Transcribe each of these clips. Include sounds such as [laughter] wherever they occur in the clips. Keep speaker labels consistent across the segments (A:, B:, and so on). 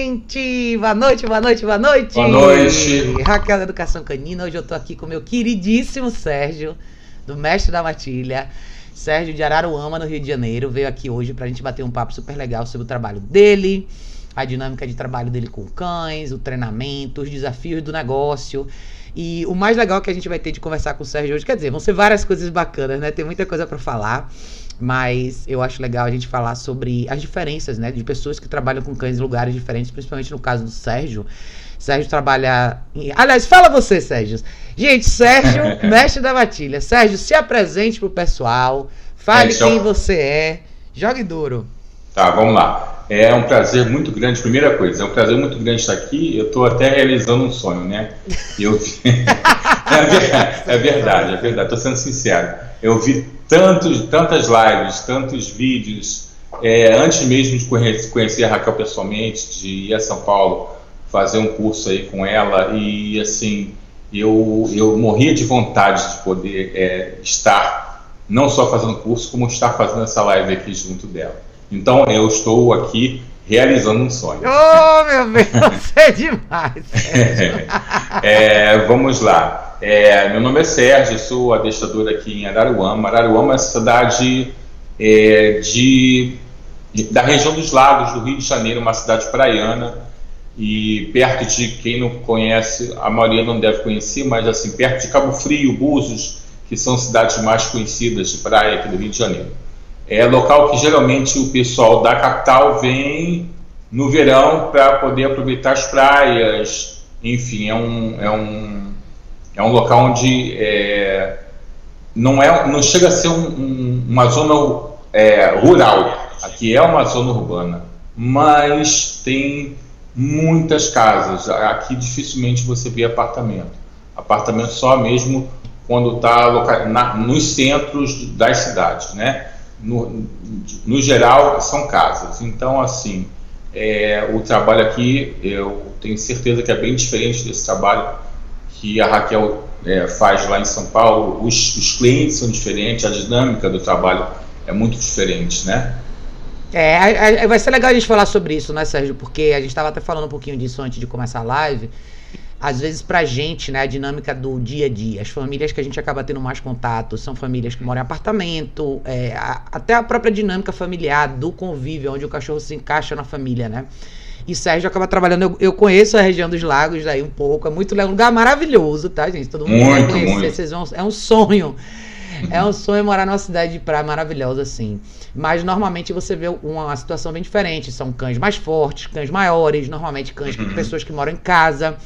A: gente! Boa noite, boa noite, boa noite!
B: Boa noite!
A: Raquel da Educação Canina, hoje eu tô aqui com meu queridíssimo Sérgio, do Mestre da Matilha. Sérgio de Araruama, no Rio de Janeiro, veio aqui hoje pra gente bater um papo super legal sobre o trabalho dele, a dinâmica de trabalho dele com cães, o treinamento, os desafios do negócio. E o mais legal que a gente vai ter de conversar com o Sérgio hoje, quer dizer, vão ser várias coisas bacanas, né? Tem muita coisa para falar, mas eu acho legal a gente falar sobre as diferenças, né? De pessoas que trabalham com cães em lugares diferentes, principalmente no caso do Sérgio. Sérgio trabalha. Em... Aliás, fala você, Sérgio. Gente, Sérgio, [laughs] mestre da matilha. Sérgio, se apresente pro pessoal. Fale é, quem você é. Jogue duro.
B: Tá, vamos lá. É um prazer muito grande. Primeira coisa, é um prazer muito grande estar aqui. Eu estou até realizando um sonho, né? Eu vi... [laughs] é, verdade, é verdade, é verdade. Estou sendo sincero. Eu vi tantos, tantas lives, tantos vídeos. É, antes mesmo de conhecer a Raquel pessoalmente, de ir a São Paulo fazer um curso aí com ela e assim eu, eu morria de vontade de poder é, estar não só fazendo curso como estar fazendo essa live aqui junto dela. Então eu estou aqui realizando um sonho.
A: Oh, meu Deus, [laughs] você é demais. [laughs]
B: é, vamos lá. É, meu nome é Sérgio, sou adestrador aqui em Araruama. Araruama é uma cidade é, de, da região dos lagos do Rio de Janeiro, uma cidade praiana. E perto de quem não conhece, a maioria não deve conhecer, mas assim, perto de Cabo Frio, Búzios, que são cidades mais conhecidas de praia aqui do Rio de Janeiro. É local que geralmente o pessoal da capital vem no verão para poder aproveitar as praias. Enfim, é um, é um, é um local onde é, não, é, não chega a ser um, um, uma zona é, rural. Aqui é uma zona urbana, mas tem muitas casas. Aqui dificilmente você vê apartamento. Apartamento só mesmo quando está nos centros das cidades, né? No, no geral, são casas. Então, assim, é, o trabalho aqui, eu tenho certeza que é bem diferente desse trabalho que a Raquel é, faz lá em São Paulo. Os, os, clientes são diferentes, a dinâmica do trabalho é muito diferente, né?
A: É, vai ser legal a gente falar sobre isso, né, Sérgio? Porque a gente estava até falando um pouquinho disso antes de começar a live às vezes pra gente, né, a dinâmica do dia a dia, as famílias que a gente acaba tendo mais contato são famílias que moram em apartamento, é, a, até a própria dinâmica familiar do convívio, onde o cachorro se encaixa na família, né? E Sérgio acaba trabalhando. Eu, eu conheço a região dos lagos daí um pouco. É muito. Um lugar maravilhoso, tá, gente? Todo mundo
B: muito, vai conhecer. Muito.
A: Vocês vão, é um sonho. É um sonho morar numa cidade de praia maravilhosa, assim. Mas normalmente você vê uma situação bem diferente. São cães mais fortes, cães maiores, normalmente cães uhum. pessoas que moram em casa.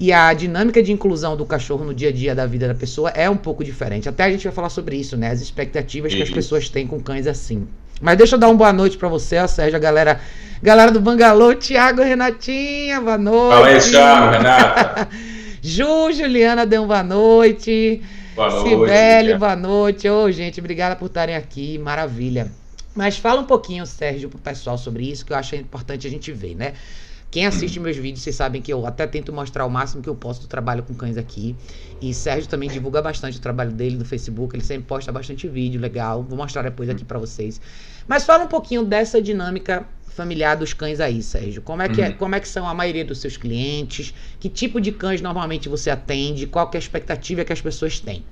A: E a dinâmica de inclusão do cachorro no dia a dia da vida da pessoa é um pouco diferente. Até a gente vai falar sobre isso, né? As expectativas que as pessoas têm com cães assim. Mas deixa eu dar uma boa noite para você, ó, Sérgio, a galera, galera do Bangalô, Thiago, Renatinha, boa noite.
B: Fala aí, Thiago, Renata. [laughs]
A: Ju, Juliana, deu uma boa noite.
B: Boa noite.
A: Sibeli, boa noite. Ô, oh, gente, obrigada por estarem aqui, maravilha. Mas fala um pouquinho, Sérgio, pro pessoal sobre isso, que eu acho importante a gente ver, né? Quem assiste meus vídeos, vocês sabem que eu até tento mostrar o máximo que eu posso do trabalho com cães aqui. E Sérgio também divulga bastante o trabalho dele no Facebook, ele sempre posta bastante vídeo legal. Vou mostrar depois aqui para vocês. Mas fala um pouquinho dessa dinâmica familiar dos cães aí, Sérgio. Como é que, é, uhum. como é que são a maioria dos seus clientes? Que tipo de cães normalmente você atende? Qual é a expectativa que as pessoas têm?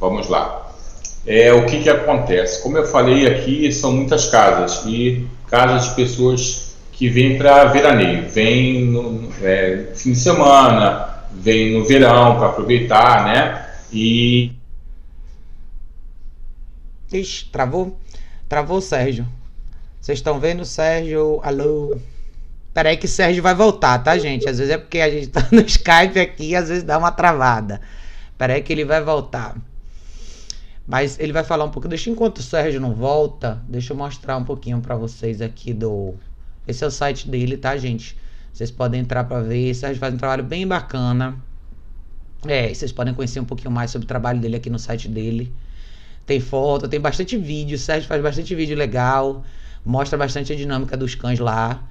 B: Vamos lá. É, o que, que acontece? Como eu falei aqui, são muitas casas e casas de pessoas que vem para veraneio, vem no é, fim de semana, vem no verão para aproveitar, né? E.
A: Ixi, travou? Travou, Sérgio. Vocês estão vendo, Sérgio? Alô? Peraí que o Sérgio vai voltar, tá, gente? Às vezes é porque a gente tá no Skype aqui às vezes dá uma travada. Peraí que ele vai voltar. Mas ele vai falar um pouco. Deixa enquanto o Sérgio não volta, deixa eu mostrar um pouquinho para vocês aqui do esse é o site dele, tá, gente? Vocês podem entrar para ver. Sérgio faz um trabalho bem bacana. É, vocês podem conhecer um pouquinho mais sobre o trabalho dele aqui no site dele. Tem foto, tem bastante vídeo. O Sérgio faz bastante vídeo legal. Mostra bastante a dinâmica dos cães lá.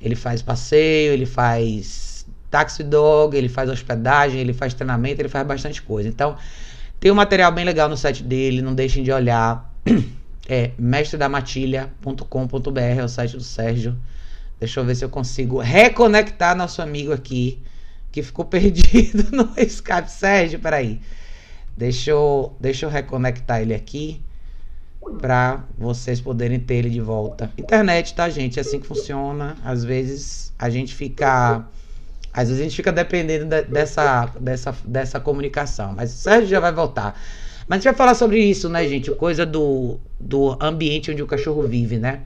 A: Ele faz passeio, ele faz taxi dog, ele faz hospedagem, ele faz treinamento, ele faz bastante coisa. Então, tem um material bem legal no site dele, não deixem de olhar. [clears throat] É mestredamatilha.com.br, é o site do Sérgio Deixa eu ver se eu consigo reconectar nosso amigo aqui, que ficou [laughs] perdido no Skype. Sérgio, peraí. Deixa eu, deixa eu reconectar ele aqui para vocês poderem ter ele de volta. Internet, tá, gente? É assim que funciona. Às vezes a gente fica. Às vezes a gente fica dependendo de, dessa, dessa, dessa comunicação. Mas o Sérgio já vai voltar. Mas a gente vai falar sobre isso, né, gente? Coisa do, do ambiente onde o cachorro vive, né?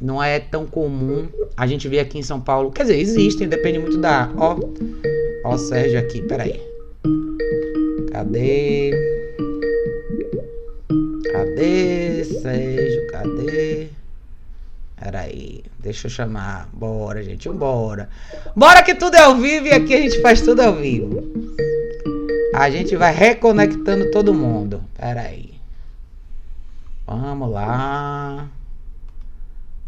A: Não é tão comum a gente ver aqui em São Paulo. Quer dizer, existem, depende muito da. Ó, ó, Sérgio aqui, peraí. Cadê? Cadê, Sérgio? Cadê? Peraí, deixa eu chamar. Bora, gente, bora. Bora que tudo é ao vivo e aqui a gente faz tudo ao vivo. A gente vai reconectando todo mundo. Peraí. Vamos lá.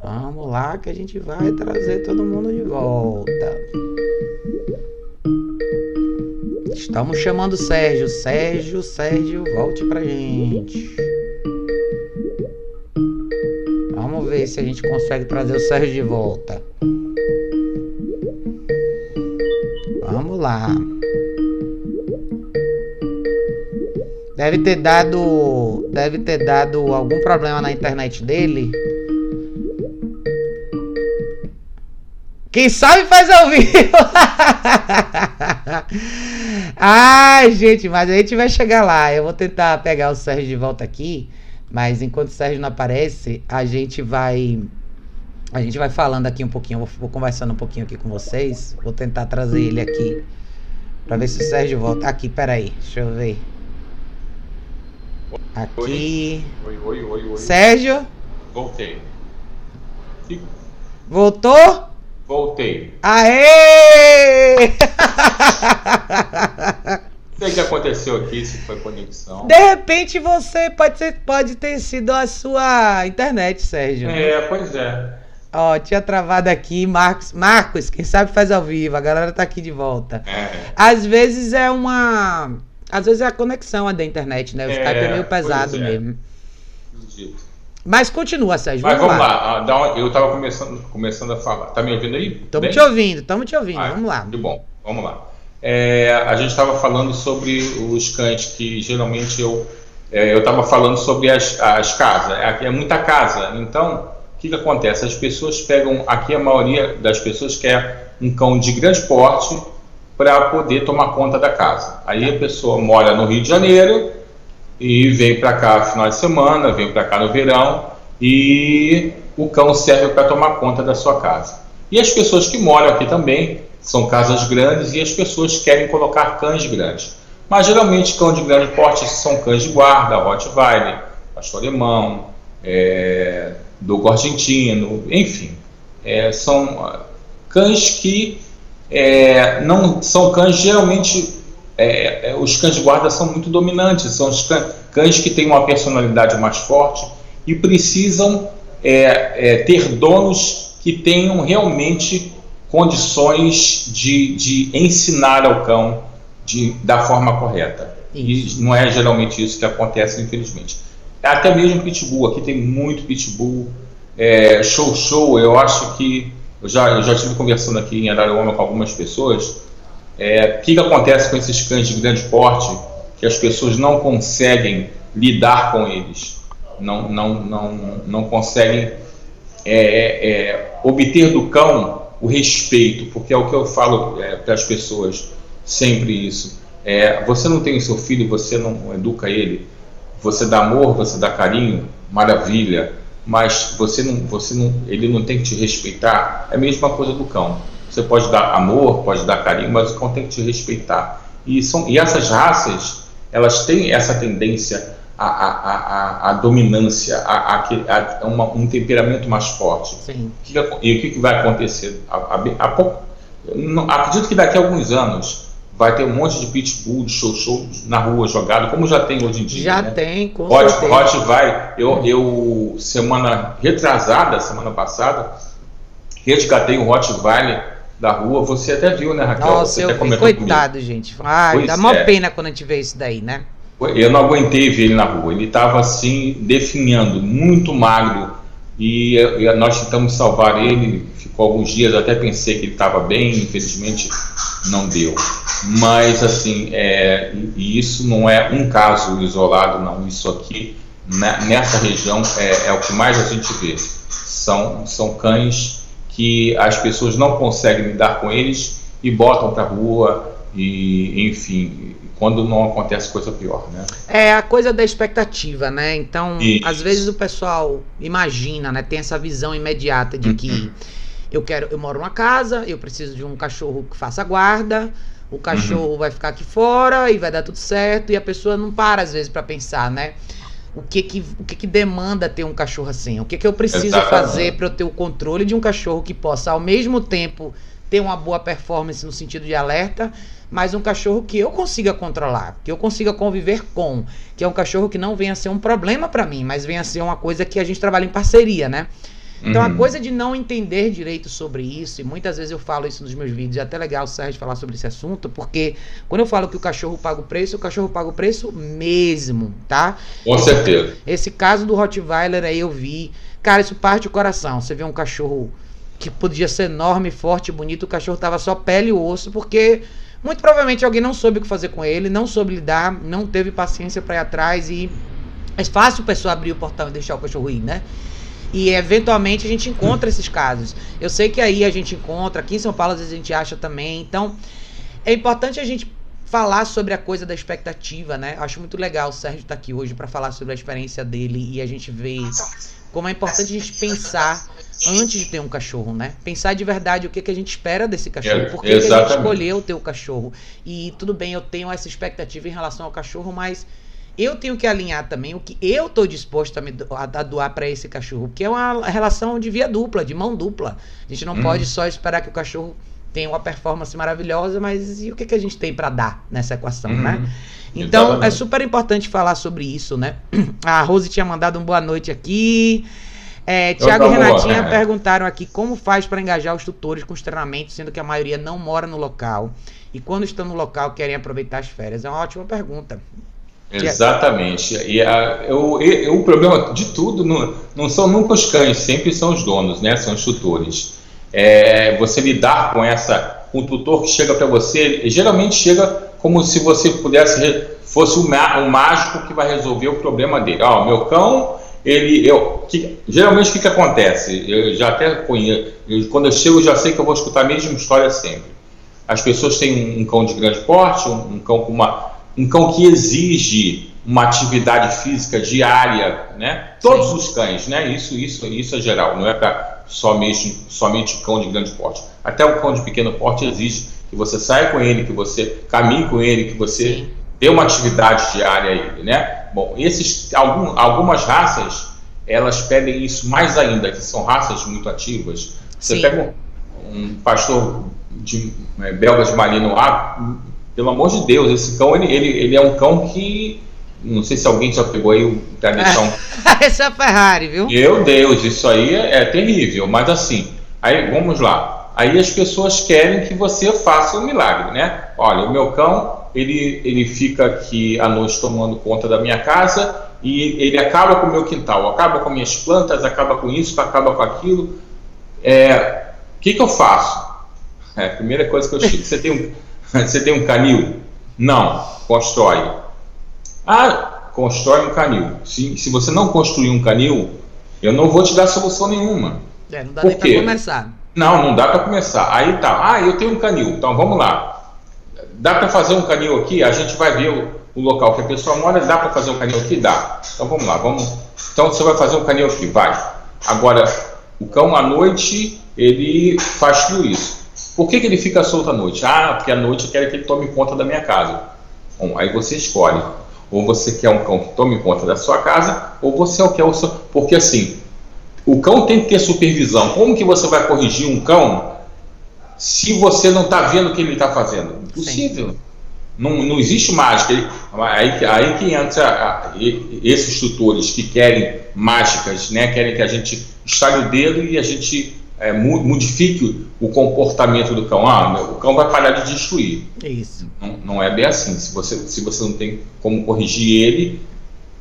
A: Vamos lá que a gente vai trazer todo mundo de volta. Estamos chamando o Sérgio. Sérgio, Sérgio, volte pra gente. Vamos ver se a gente consegue trazer o Sérgio de volta. Vamos lá. Deve ter dado. Deve ter dado algum problema na internet dele. Quem sabe faz ao vivo. [laughs] Ai, gente, mas a gente vai chegar lá. Eu vou tentar pegar o Sérgio de volta aqui. Mas enquanto o Sérgio não aparece, a gente vai. A gente vai falando aqui um pouquinho. Vou, vou conversando um pouquinho aqui com vocês. Vou tentar trazer ele aqui. Pra ver se o Sérgio volta. Aqui, peraí. Deixa eu ver. Aqui.
B: Oi, oi, oi, oi.
A: Sérgio?
B: Voltei.
A: Voltou?
B: Voltei.
A: Aê!
B: Não [laughs] sei o que aconteceu aqui, se foi conexão.
A: De repente você pode, ser, pode ter sido a sua internet, Sérgio.
B: É, pois é.
A: Ó, tinha travado aqui, Marcos. Marcos, quem sabe faz ao vivo, a galera tá aqui de volta.
B: É.
A: Às vezes é uma. Às vezes é a conexão da internet, né? O
B: É,
A: Skype é meio pesado
B: é.
A: mesmo.
B: Acredito.
A: Mas continua, Sérgio.
B: Mas
A: Vamos,
B: vamos
A: lá.
B: lá. ah, eu tava começando, começando a falar. Tá me ouvindo aí?
A: Estamos te ouvindo, estamos te ouvindo.
B: Ah,
A: Vamos lá.
B: De bom, vamos lá. É, a gente estava falando sobre os cães que geralmente eu é, eu estava falando sobre as, as casas. Aqui é muita casa. Então, o que, que acontece? As pessoas pegam aqui a maioria das pessoas quer um cão de grande porte para poder tomar conta da casa. Aí a pessoa mora no Rio de Janeiro e vem para cá final de semana, vem para cá no verão e o cão serve para tomar conta da sua casa. E as pessoas que moram aqui também são casas grandes e as pessoas querem colocar cães grandes. Mas geralmente cão de grande porte são cães de guarda, Rottweiler, pastor alemão, é, dogo argentino, enfim, é, são ah, cães que é, não são cães geralmente é, é, os cães de guarda são muito dominantes, são os cães, que têm uma personalidade mais forte e precisam é, é, ter donos que tenham realmente condições de, de ensinar ao cão de, da forma correta. E não é geralmente isso que acontece, infelizmente. Até mesmo pitbull, aqui tem muito pitbull, é, show show, eu acho que eu já, eu já estive conversando aqui em Araruama com algumas pessoas. É, O que, que acontece com esses cães de grande porte que as pessoas não conseguem lidar com eles, não, não, não, não conseguem é, é, obter do cão o respeito, porque é o que eu falo é, para as pessoas sempre isso. É, você não tem o seu filho, você não educa ele, você dá amor, você dá carinho, maravilha, mas você não, você não, ele não tem que te respeitar. É a mesma coisa do cão. Você pode dar amor, pode dar carinho, mas o cão tem que te respeitar. E, são, e essas raças, elas têm essa tendência à, à, à, à dominância, a, a, a uma, um temperamento mais forte.
A: Sim.
B: E o que, que vai acontecer? A, a, a pouco, não- acredito que daqui a alguns anos vai ter um monte de pitbull, de show show na rua jogado, como já tem hoje em dia.
A: Já
B: né?
A: tem, com
B: Hot,
A: certeza.
B: Hot vai. Eu, eu, semana retrasada, semana passada, resgatei um Rottweiler da rua. Você até viu, né, Raquel?
A: Nossa,
B: Você
A: eu
B: até
A: vi.
B: comentou
A: Coitado, gente. Ai,
B: Pois
A: dá mó
B: é.
A: pena quando a gente vê isso daí, né?
B: comigo. Eu não aguentei ver ele na rua. Ele estava assim, definhando, muito magro. E, eh, nós tentamos salvar ele, ficou alguns dias, até pensei que ele estava bem, infelizmente não deu. Mas, assim, é, e isso não é um caso isolado, não. Isso aqui, nessa região, é, é o que mais a gente vê. São, são cães que as pessoas não conseguem lidar com eles e botam para rua, e, enfim, quando não acontece coisa pior, né?
A: É a coisa da expectativa, né? Então, Isso. às vezes o pessoal imagina, né? Tem essa visão imediata de que uhum. eu quero, eu moro numa casa, eu preciso de um cachorro que faça guarda, o cachorro uhum. vai ficar aqui fora e vai dar tudo certo e a pessoa não para às vezes para pensar, né? O que que, o que que demanda ter um cachorro assim? O que que eu preciso Exatamente. fazer para eu ter o controle de um cachorro que possa ao mesmo tempo ter uma boa performance no sentido de alerta, mas um cachorro que eu consiga controlar, que eu consiga conviver com, que é um cachorro que não venha a ser um problema para mim, mas venha a ser uma coisa que a gente trabalha em parceria, né? Então uhum. a coisa de não entender direito sobre isso, e muitas vezes eu falo isso nos meus vídeos, é até legal o Sérgio falar sobre esse assunto, porque quando eu falo que o cachorro paga o preço, o cachorro paga o preço mesmo, tá?
B: Com certeza.
A: Esse caso do Rottweiler aí eu vi, cara, isso parte o coração. Você vê um cachorro que podia ser enorme, forte, bonito, o cachorro tava só pele e osso, porque muito provavelmente alguém não soube o que fazer com ele, não soube lidar, não teve paciência para ir atrás e é fácil a pessoa abrir o portão e deixar o cachorro ir, né? E eventualmente a gente encontra esses casos. Eu sei que aí a gente encontra, aqui em São Paulo às vezes a gente acha também. Então, é importante a gente falar sobre a coisa da expectativa, né? Acho muito legal o Sérgio estar tá aqui hoje para falar sobre a experiência dele e a gente vê como é importante a gente pensar antes de ter um cachorro, né? Pensar de verdade o que, que a gente espera desse cachorro, é, por que, que a gente escolheu ter o cachorro. E tudo bem, eu tenho essa expectativa em relação ao cachorro, mas eu tenho que alinhar também o que eu estou disposto a, me, a doar para esse cachorro, que é uma relação de via dupla, de mão dupla. A gente não hum. pode só esperar que o cachorro tenha uma performance maravilhosa, mas e o que, que a gente tem para dar nessa equação, hum. né? Então Exatamente. é super importante falar sobre isso, né? [clears throat] A Rose tinha mandado um boa noite aqui. É, Tiago e Renatinha perguntaram aqui como faz para engajar os tutores com os treinamentos, sendo que a maioria não mora no local. E quando estão no local querem aproveitar as férias? É uma ótima pergunta.
B: Exatamente. E a, eu, eu, o problema de tudo não, não são nunca os cães, sempre são os donos, né? São os tutores. É, você lidar com essa, com o tutor que chega para você, geralmente chega como se você pudesse fosse o, o mágico que vai resolver o problema dele. Ó, oh, meu cão ele, eu, que, geralmente o que, que acontece? Eu já até conheço, eu, quando eu chego, eu já sei que eu vou escutar a mesma história sempre. As pessoas têm um, um cão de grande porte, um, um, cão com uma, um cão que exige uma atividade física diária, né? Todos Sim. os cães, né? Isso, isso, isso é geral, não é para somente, somente cão de grande porte. Até o cão de pequeno porte exige que você saia com ele, que você caminhe com ele, que você Sim. dê uma atividade diária a ele, né? Bom, esses, algum, algumas raças, elas pedem isso mais ainda, que são raças muito ativas. Você Sim. pega um, um pastor de, é, belga de Malinois, pelo amor de Deus, esse cão, ele, ele, ele é um cão que não sei se alguém já pegou aí o
A: tradição. [laughs] Essa é a Ferrari, viu?
B: Meu Deus, isso aí é, é, terrível. Mas assim, aí vamos lá. Aí as pessoas querem que você faça um milagre, né? Olha, o meu cão ele, ele fica aqui à noite tomando conta da minha casa e ele acaba com o meu quintal, acaba com minhas plantas, acaba com isso, acaba com aquilo. O é, que, que eu faço? É, a primeira coisa que eu chego, você tem um, [laughs] você tem um canil? Não, constrói. Ah, constrói um canil. Se, se você não construir um canil, eu não vou te dar solução nenhuma.
A: É, não dá Por nem para começar.
B: Não, não dá para começar. Aí tá, ah, eu tenho um canil, então vamos lá. Dá para fazer um canil aqui? A gente vai ver o, o local que a pessoa mora. Dá para fazer um canil aqui? Dá. Então vamos lá, vamos. Então você vai fazer um canil aqui, vai. Agora, o cão à noite ele faz tudo isso. Por que, que ele fica solto à noite? Ah, porque à noite eu quero que ele tome conta da minha casa. Bom, aí você escolhe. Ou você quer um cão que tome conta da sua casa, ou você quer o seu. Porque assim, o cão tem que ter supervisão. Como que você vai corrigir um cão se você não está vendo o que ele está fazendo? Impossível. Não, não existe mágica. Aí, aí que entra esses tutores que querem mágicas, né? querem que a gente estale o dedo e a gente é, modifique o comportamento do cão. Ah, o cão vai parar de destruir.
A: É isso.
B: Não, não, é bem assim. Se você, se você não tem como corrigir ele,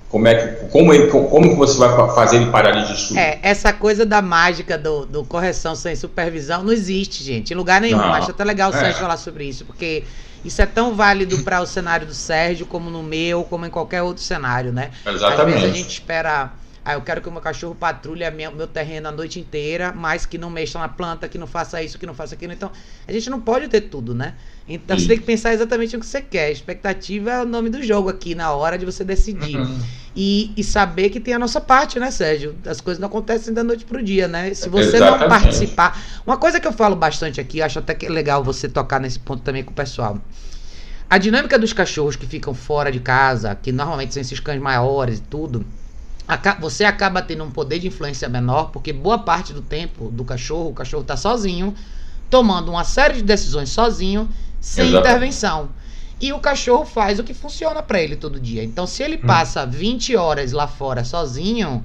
B: como é que como, ele, como que você vai fazer ele parar de destruir?
A: É, essa coisa da mágica do, do correção sem supervisão não existe, gente, em lugar nenhum. Não. Acho até legal o Sérgio é. falar sobre isso, porque isso é tão válido para o cenário do Sérgio como no meu, como em qualquer outro cenário, né?
B: Exatamente.
A: Às vezes a gente espera ah, eu quero que o meu cachorro patrulhe meu terreno a noite inteira, mas que não mexa na planta, que não faça isso, que não faça aquilo. Então, a gente não pode ter tudo, né? Então, Sim. você tem que pensar exatamente o que você quer. Expectativa é o nome do jogo aqui, na hora de você decidir. Uhum. E, e, saber que tem a nossa parte, né, Sérgio? As coisas não acontecem da noite pro dia, né? Se você exatamente. não participar. Uma coisa que eu falo bastante aqui, acho até que é legal você tocar nesse ponto também com o pessoal. A dinâmica dos cachorros que ficam fora de casa, que normalmente são esses cães maiores e tudo você acaba tendo um poder de influência menor, porque boa parte do tempo do cachorro, o cachorro está sozinho, tomando uma série de decisões sozinho, sem Exato. intervenção. E o cachorro faz o que funciona para ele todo dia. Então, se ele hum. passa 20 horas lá fora sozinho,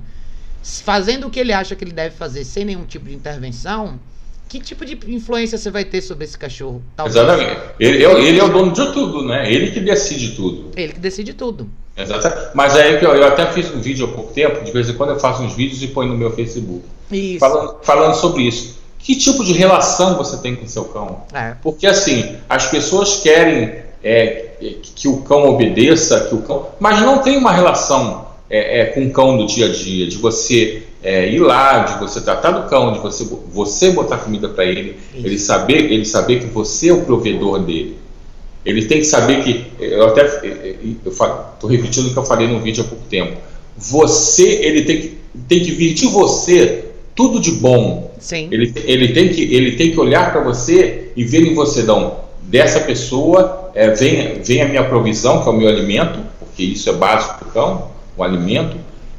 A: fazendo o que ele acha que ele deve fazer sem nenhum tipo de intervenção, que tipo de influência você vai ter sobre esse cachorro?
B: Talvez. Exatamente. Ele, ele, é o dono de tudo, né? Ele que decide tudo.
A: Ele que decide tudo.
B: Exatamente. Mas aí eu, eu até fiz um vídeo há pouco tempo, de vez em quando eu faço uns vídeos e ponho no meu Facebook.
A: Isso.
B: Falando, falando sobre isso. Que tipo de relação você tem com o seu cão? É. Porque assim, as pessoas querem é, que o cão obedeça, que o cão. Mas não tem uma relação é, é, com o cão do dia a dia, de você é, ir lá, de você tratar do cão, de você, você botar comida para ele, ele saber, ele saber que você é o provedor dele. Ele tem que saber que, eu até estou repetindo o que eu falei no vídeo há pouco tempo. Você, ele tem que, tem que vir de você tudo de bom.
A: Sim.
B: Ele, ele, tem, que, ele tem que olhar para você e ver em você, não, dessa pessoa é, vem, vem a minha provisão, que é o meu alimento, porque isso é básico para o cão, o alimento.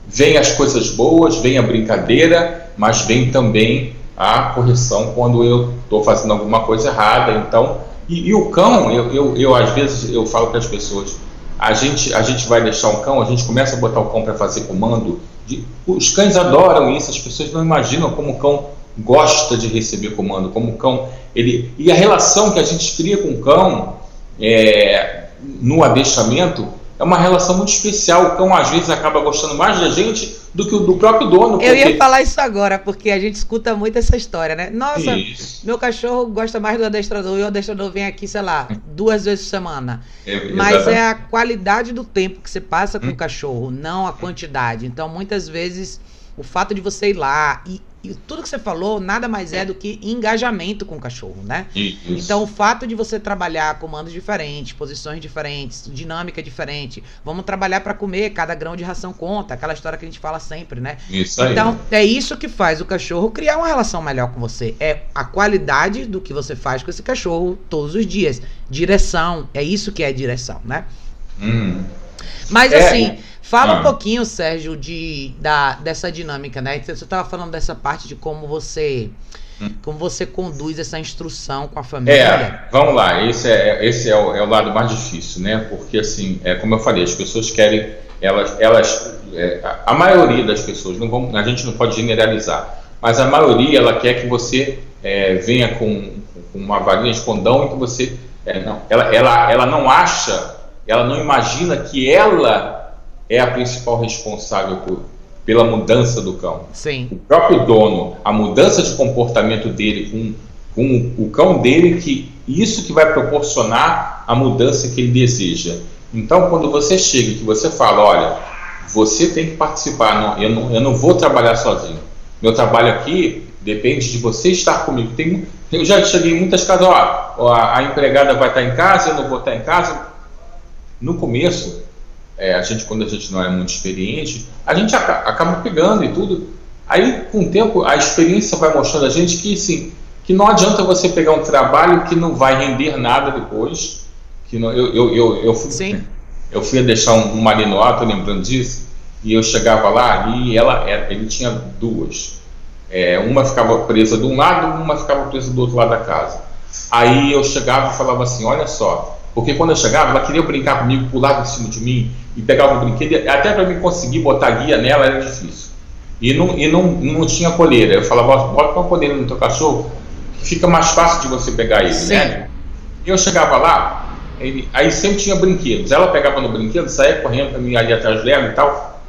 B: Vem as coisas boas, vem a brincadeira, mas vem também a correção quando eu estou fazendo alguma coisa errada. Então, e, e o cão, eu, eu, eu, às vezes eu falo para as pessoas, a gente, a gente vai deixar um cão, a gente começa a botar o cão para fazer comando. De, os cães adoram isso, as pessoas não imaginam como o cão gosta de receber comando, como o cão ele e a relação que a gente cria com o cão é, no adestramento é uma relação muito especial. O cão às vezes acaba gostando mais da gente do que o do próprio dono.
A: Porque... Eu ia falar isso agora, porque a gente escuta muito essa história, né? Nossa, isso. meu cachorro gosta mais do adestrador e o adestrador vem aqui, sei lá, duas vezes por semana. É, Mas é a qualidade do tempo que você passa com hum. o cachorro, não a quantidade. Então, muitas vezes, o fato de você ir lá e tudo que você falou nada mais é do que engajamento com o cachorro, né? Isso. Então, o fato de você trabalhar comandos diferentes, posições diferentes, dinâmica diferente, vamos trabalhar para comer, cada grão de ração conta, aquela história que a gente fala sempre, né?
B: Isso aí.
A: Então, é isso que faz o cachorro criar uma relação melhor com você. É a qualidade do que você faz com esse cachorro todos os dias. Direção, é isso que é direção, né?
B: Hum.
A: Mas é. assim, Fala ah. um pouquinho, Sérgio, de, da, dessa dinâmica, né? Você estava falando dessa parte de como você hum. como você conduz essa instrução com a família.
B: É, vamos lá, esse é, esse é o, é o lado mais difícil, né? Porque assim, é como eu falei, as pessoas querem, elas, elas é, a maioria das pessoas, não vamos, a gente não pode generalizar, mas a maioria ela quer que você é, venha com, com, uma varinha de condão e que você, é, não, ela, ela, ela não acha, ela não imagina que ela é a principal responsável por, pela mudança do cão.
A: Sim.
B: O próprio dono, a mudança de comportamento dele com, com o cão dele, que isso que vai proporcionar a mudança que ele deseja. Então, quando você chega e que você fala, olha, você tem que participar, não, eu, não, eu não vou trabalhar sozinho. Meu trabalho aqui depende de você estar comigo. Tem, eu já cheguei em muitas casas, ó, a, a empregada vai estar em casa, eu não vou estar em casa. No começo, é, a gente, quando a gente não é muito experiente, a gente acaba pegando e tudo. Aí, com o tempo, a experiência vai mostrando a gente que, sim, que não adianta você pegar um trabalho que não vai render nada depois. Que não, eu, eu, eu, eu, fui,
A: sim.
B: eu fui deixar um, um marinoá, tô lembrando disso, e eu chegava lá e ela, ele tinha duas. É, uma ficava presa de um lado, uma ficava presa do outro lado da casa. Aí eu chegava e falava assim: Olha só, porque quando eu chegava, ela queria brincar comigo, pular de cima de mim e pegava o brinquedo. Até para mim conseguir botar guia nela era difícil. E não, e não, não tinha coleira. Eu falava, bota uma coleira no teu cachorro, fica mais fácil de você pegar ele, Sim. né? E eu chegava lá, ele, aí sempre tinha brinquedos. Ela pegava no brinquedo, saía correndo para mim ali atrás dela e tal.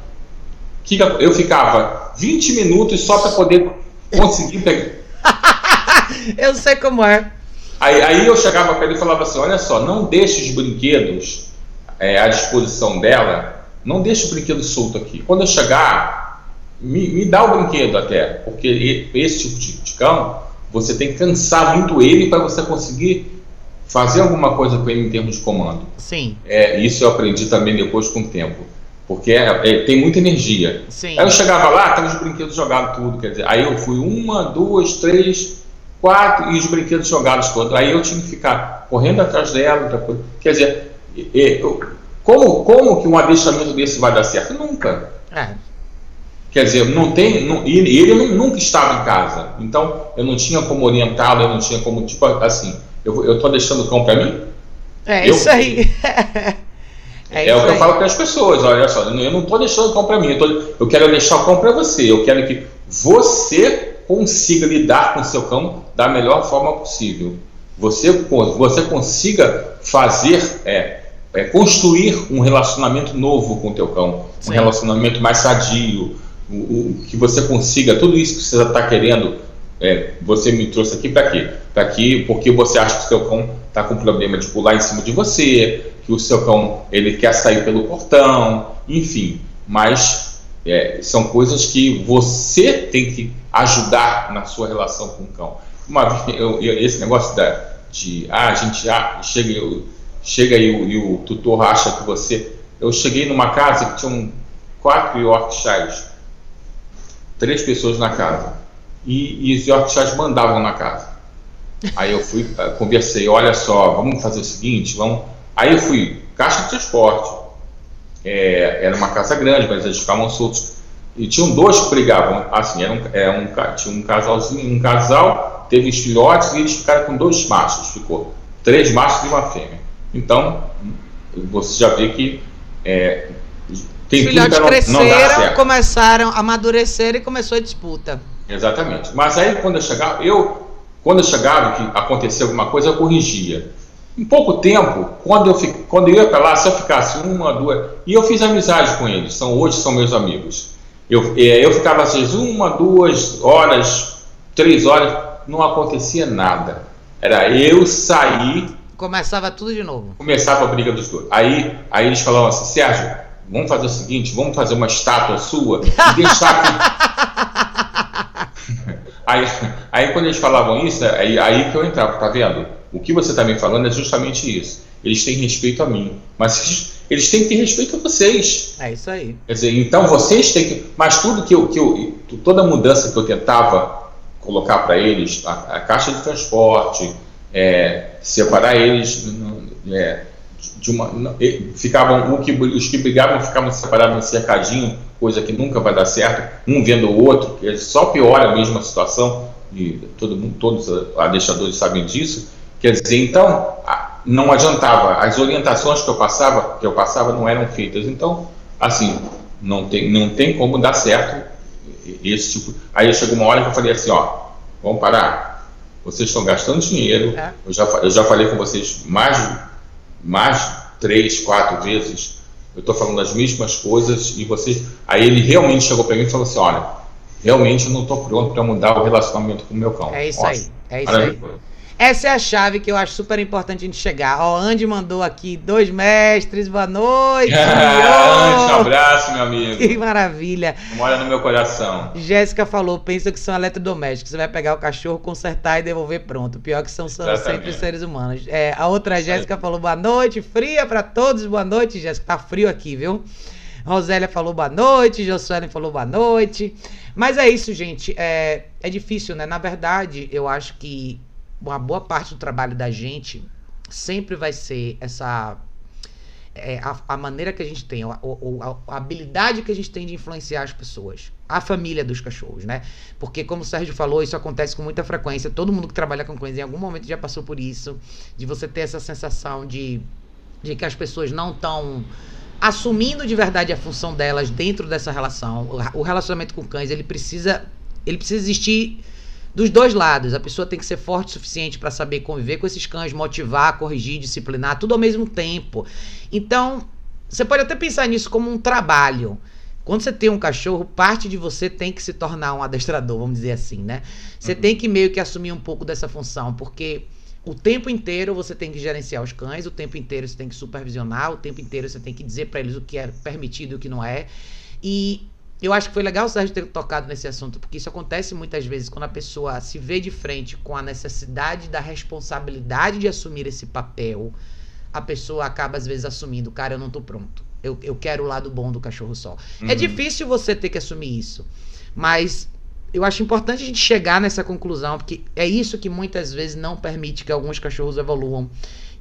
B: eu ficava 20 minutos só para poder conseguir pegar. [laughs]
A: eu sei como é.
B: Aí, aí eu chegava para ele e falava assim: olha só, não deixe os brinquedos é, à disposição dela, não deixe o brinquedo solto aqui. Quando eu chegar, me, me dá o brinquedo até, porque esse tipo de, de cão, você tem que cansar muito ele para você conseguir fazer alguma coisa com ele em termos de comando.
A: Sim.
B: É, isso eu aprendi também depois com o tempo. Porque é, é, tem muita energia.
A: Sim.
B: Aí eu chegava lá, tava os brinquedos jogados tudo. Quer dizer, aí eu fui uma, duas, três, quatro e os brinquedos jogados todos. Aí eu tinha que ficar correndo atrás dela. Quer dizer, como, como que um adestramento desse vai dar certo? Nunca.
A: É.
B: Quer dizer, não tem. Não, e ele nunca estava em casa. Então eu não tinha como orientá-lo, eu não tinha como, tipo assim eu, eu tô deixando o cão para mim?
A: É eu, isso aí. [laughs]
B: é, é o que aí. eu falo para as pessoas, olha só, eu não estou deixando o cão para mim, eu, tô, eu quero deixar o cão para você, eu quero que você consiga lidar com o seu cão da melhor forma possível. Você, você consiga fazer, é, é, construir um relacionamento novo com o teu cão, Sim. um relacionamento mais sadio, o, o, que você consiga, tudo isso que você está querendo é, você me trouxe aqui para quê? Para aqui porque você acha que o seu cão está com problema de pular em cima de você, que o seu cão ele quer sair pelo portão, enfim. Mas é, são coisas que você tem que ajudar na sua relação com o cão. Uma eu, eu, esse negócio da, de ah, a gente já chega, eu, chega e o, e o tutor acha que você. Eu cheguei numa casa que tinham quatro Yorkshires, três pessoas na casa e, e os Yorkshires mandavam na casa. Aí eu fui, eh, conversei, olha só, vamos fazer o seguinte, vamos. Aí eu fui, caixa de transporte. É, era uma casa grande, mas eles ficavam soltos. E tinham dois que brigavam, assim, era um, era um, tinha um casalzinho, um casal, teve os filhotes e eles ficaram com dois machos, ficou três machos e uma fêmea. Então, você já vê que é,
A: tem Os filhotes cresceram, começaram a amadurecer e começou a disputa.
B: Exatamente. Mas aí quando eu chegava, eu quando eu chegava que acontecia alguma coisa, eu corrigia. Em pouco tempo, quando eu, fico, quando eu ia para lá, se eu ficasse uma, duas. E eu fiz amizade com eles, são, hoje são meus amigos. Eu, é, eu ficava às vezes uma, duas horas, três horas, não acontecia nada. Era eu sair.
A: Começava tudo de novo.
B: Começava a briga dos dois. Aí, aí eles falavam assim: Sérgio, vamos fazer o seguinte, vamos fazer uma estátua sua e deixar aqui. [laughs] Aí, aí quando eles falavam isso, aí, aí que eu entrava, tá vendo? O que você está me falando é justamente isso. Eles têm respeito a mim, mas eles têm que ter respeito a vocês.
A: É isso aí.
B: Quer dizer, então vocês têm que. Mas tudo que eu. Que eu toda mudança que eu tentava colocar para eles, a, a, caixa de transporte, é, separar eles é, de uma. Ficavam. Que, os que brigavam ficavam separados no cercadinho coisa que nunca vai dar certo, um vendo o outro, que só piora a mesma situação, e todo mundo, todos os adestradores sabem disso. Quer dizer, então, não adiantava, as orientações que eu passava, que eu passava não eram feitas. Então, assim, não tem, não tem como dar certo esse tipo. Aí chegou uma hora que eu falei assim, ó, vamos parar. Vocês estão gastando dinheiro. É. Eu, já, eu já falei com vocês mais, mais três, quatro vezes eu estou falando as mesmas coisas e vocês. Aí ele realmente chegou para mim e falou assim: olha, realmente eu não estou pronto para mudar o relacionamento com o meu cão.
A: É isso aí. É isso aí. Essa é a chave que eu acho super importante a gente chegar. Ó, Andy mandou aqui dois mestres, boa noite. [laughs]
B: Andy, um abraço, meu amigo.
A: Que maravilha.
B: Mora no meu coração.
A: Jéssica falou, pensa que são eletrodomésticos. Você vai pegar o cachorro, consertar e devolver pronto. Pior que são, são sempre seres humanos. É, a outra Jéssica falou, boa noite, fria para todos, boa noite, Jéssica. Tá frio aqui, viu? Rosélia falou boa noite, Josuelen falou boa noite. Mas é isso, gente. É, é difícil, né? Na verdade, eu acho que uma boa parte do trabalho da gente sempre vai ser essa é, a, a, maneira que a gente tem, a, a, a, habilidade que a gente tem de influenciar as pessoas, a família dos cachorros, né? Porque, como o Sérgio falou, isso acontece com muita frequência. Todo mundo que trabalha com cães em algum momento já passou por isso, de você ter essa sensação de, de que as pessoas não estão assumindo de verdade a função delas dentro dessa relação. O relacionamento com cães, ele precisa, ele precisa existir dos dois lados. A pessoa tem que ser forte o suficiente para saber conviver com esses cães, motivar, corrigir, disciplinar, tudo ao mesmo tempo. Então, você pode até pensar nisso como um trabalho. Quando você tem um cachorro, parte de você tem que se tornar um adestrador, vamos dizer assim, né? Você uhum. tem que meio que assumir um pouco dessa função, porque o tempo inteiro você tem que gerenciar os cães, o tempo inteiro você tem que supervisionar, o tempo inteiro você tem que dizer para eles o que é permitido e o que não é. E eu acho que foi legal o Sérgio ter tocado nesse assunto, porque isso acontece muitas vezes quando a pessoa se vê de frente com a necessidade da responsabilidade de assumir esse papel, a pessoa acaba às vezes assumindo, cara, eu não tô pronto. Eu, eu quero o lado bom do cachorro só. É uhum. É difícil você ter que assumir isso, mas eu acho importante a gente chegar nessa conclusão, porque é isso que muitas vezes não permite que alguns cachorros evoluam.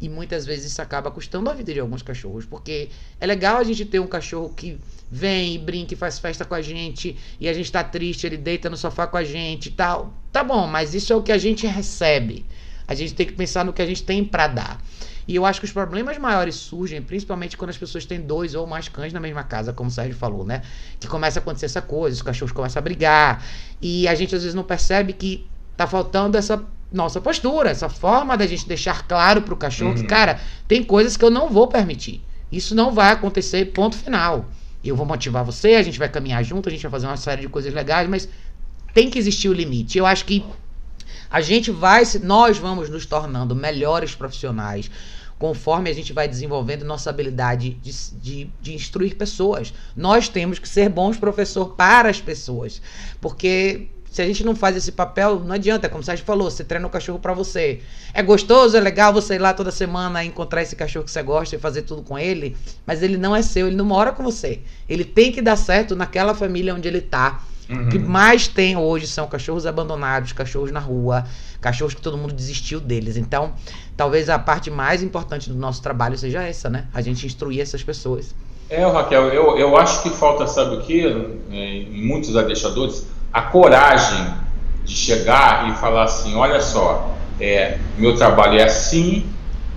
A: E muitas vezes isso acaba custando a vida de alguns cachorros, porque é legal a gente ter um cachorro que vem brinca e faz festa com a gente, e a gente tá triste, ele deita no sofá com a gente e tal. Tá bom, mas isso é o que a gente recebe. A gente tem que pensar no que a gente tem para dar. E eu acho que os problemas maiores surgem principalmente quando as pessoas têm dois ou mais cães na mesma casa, como o Sérgio falou, né? Que começa a acontecer essa coisa, os cachorros começam a brigar. E a gente às vezes não percebe que tá faltando essa nossa postura, essa forma da gente deixar claro pro cachorro uhum. que, cara, tem coisas que eu não vou permitir. Isso não vai acontecer, ponto final. Eu vou motivar você, a gente vai caminhar junto, a gente vai fazer uma série de coisas legais, mas tem que existir o limite. Eu acho que a gente vai, nós vamos nos tornando melhores profissionais conforme a gente vai desenvolvendo nossa habilidade de, de, de instruir pessoas. Nós temos que ser bons professor para as pessoas, porque se a gente não faz esse papel, não adianta, como o Sérgio falou, você treina o cachorro para você. É gostoso, é legal você ir lá toda semana encontrar esse cachorro que você gosta e fazer tudo com ele, mas ele não é seu, ele não mora com você. Ele tem que dar certo naquela família onde ele tá. Uhum. O que mais tem hoje são cachorros abandonados, cachorros na rua, cachorros que todo mundo desistiu deles. Então, talvez a parte mais importante do nosso trabalho seja essa, né? A gente instruir essas pessoas.
B: É, Raquel, eu, eu acho que falta, sabe o que, em muitos adestradores, a coragem de chegar e falar assim, olha só, é, meu trabalho é assim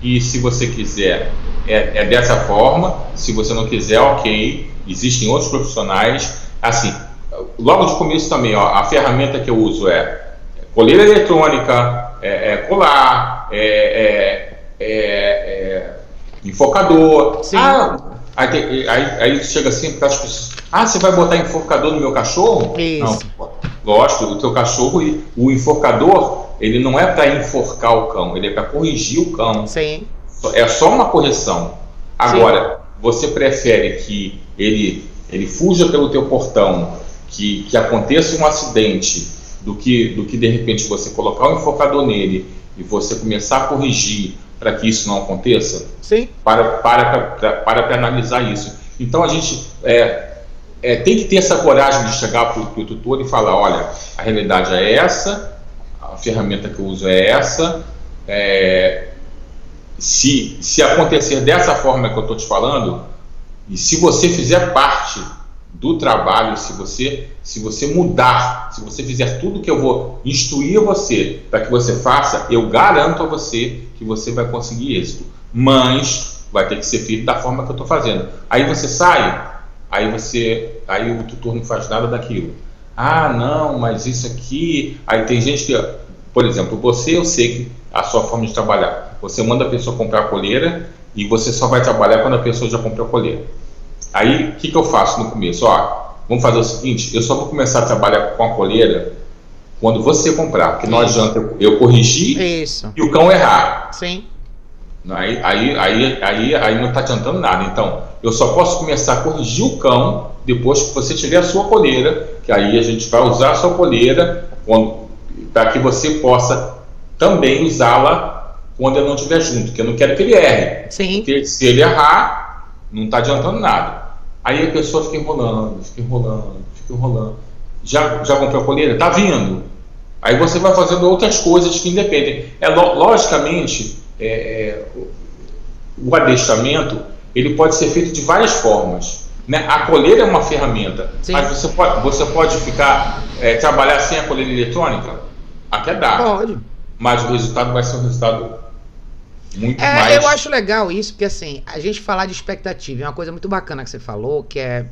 B: e se você quiser é, é dessa forma, se você não quiser, ok, existem outros profissionais, assim, logo de começo também, ó, a ferramenta que eu uso é coleira eletrônica, é, é colar, é, é, é, é enfocador. Sim. Ah, aí, aí, aí, chega assim para as pessoas, ah, você vai botar enfocador no meu cachorro?
A: Isso.
B: Não, lógico, o teu cachorro, o enforcador, ele não é para enforcar o cão, ele é para corrigir o cão.
A: Sim.
B: É só uma correção. Agora, Sim. você prefere que ele, ele fuja pelo teu portão, que, que aconteça um acidente, do que, do que de repente você colocar o um enfocador nele e você começar a corrigir para que isso não aconteça?
A: Sim.
B: Para, para, para, para, para analisar isso. Então a gente é, é, tem que ter essa coragem de chegar para o tutor e falar: olha, a realidade é essa, a ferramenta que eu uso é essa. É, se, se acontecer dessa forma que eu estou te falando, e se você fizer parte do trabalho, se você se você mudar, se você fizer tudo que eu vou instruir você para que você faça, eu garanto a você que você vai conseguir êxito. Mas vai ter que ser feito da forma que eu estou fazendo. Aí você sai, aí você, aí o tutor não faz nada daquilo. Ah, não, mas isso aqui. Aí tem gente que, por exemplo, você, eu sei que a sua forma de trabalhar. Você manda a pessoa comprar a coleira e você só vai trabalhar quando a pessoa já comprou a coleira. Aí, o que, que eu faço no começo? Ó, vamos fazer o seguinte: eu só vou começar a trabalhar com a coleira quando você comprar, porque não adianta eu, eu corrigir
A: Isso.
B: e o cão errar.
A: Sim.
B: Aí, aí, aí, aí, aí não está adiantando nada. Então, eu só posso começar a corrigir o cão depois que você tiver a sua coleira, que aí a gente vai usar a sua coleira para que você possa também usá-la quando eu não estiver junto, porque eu não quero que ele erre.
A: Sim.
B: Porque se ele errar, não está adiantando nada. Aí a pessoa fica enrolando, fica enrolando, fica enrolando. Já, já comprou a colheita? Está vindo. Aí você vai fazendo outras coisas que independem. É, logicamente, é, é, o adestramento ele pode ser feito de várias formas. Né? A colheita é uma ferramenta, Sim. mas você pode, você pode ficar é, trabalhar sem a colheita eletrônica? Até dá.
A: Pode.
B: Mas o resultado vai ser um resultado muito
A: é,
B: mais.
A: Eu acho legal isso, porque assim, a gente falar de expectativa é uma coisa muito bacana que você falou, que é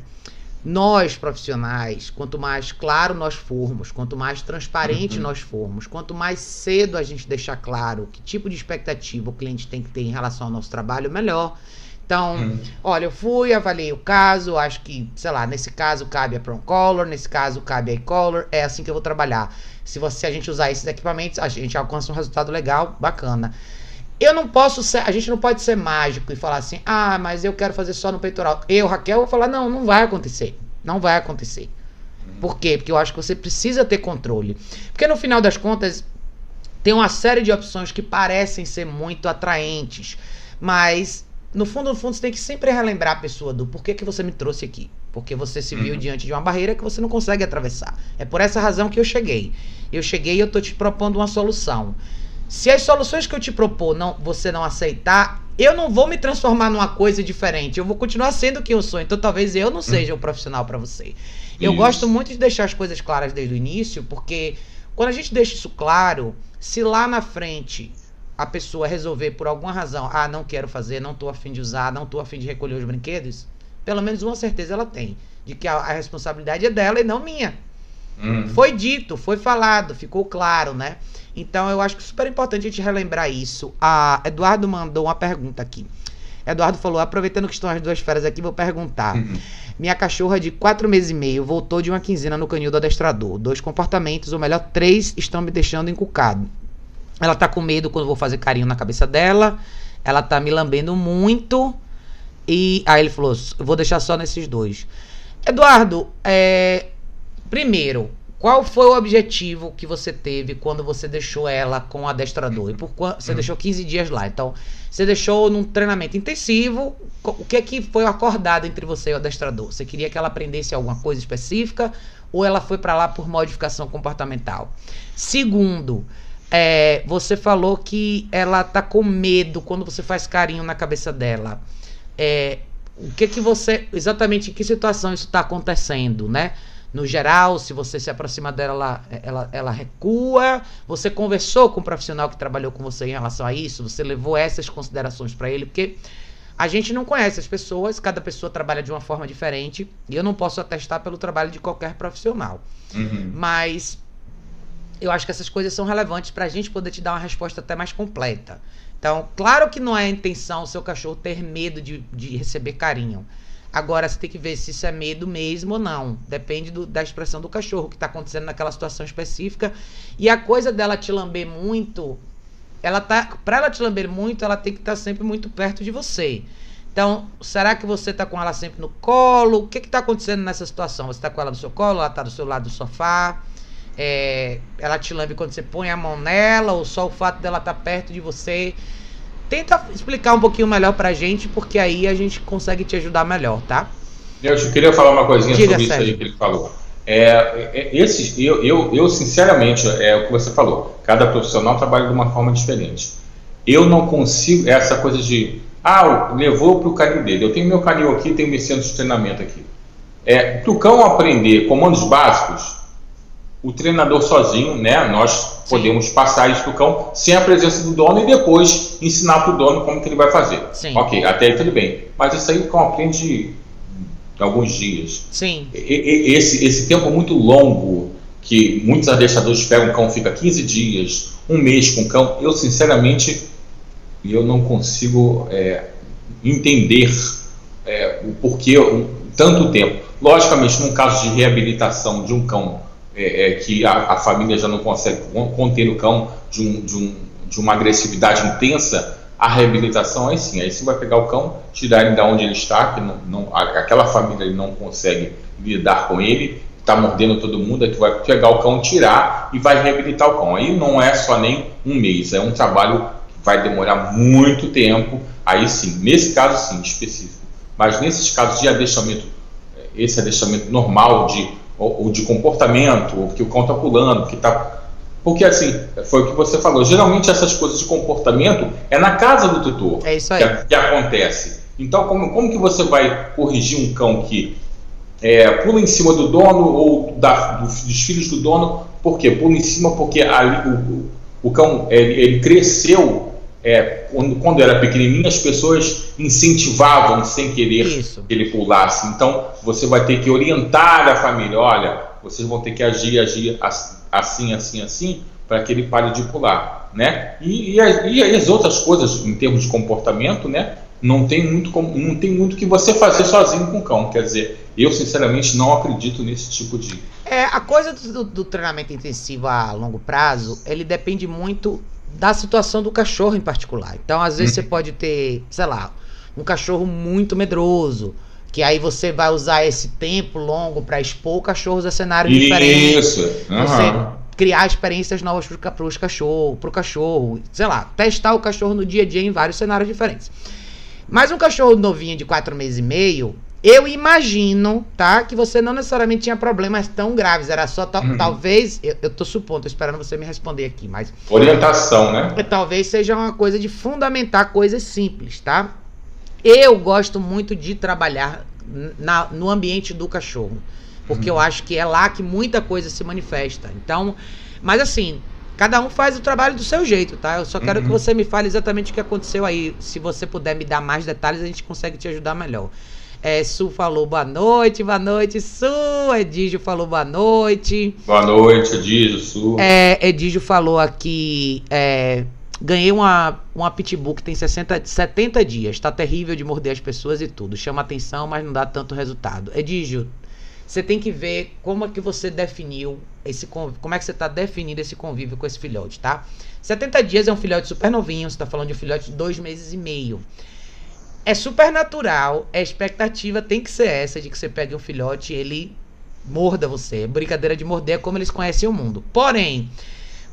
A: nós profissionais, quanto mais claro nós formos, quanto mais transparente uhum. nós formos, quanto mais cedo a gente deixar claro que tipo de expectativa o cliente tem que ter em relação ao nosso trabalho, melhor. Então, hum. olha, eu fui, avaliei o caso, acho que, sei lá, nesse caso cabe a Prong Color, nesse caso cabe a E-Color, é assim que eu vou trabalhar. Se você a gente usar esses equipamentos, a gente alcança um resultado legal, bacana. Eu não posso ser, a gente não pode ser mágico e falar assim: "Ah, mas eu quero fazer só no peitoral". Eu, Raquel, vou falar: "Não, não vai acontecer". Não vai acontecer. Por quê? Porque eu acho que você precisa ter controle. Porque no final das contas, tem uma série de opções que parecem ser muito atraentes, mas no fundo, no fundo, você tem que sempre relembrar a pessoa do porquê que você me trouxe aqui. Porque você se viu uhum. diante de uma barreira que você não consegue atravessar. É por essa razão que eu cheguei. Eu cheguei e eu tô te propondo uma solução. Se as soluções que eu te propor não, você não aceitar, eu não vou me transformar numa coisa diferente. Eu vou continuar sendo quem eu sou. Então talvez eu não seja o profissional para você. Eu isso. gosto muito de deixar as coisas claras desde o início, porque quando a gente deixa isso claro, se lá na frente a pessoa resolver por alguma razão, ah, não quero fazer, não tô afim de usar, não tô afim de recolher os brinquedos, pelo menos uma certeza ela tem, de que a, a responsabilidade é dela e não minha. Uhum. Foi dito, foi falado, ficou claro, né? Então eu acho que é super importante a gente relembrar isso. A Eduardo mandou uma pergunta aqui. Eduardo falou: aproveitando que estão as duas férias aqui, vou perguntar. Uhum. Minha cachorra de quatro meses e meio voltou de uma quinzena no canil do adestrador. Dois comportamentos, ou melhor, três, estão me deixando encucado. Ela tá com medo quando eu vou fazer carinho na cabeça dela. Ela tá me lambendo muito. E aí ele falou: vou deixar só nesses dois. Eduardo, é, primeiro, qual foi o objetivo que você teve quando você deixou ela com o adestrador? E por quanto, você deixou 15 dias lá. Então, você deixou num treinamento intensivo. O que é que foi acordado entre você e o adestrador? Você queria que ela aprendesse alguma coisa específica ou ela foi para lá por modificação comportamental? Segundo, é, você falou que ela tá com medo quando você faz carinho na cabeça dela. É, o que que você. Exatamente em que situação isso está acontecendo, né? No geral, se você se aproxima dela, ela, ela, ela recua. Você conversou com o um profissional que trabalhou com você em relação a isso? Você levou essas considerações para ele? Porque a gente não conhece as pessoas, cada pessoa trabalha de uma forma diferente. E eu não posso atestar pelo trabalho de qualquer profissional. Uhum. Mas eu acho que essas coisas são relevantes para a gente poder te dar uma resposta até mais completa. Então, claro que não é a intenção o seu cachorro ter medo de, de receber carinho. Agora, você tem que ver se isso é medo mesmo ou não. Depende do, da expressão do cachorro, que está acontecendo naquela situação específica. E a coisa dela te lamber muito, ela tá. Para ela te lamber muito, ela tem que estar tá sempre muito perto de você. Então, será que você está com ela sempre no colo? O que está acontecendo nessa situação? Você está com ela no seu colo? Ela está do seu lado do sofá? é, ela te lambe quando você põe a mão nela, ou só o fato dela estar tá perto de você. Tenta explicar um pouquinho melhor pra gente, porque aí a gente consegue te ajudar melhor, tá?
B: Eu queria falar uma coisinha Diga, sobre Sérgio. isso aí que ele falou. É, é, esses, eu, eu, eu, sinceramente, é o que você falou. Cada profissional trabalha de uma forma diferente. Eu não consigo essa coisa de ah, levou para o canil dele. Eu tenho meu canil aqui, tenho meu centro de treinamento aqui. É, para o cão aprender comandos básicos, o treinador sozinho, né? Nós podemos Sim. passar isso para o cão sem a presença do dono e depois ensinar para o dono como que ele vai fazer. Sim. Ok, até aí tudo bem. Mas isso aí o cão aprende alguns dias.
A: Sim.
B: E, esse, esse tempo muito longo que muitos adestradores pegam o cão, fica 15 dias, um mês com o cão, eu sinceramente eu não consigo é, entender é, o porquê um, tanto tempo. Logicamente, num caso de reabilitação de um cão é, é, que a, a, família já não consegue conter o cão de, um, de, um, de uma agressividade intensa, a reabilitação aí sim, aí você vai pegar o cão, tirar ele de onde ele está, que não, não, aquela família não consegue lidar com ele, está mordendo todo mundo, tu vai pegar o cão, tirar e vai reabilitar o cão. Aí não é só nem um mês, é um trabalho que vai demorar muito tempo, aí sim, nesse caso sim, específico. Mas nesses casos de adestramento, esse adestramento normal de ou, ou de comportamento, ou que o cão está pulando, que está porque assim, foi o que você falou, geralmente essas coisas de comportamento é na casa do tutor
A: é isso aí.
B: Que, que, acontece. Então, como, como que você vai corrigir um cão que é, pula em cima do dono ou da, dos filhos do dono? Por quê? Pula em cima porque ali, o, o cão ele, ele cresceu é, quando, era pequenininho, as pessoas incentivavam sem querer Isso. que ele pulasse. Então, você vai ter que orientar a família: olha, vocês vão ter que agir, agir assim, assim, assim, para que ele pare de pular. Né? E, e, as, e, as, outras coisas, em termos de comportamento, né? não tem muito como, não tem muito que você fazer sozinho com o cão. Quer dizer, eu sinceramente não acredito nesse tipo de.
A: É, a coisa do, do treinamento intensivo a longo prazo, ele depende muito da situação do cachorro em particular. Então, às vezes, uhum. você pode ter, sei lá, um cachorro muito medroso, que aí você vai usar esse tempo longo para expor cachorros a cenários
B: Isso.
A: diferentes.
B: Isso.
A: Uhum. Você criar experiências novas para os cachorro, pro cachorro, sei lá, testar o cachorro no dia a dia em vários cenários diferentes. Mas um cachorro novinho de quatro meses e meio, eu imagino, tá? Que você não necessariamente tinha problemas tão graves. Era só uhum. talvez. Eu, eu tô supondo, tô esperando você me responder aqui, mas.
B: Orientação, né?
A: Talvez seja uma coisa de fundamentar coisas simples, tá? Eu gosto muito de trabalhar na, no ambiente do cachorro. Porque uhum. eu acho que é lá que muita coisa se manifesta. Então, mas assim, cada um faz o trabalho do seu jeito, tá? Eu só quero uhum. que você me fale exatamente o que aconteceu aí. Se você puder me dar mais detalhes, a gente consegue te ajudar melhor. É, Su falou boa noite, boa noite, Su. Edígio falou boa noite.
B: Boa noite, Edígio, Su.
A: É, Edígio falou aqui. É, ganhei uma, uma pitbull que tem 60, 70 dias. Tá terrível de morder as pessoas e tudo. Chama atenção, mas não dá tanto resultado. Edígio, você tem que ver como é que você definiu esse como é que você está definindo esse convívio com esse filhote, tá? 70 dias é um filhote super novinho, você está falando de um filhote de dois meses e meio é super natural, a expectativa tem que ser essa de que você pegue um filhote e ele morda você. Brincadeira de morder é como eles conhecem o mundo. Porém,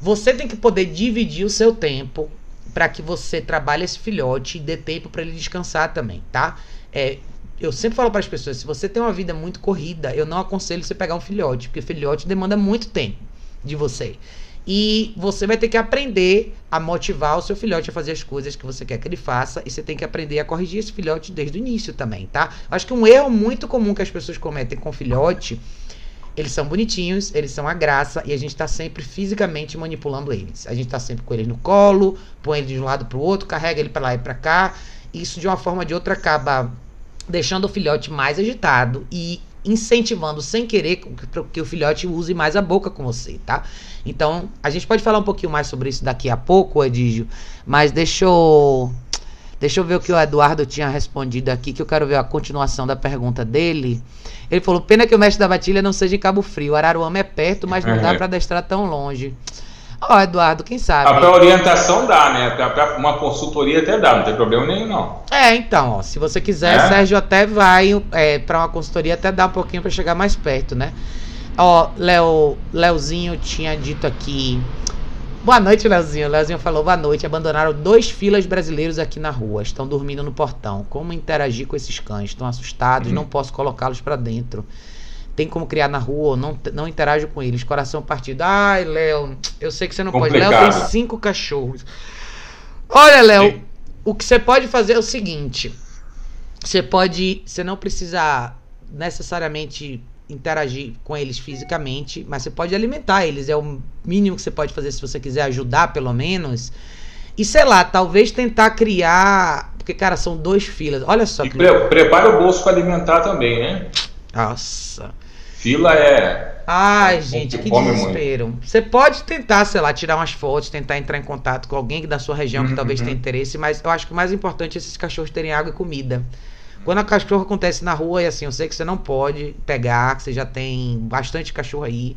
A: você tem que poder dividir o seu tempo para que você trabalhe esse filhote e dê tempo para ele descansar também, tá? É, eu sempre falo para as pessoas, se você tem uma vida muito corrida, eu não aconselho você pegar um filhote, porque filhote demanda muito tempo de você. E você vai ter que aprender a motivar o seu filhote a fazer as coisas que você quer que ele faça. E você tem que aprender a corrigir esse filhote desde o início também, tá? Acho que um erro muito comum que as pessoas cometem com filhote. Eles são bonitinhos, eles são a graça e a gente está sempre fisicamente manipulando eles. A gente está sempre com eles no colo, põe ele de um lado para o outro, carrega ele para lá e para cá. Isso de uma forma ou de outra acaba deixando o filhote mais agitado e incentivando sem querer que o filhote use mais a boca com você, tá? Então, a gente pode falar um pouquinho mais sobre isso daqui a pouco, Edígio, mas deixa eu Deixa eu ver o que o Eduardo tinha respondido aqui, que eu quero ver a continuação da pergunta dele. Ele falou: pena que o mestre da batilha não seja em Cabo Frio. Araruama é perto, mas não dá para adestrar tão longe. Ó, oh, Eduardo, quem sabe?
B: Ah, pra orientação dá, né? Pra, uma consultoria até dá, não tem problema nenhum, não.
A: É, então, ó, se você quiser, é? Sérgio até vai é, pra uma consultoria, até dá um pouquinho para chegar mais perto, né? Ó, Léo, Léozinho tinha dito aqui. Boa noite, Léozinho. Léozinho falou boa noite. Abandonaram dois filas brasileiros aqui na rua. Estão dormindo no portão. Como interagir com esses cães? Estão assustados, uhum. não posso colocá-los para dentro tem como criar na rua, não, não interajo com eles, coração partido. Ai, Léo, eu sei que você não Complicado. pode. Léo tem cinco cachorros. Olha, Léo, o que você pode fazer é o seguinte: você pode. Você não precisa necessariamente interagir com eles fisicamente, mas você pode alimentar eles. É o mínimo que você pode fazer se você quiser ajudar, pelo menos. E sei lá, talvez tentar criar. Porque, cara, são dois filas. Olha só.
B: E pre prepara o bolso para alimentar também, né?
A: Nossa.
B: Fila é.
A: Ai, é, gente, que desespero. Muito. Você pode tentar, sei lá, tirar umas fotos, tentar entrar em contato com alguém da sua região que uhum, talvez tenha uhum. interesse, mas eu acho que o mais importante é esses cachorros terem água e comida. Quando a cachorro acontece na rua, é assim, eu sei que você não pode pegar, que você já tem bastante cachorro aí.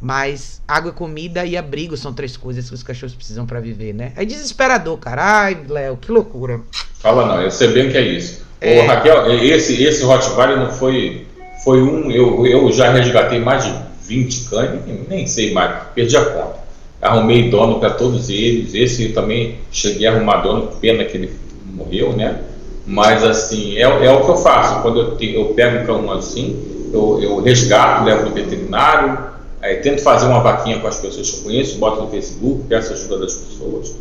A: Mas água, comida e abrigo são três coisas que os cachorros precisam para viver, né? É desesperador, cara. Ai, Léo, que loucura.
B: Fala não, eu sei bem que é isso. É... Ô, Raquel, esse, esse Rottweiler não foi foi um, eu, eu já resgatei mais de 20 cães, nem sei mais, perdi a conta. Arrumei dono para todos eles, esse eu também cheguei a arrumar dono, pena que ele morreu, né? Mas assim, é, é o que eu faço, quando eu, te, eu pego um cão assim, eu, eu resgato, levo no veterinário, aí tento fazer uma vaquinha com as pessoas que eu conheço, boto no Facebook, peço ajuda das pessoas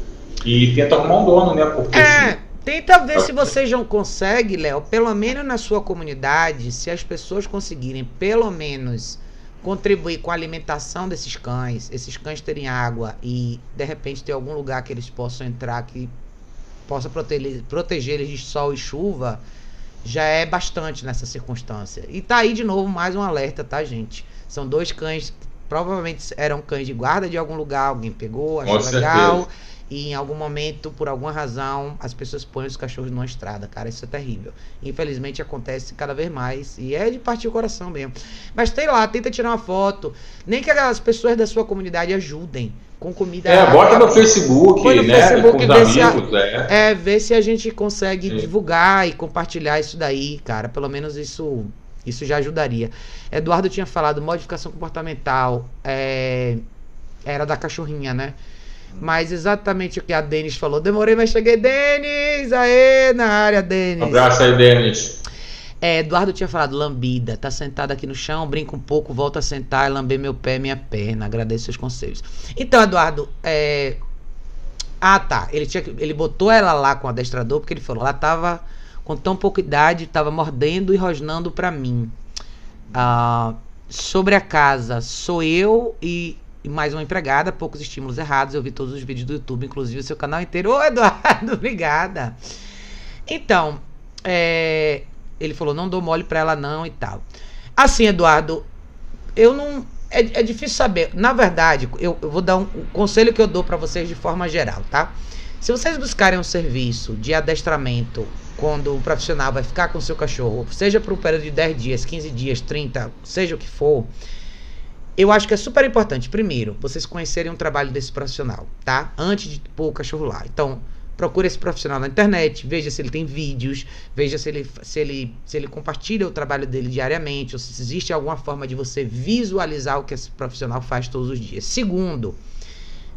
B: e tento arrumar um dono, né? Porque é. assim,
A: Tenta ver se você já consegue, Léo, pelo menos na sua comunidade, se as pessoas conseguirem pelo menos contribuir com a alimentação desses cães, esses cães terem água e de repente ter algum lugar que eles possam entrar que possa proteger, proteger eles de sol e chuva, já é bastante nessa circunstância. E tá aí de novo mais um alerta, tá, gente? São dois cães provavelmente eram cães de guarda de algum lugar, alguém pegou, achou Com legal. Certeza. E em algum momento, por alguma razão, as pessoas põem os cachorros numa estrada, cara. Isso é terrível. Infelizmente acontece cada vez mais. E é de partir o coração mesmo. Mas tem lá, tenta tirar uma foto. Nem que as pessoas da sua comunidade ajudem com comida.
B: É, bota no Facebook, no né?
A: Facebook, com os amigos, a, é. é. ver se a gente consegue Sim. divulgar e compartilhar isso daí, cara. Pelo menos isso isso já ajudaria. Eduardo tinha falado modificação comportamental. É, era da cachorrinha, né? Mas exatamente o que a Denis falou. Demorei, mas cheguei. Denis! Aê, na área, Denis. Um
B: abraço aí, Denis.
A: É, Eduardo tinha falado lambida. Tá sentado aqui no chão, brinca um pouco, volta a sentar e lamber meu pé minha perna. Agradeço seus conselhos. Então, Eduardo, é... Ah, tá. Ele, tinha, ele botou ela lá com o adestrador porque ele falou, ela tava com tão pouca idade, tava mordendo e rosnando para mim. Ah, sobre a casa, sou eu e e mais uma empregada, poucos estímulos errados. Eu vi todos os vídeos do YouTube, inclusive o seu canal inteiro. Ô, Eduardo, [laughs] obrigada. Então, é, ele falou: não dou mole pra ela, não e tal. Assim, Eduardo, eu não. É, é difícil saber. Na verdade, eu, eu vou dar um, um conselho que eu dou para vocês de forma geral, tá? Se vocês buscarem um serviço de adestramento quando o profissional vai ficar com o seu cachorro, seja por um período de 10 dias, 15 dias, 30, seja o que for, eu acho que é super importante, primeiro, vocês conhecerem o trabalho desse profissional, tá? Antes de pôr o cachorro lá. Então, procure esse profissional na internet, veja se ele tem vídeos, veja se ele, se ele, se ele compartilha o trabalho dele diariamente, ou se existe alguma forma de você visualizar o que esse profissional faz todos os dias. Segundo,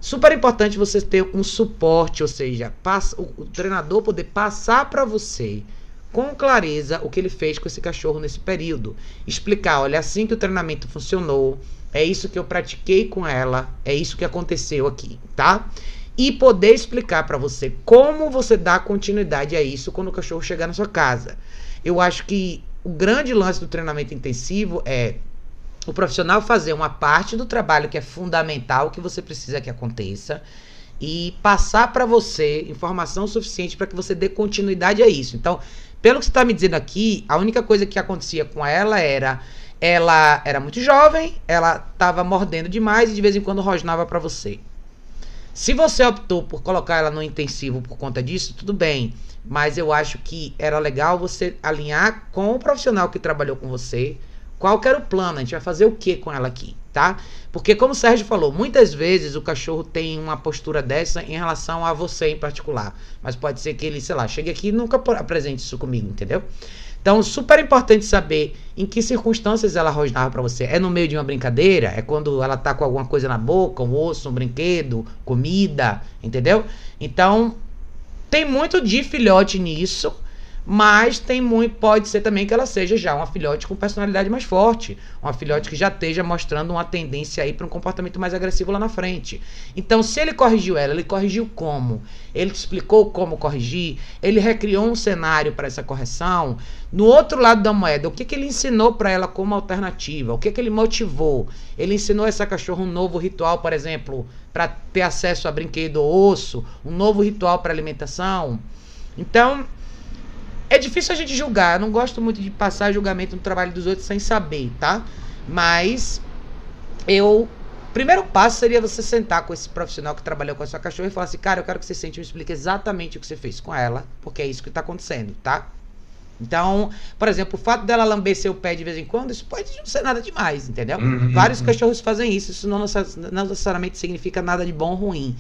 A: super importante você ter um suporte, ou seja, passa, o, o treinador poder passar para você com clareza o que ele fez com esse cachorro nesse período. Explicar, olha, assim que o treinamento funcionou, é isso que eu pratiquei com ela, é isso que aconteceu aqui, tá? E poder explicar para você como você dá continuidade a isso quando o cachorro chegar na sua casa. Eu acho que o grande lance do treinamento intensivo é o profissional fazer uma parte do trabalho que é fundamental, que você precisa que aconteça, e passar para você informação suficiente para que você dê continuidade a isso. Então, pelo que você está me dizendo aqui, a única coisa que acontecia com ela era ela era muito jovem, ela estava mordendo demais e de vez em quando rosnava para você. Se você optou por colocar ela no intensivo por conta disso, tudo bem. Mas eu acho que era legal você alinhar com o profissional que trabalhou com você. Qual que era o plano? A gente vai fazer o que com ela aqui, tá? Porque como o Sérgio falou, muitas vezes o cachorro tem uma postura dessa em relação a você em particular. Mas pode ser que ele, sei lá, chegue aqui e nunca apresente isso comigo, entendeu? Então, super importante saber em que circunstâncias ela rosnava para você. É no meio de uma brincadeira? É quando ela tá com alguma coisa na boca, um osso, um brinquedo, comida, entendeu? Então, tem muito de filhote nisso. Mas tem muito, pode ser também que ela seja já uma filhote com personalidade mais forte, uma filhote que já esteja mostrando uma tendência aí para um comportamento mais agressivo lá na frente. Então, se ele corrigiu ela, ele corrigiu como? Ele explicou como corrigir? Ele recriou um cenário para essa correção? No outro lado da moeda, o que, que ele ensinou para ela como alternativa? O que, que ele motivou? Ele ensinou essa cachorra um novo ritual, por exemplo, para ter acesso a brinquedo osso, um novo ritual para alimentação. Então, é difícil a gente julgar. Eu não gosto muito de passar julgamento no trabalho dos outros sem saber, tá? Mas eu. Primeiro passo seria você sentar com esse profissional que trabalhou com a sua cachorra e falar assim: cara, eu quero que você sente e me explique exatamente o que você fez com ela, porque é isso que tá acontecendo, tá? Então, por exemplo, o fato dela lamber seu pé de vez em quando, isso pode não ser nada demais, entendeu? Uhum. Vários cachorros fazem isso, isso não necessariamente significa nada de bom ou ruim.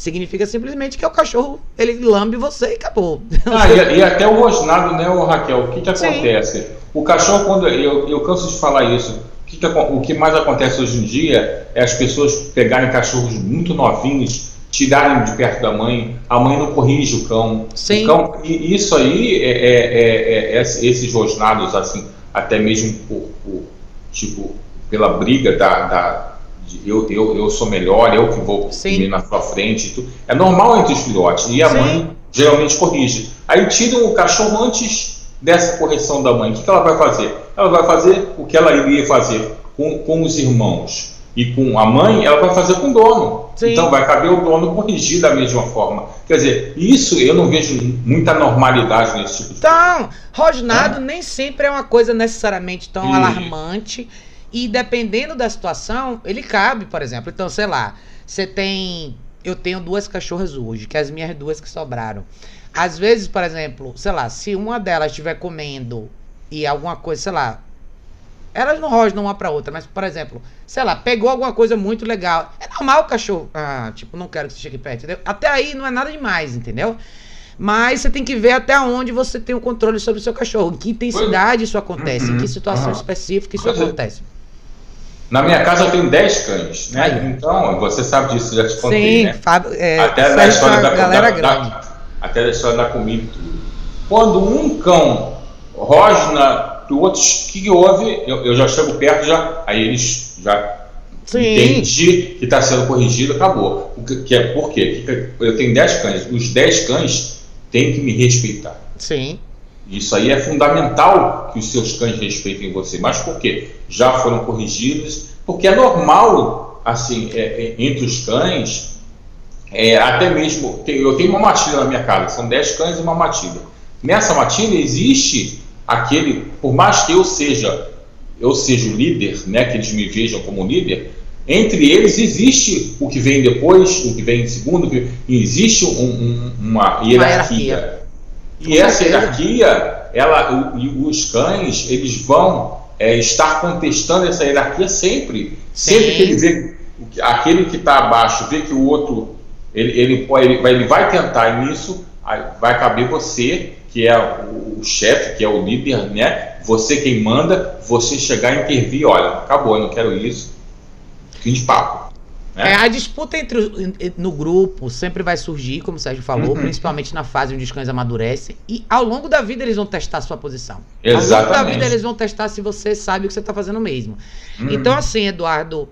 A: Significa simplesmente que é o cachorro, ele lambe você e acabou. [laughs]
B: Ah, e, e, até o rosnado, né, o Raquel? O que, que acontece? Sim. O cachorro, quando. Eu, eu canso de falar isso. O que, que, o que mais acontece hoje em dia é as pessoas pegarem cachorros muito novinhos, tirarem de perto da mãe, a mãe não corrige o cão. Sim. O cão e isso aí, é, é, é, é, esses rosnados, assim, até mesmo por, por tipo, pela briga da, da eu, eu, eu sou melhor, eu que vou Sim. comer na sua frente. É normal entre os filhotes. E a Sim. mãe geralmente corrige. Aí tiram o cachorro antes dessa correção da mãe. O que, que ela vai fazer? Ela vai fazer o que ela iria fazer com, com os irmãos e com a mãe, ela vai fazer com o dono. Sim. Então vai caber o dono corrigir da mesma forma. Quer dizer, isso eu não vejo muita normalidade nesse tipo de
A: Então, rosnado é. nem sempre é uma coisa necessariamente tão e... alarmante E dependendo da situação, ele cabe, por exemplo. Então, sei lá, você tem. Eu tenho duas cachorras hoje, que é as minhas duas que sobraram. Às vezes, por exemplo, sei lá, se uma delas estiver comendo e alguma coisa, sei lá, elas não rosnam uma pra outra, mas, por exemplo, sei lá, pegou alguma coisa muito legal. É normal o cachorro. Ah, tipo, não quero que você chegue perto, entendeu? Até aí não é nada demais, entendeu? Mas você tem que ver até onde você tem o controle sobre o seu cachorro. Em que intensidade isso acontece, em que situação específica isso é. acontece.
B: Na minha casa eu tenho 10 cães, né? Aí. Então, você sabe disso, já te contei, Sim, né? Fábio, é,
A: até da história da, galera da, da,
B: até da história da comida e tudo. Quando um cão rosna do outro, o que, houve? Eu, eu, já chego perto, já, aí eles já Sim. entendi que está sendo corrigido, acabou. O que, que é, por quê? Eu tenho 10 cães, os 10 cães têm que me respeitar.
A: Sim.
B: Isso aí é fundamental que os seus cães respeitem você. Mas por quê? Já foram corrigidos, porque é normal, assim, é, é, entre os cães, é, até mesmo, eu tenho uma matilha na minha casa, são 10 cães e uma matilha. Nessa matilha existe aquele, por mais que eu seja, eu seja o líder, né, que eles me vejam como líder, entre eles existe o que vem depois, o que vem em segundo, existe um, um, uma hierarquia. Uma hierarquia. E essa hierarquia, ela, o, os cães, eles vão é, estar contestando essa hierarquia sempre. Sim. Sempre que ele vê, aquele que está abaixo vê que o outro, ele, ele, ele, vai, ele vai tentar nisso, vai caber você, que é o, o chefe, que é o líder, né? Você quem manda, você chegar e intervir, olha, acabou, eu não quero isso. Fim de papo.
A: É. é. a disputa entre no grupo sempre vai surgir, como o Sérgio falou, uhum. principalmente na fase onde os cães amadurecem. E ao longo da vida eles vão testar a sua posição.
B: Exatamente. Ao longo
A: da vida eles vão testar se você sabe o que você está fazendo mesmo. Uhum. Então, assim, Eduardo,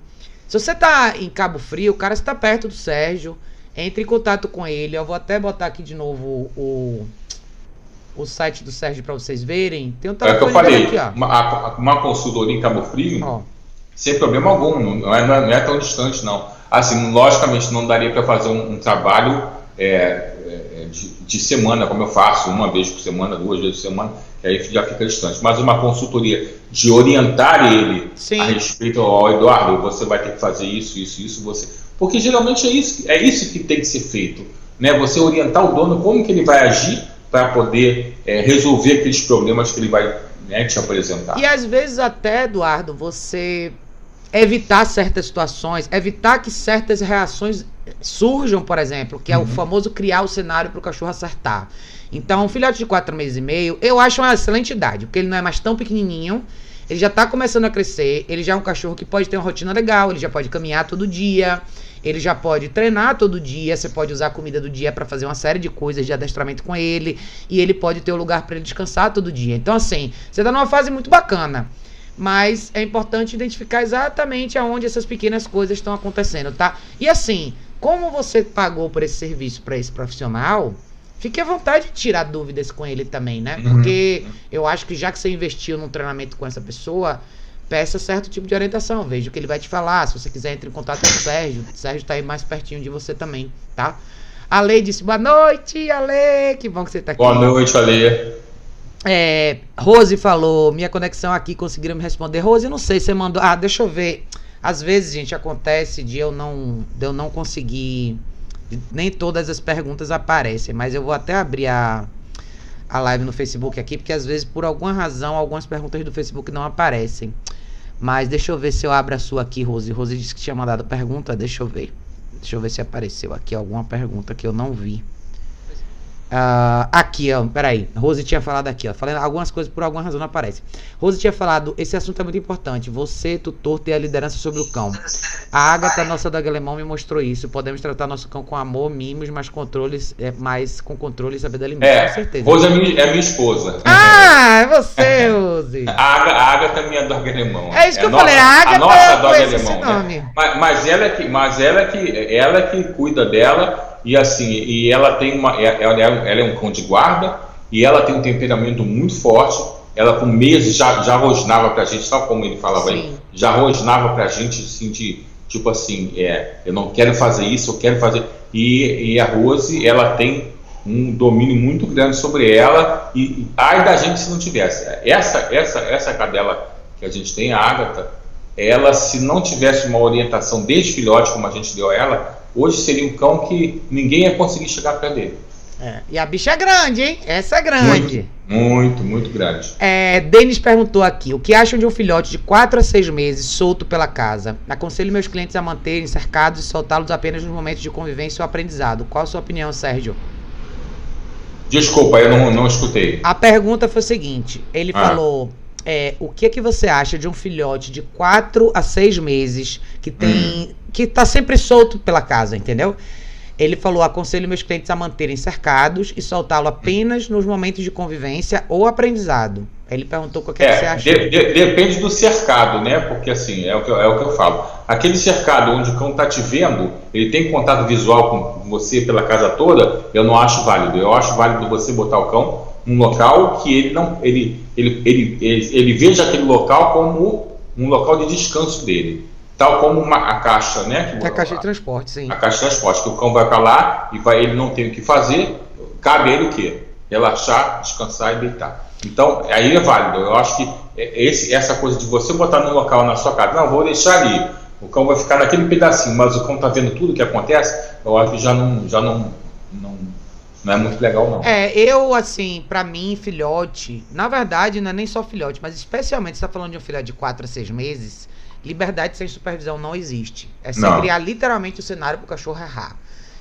A: se você está em Cabo Frio, o cara está perto do Sérgio, entre em contato com ele. Eu vou até botar aqui de novo o, o site do Sérgio para vocês verem.
B: Tem um é que eu falei, aqui, ó. Uma, uma consultoria em Cabo Frio. Ó sem problema algum, não é, não é, tão distante não. Assim, logicamente não daria para fazer um, um trabalho é, é, de, de, semana, como eu faço, uma vez por semana, duas vezes por semana, que aí já fica distante. Mas uma consultoria de orientar ele Sim. a respeito ao Eduardo, você vai ter que fazer isso, isso, isso, você. Porque geralmente é isso, é isso que tem que ser feito. Né? Você orientar o dono como que ele vai agir para poder é, resolver aqueles problemas que ele vai né, te apresentar.
A: E às vezes até, Eduardo, você evitar certas situações, evitar que certas reações surjam, por exemplo, que é uhum. o famoso criar o cenário para o cachorro acertar. Então, um filhote de quatro meses e meio, eu acho uma excelente idade, porque ele não é mais tão pequenininho, ele já está começando a crescer, ele já é um cachorro que pode ter uma rotina legal, ele já pode caminhar todo dia, ele já pode treinar todo dia, você pode usar a comida do dia para fazer uma série de coisas de adestramento com ele, e ele pode ter o um lugar para ele descansar todo dia. Então, assim, você está numa fase muito bacana mas é importante identificar exatamente aonde essas pequenas coisas estão acontecendo, tá? E assim, como você pagou por esse serviço para esse profissional, fique à vontade de tirar dúvidas com ele também, né? Uhum. Porque eu acho que já que você investiu num treinamento com essa pessoa, peça certo tipo de orientação, veja o que ele vai te falar. Se você quiser, entre em contato com o Sérgio. O Sérgio tá aí mais pertinho de você também, tá? A Lei disse boa noite, Ale. Que bom que você tá aqui.
B: Boa noite, Ale.
A: É, Rose falou, minha conexão aqui, conseguiram me responder. Rose, não sei, você mandou. Ah, deixa eu ver. Às vezes, gente, acontece de eu não, de eu não conseguir. Nem todas as perguntas aparecem, mas eu vou até abrir a, a live no Facebook aqui, porque às vezes, por alguma razão, algumas perguntas do Facebook não aparecem. Mas deixa eu ver se eu abro a sua aqui, Rose. Rose disse que tinha mandado pergunta, deixa eu ver. Deixa eu ver se apareceu aqui alguma pergunta que eu não vi. Uh, aqui, ó, peraí. Rose tinha falado aqui, ó. Falando algumas coisas por alguma razão não aparece. Rose tinha falado: esse assunto é muito importante. Você, tutor, ter a liderança sobre o cão. A Agatha, nossa dog alemão, me mostrou isso. Podemos tratar nosso cão com amor, mimos, mas controles, é, mais com controle e saber da limite.
B: É, com certeza. Rose é minha, é minha esposa.
A: Ah, é você, Rose. [laughs]
B: a, Agatha é minha dog alemão.
A: É isso que
B: é
A: eu falei, a Agatha a nossa dog
B: alemão. Né? Mas, mas, ela é que, mas ela é que, ela é que cuida dela e assim, e ela tem uma, ela, ela é um cão de guarda e ela tem um temperamento muito forte. Ela com meses já, já rosnava pra gente, tal como ele falava aí, já rosnava pra gente assim de tipo assim, é, eu não quero fazer isso, eu quero fazer. E, e a Rose, ela tem um domínio muito grande sobre ela e, e ai da gente se não tivesse. Essa essa essa cadela que a gente tem, a Agatha, ela, se não tivesse uma orientação desde filhote, como a gente deu a ela, hoje seria um cão que ninguém ia conseguir chegar perto dele.
A: É. E a bicha é grande, hein? Essa é grande.
B: Muito, muito, muito grande.
A: É, Denis perguntou aqui: o que acham de um filhote de 4 a 6 meses solto pela casa? Aconselho meus clientes a manterem cercados e soltá-los apenas nos momentos de convivência ou aprendizado. Qual a sua opinião, Sérgio?
B: Desculpa, eu não, não escutei.
A: A pergunta foi a seguinte: ele ah. falou. É, o que é que você acha de um filhote de 4 a 6 meses que tem. Hum. que tá sempre solto pela casa, entendeu? Ele falou: aconselho meus clientes a manterem cercados e soltá-lo apenas nos momentos de convivência ou aprendizado. Ele perguntou o que, é, que você acha.
B: De, de, depende do cercado, né? Porque assim, é o, que, é o que eu falo. Aquele cercado onde o cão está te vendo, ele tem contato visual com você pela casa toda, eu não acho válido. Eu acho válido você botar o cão num local que ele não. Ele, ele, ele, ele, ele veja aquele local como um local de descanso dele tal como uma, a caixa, né?
A: Que, a caixa de transporte, sim.
B: A caixa de transporte, que o cão vai para lá e vai, ele não tem o que fazer, cabe ele o quê? Relaxar, descansar e deitar. Então, aí é válido. Eu acho que esse, essa coisa de você botar no local na sua casa, não, vou deixar ali. O cão vai ficar naquele pedacinho, mas o cão está vendo tudo que acontece, eu acho que já não, já não, não, não é muito legal, não.
A: É, eu, assim, para mim, filhote, na verdade, não é nem só filhote, mas especialmente, você tá falando de um filhote de 4 a 6 meses, liberdade sem supervisão não existe. É não. criar literalmente o cenário para o cachorro errar.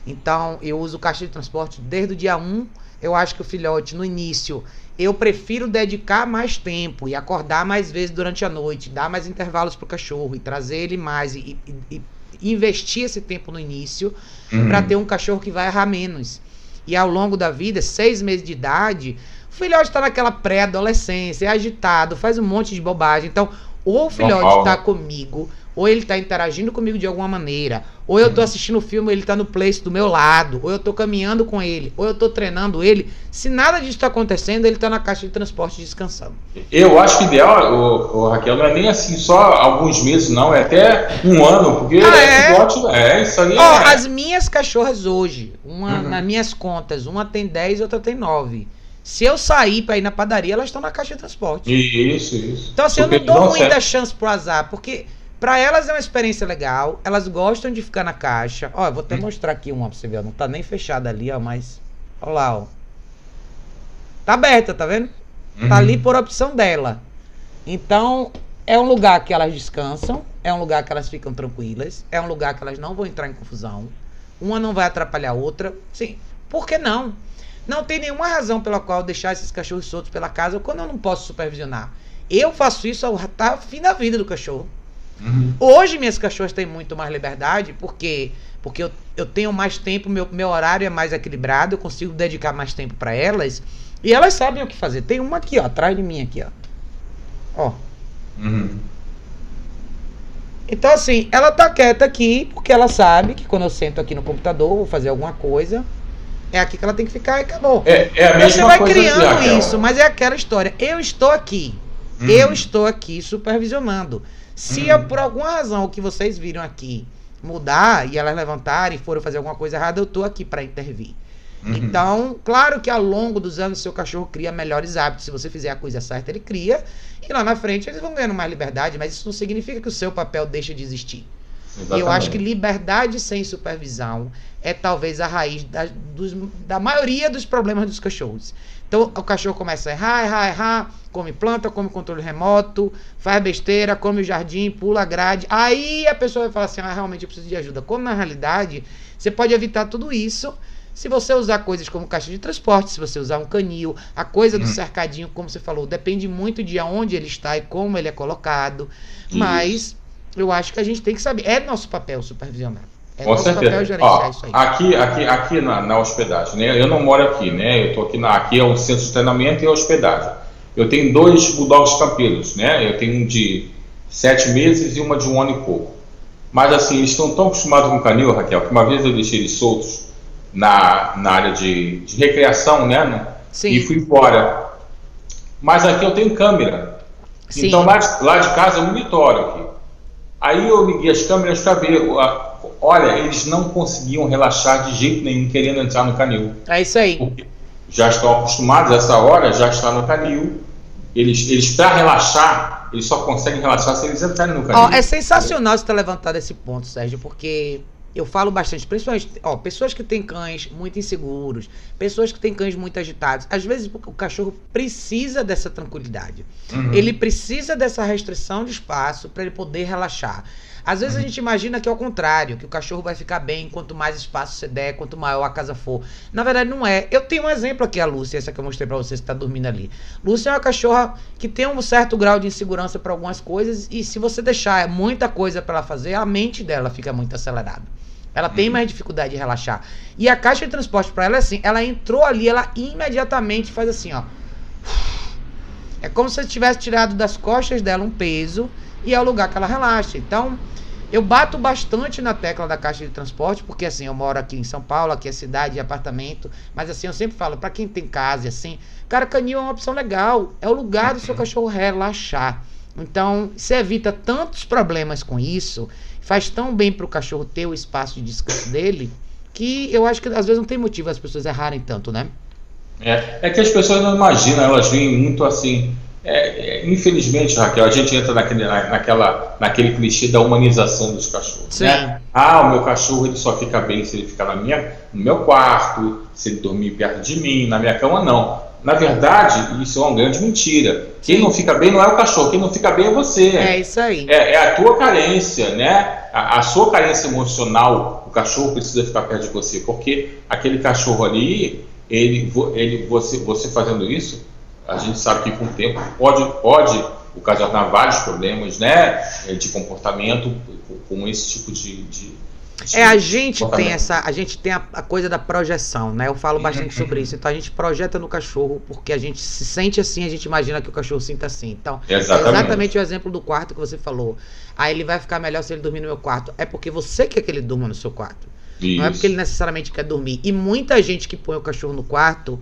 A: Então, eu uso caixa de transporte desde o dia 1. Eu acho que o filhote, no início, eu prefiro dedicar mais tempo e acordar mais vezes durante a noite, dar mais intervalos para o cachorro e trazer ele mais e, e, e investir esse tempo no início uhum. para ter um cachorro que vai errar menos. E ao longo da vida, seis meses de idade, o filhote está naquela pré-adolescência, é agitado, faz um monte de bobagem. Então, ou o filhote está comigo, ou ele está interagindo comigo de alguma maneira, ou eu estou assistindo o filme, ele está no place do meu lado, ou eu estou caminhando com ele, ou eu estou treinando ele. Se nada disso está acontecendo, ele está na caixa de transporte descansando.
B: Eu acho que o ideal, o, o, Raquel, não é nem assim só alguns meses, não, é até um ano, porque ah, é? Filhote, é isso aí.
A: Ó, é. As minhas cachorras hoje, uma uhum. nas minhas contas, uma tem 10 e outra tem 9. Se eu sair para ir na padaria, elas estão na caixa de transporte.
B: Isso, isso.
A: Então, assim, porque eu não dou muita certo. chance pro azar, porque para elas é uma experiência legal, elas gostam de ficar na caixa. Ó, eu vou até hum. mostrar aqui uma pra você ver, não tá nem fechada ali, ó, mas. Olha lá, ó. Tá aberta, tá vendo? Tá uhum. Tá ali por opção dela. Então, é um lugar que elas descansam, é um lugar que elas ficam tranquilas, é um lugar que elas não vão entrar em confusão. Uma não vai atrapalhar a outra. Sim, por que não? Não tem nenhuma razão pela qual deixar esses cachorros soltos pela casa quando eu não posso supervisionar. Eu faço isso ao tá, fim da vida do cachorro. Uhum. Hoje minhas cachorras têm muito mais liberdade, porque porque eu, eu tenho mais tempo, meu, meu horário é mais equilibrado, eu consigo dedicar mais tempo para elas. E elas sabem o que fazer. Tem uma aqui, ó, atrás de mim aqui, ó. Ó. Uhum. Então, assim, ela tá quieta aqui, porque ela sabe que quando eu sento aqui no computador, vou fazer alguma coisa, é aqui que ela tem que ficar e acabou.
B: É, é a mesma Você
A: vai
B: coisa
A: criando assim, isso, mas é aquela história. Eu estou aqui. Hum. Eu estou aqui supervisionando. Se hum. eu, por alguma razão o que vocês viram aqui mudar e elas levantarem e forem fazer alguma coisa errada, eu estou aqui para intervir. Uhum. Então, claro que ao longo dos anos seu cachorro cria melhores hábitos. Se você fizer a coisa certa, ele cria. E lá na frente eles vão ganhando mais liberdade, mas isso não significa que o seu papel deixa de existir. Exatamente. Eu acho que liberdade sem supervisão é talvez a raiz da, dos, da maioria dos problemas dos cachorros. Então o cachorro começa a errar, errar, errar, come planta, come controle remoto, faz besteira, come o jardim, pula a grade. Aí a pessoa vai falar assim: ah, realmente eu preciso de ajuda. Como na realidade você pode evitar tudo isso se você usar coisas como caixa de transporte, se você usar um canil, a coisa do uhum. cercadinho, como você falou, depende muito de aonde ele está e como ele é colocado. Mas eu acho que a gente tem que saber. É nosso papel supervisionar. É
B: Com certeza. Ó, aqui, aqui, aqui na, na, hospedagem, né? Eu não moro aqui, né? Eu tô aqui na, aqui é o centro de treinamento e a hospedagem. Eu tenho dois bulldogs campeiros, né? Eu tenho um de sete meses e uma de um ano e pouco. Mas assim, eles estão tão acostumados com o canil, Raquel, que uma vez eu deixei eles soltos na, na área de, de recreação, né? Sim. E fui embora. Mas aqui eu tenho câmera. Sim. Então lá de, lá de casa eu monitoro aqui. Aí eu liguei as câmeras para ver. Olha, eles não conseguiam relaxar de jeito nenhum querendo entrar no canil.
A: É isso aí.
B: já estão acostumados essa hora, já está no canil. Eles, eles para relaxar, eles só conseguem relaxar se eles entrarem no canil.
A: Ó, é sensacional você ter levantado esse ponto, Sérgio, porque eu falo bastante, principalmente, ó, pessoas que têm cães muito inseguros, pessoas que têm cães muito agitados. Às vezes o cachorro precisa dessa tranquilidade. Uhum. Ele precisa dessa restrição de espaço para ele poder relaxar. Às vezes a gente imagina que é o contrário, que o cachorro vai ficar bem quanto mais espaço você der, quanto maior a casa for. Na verdade, não é. Eu tenho um exemplo aqui, a Lúcia, essa que eu mostrei para vocês que está dormindo ali. Lúcia é uma cachorra que tem um certo grau de insegurança para algumas coisas, e se você deixar muita coisa para ela fazer, a mente dela fica muito acelerada. Ela tem mais dificuldade de relaxar. E a caixa de transporte para ela é assim: ela entrou ali, ela imediatamente faz assim, ó. É como se tivesse tirado das costas dela um peso e é o lugar que ela relaxa. Então, eu bato bastante na tecla da caixa de transporte, porque assim, eu moro aqui em São Paulo, aqui é cidade e apartamento, mas assim, eu sempre falo, para quem tem casa e assim, cara, canil é uma opção legal, é o lugar do seu cachorro relaxar. Então, você evita tantos problemas com isso, faz tão bem pro cachorro ter o espaço de descanso dele, que eu acho que às vezes não tem motivo as pessoas errarem tanto, né?
B: É, é que as pessoas não imaginam, elas vêm muito assim, é, é, infelizmente, Raquel, a gente entra naquele, na, naquela, naquele clichê da humanização dos cachorros. Né? Ah, o meu cachorro ele só fica bem se ele ficar na minha, no meu quarto, se ele dormir perto de mim, na minha cama, não. Na verdade, isso é uma grande mentira. Quem não fica bem não é o cachorro, quem não fica bem é você.
A: É isso aí.
B: É, é a tua carência, né? A, a, sua carência emocional, o cachorro precisa ficar perto de você, porque aquele cachorro ali, ele, ele, você, você fazendo isso, a gente sabe que com o tempo pode, pode ocasionar vários problemas né, de comportamento com esse tipo de, de,
A: é, a gente tem essa, a gente tem a, a, coisa da projeção, né? Eu falo bastante sobre isso. Então a gente projeta no cachorro porque a gente se sente assim, a gente imagina que o cachorro sinta assim. Então, exatamente, é exatamente o exemplo do quarto que você falou. Aí ele vai ficar melhor se ele dormir no meu quarto. É porque você quer que ele durma no seu quarto. Isso. Não é porque ele necessariamente quer dormir. E muita gente que põe o cachorro no quarto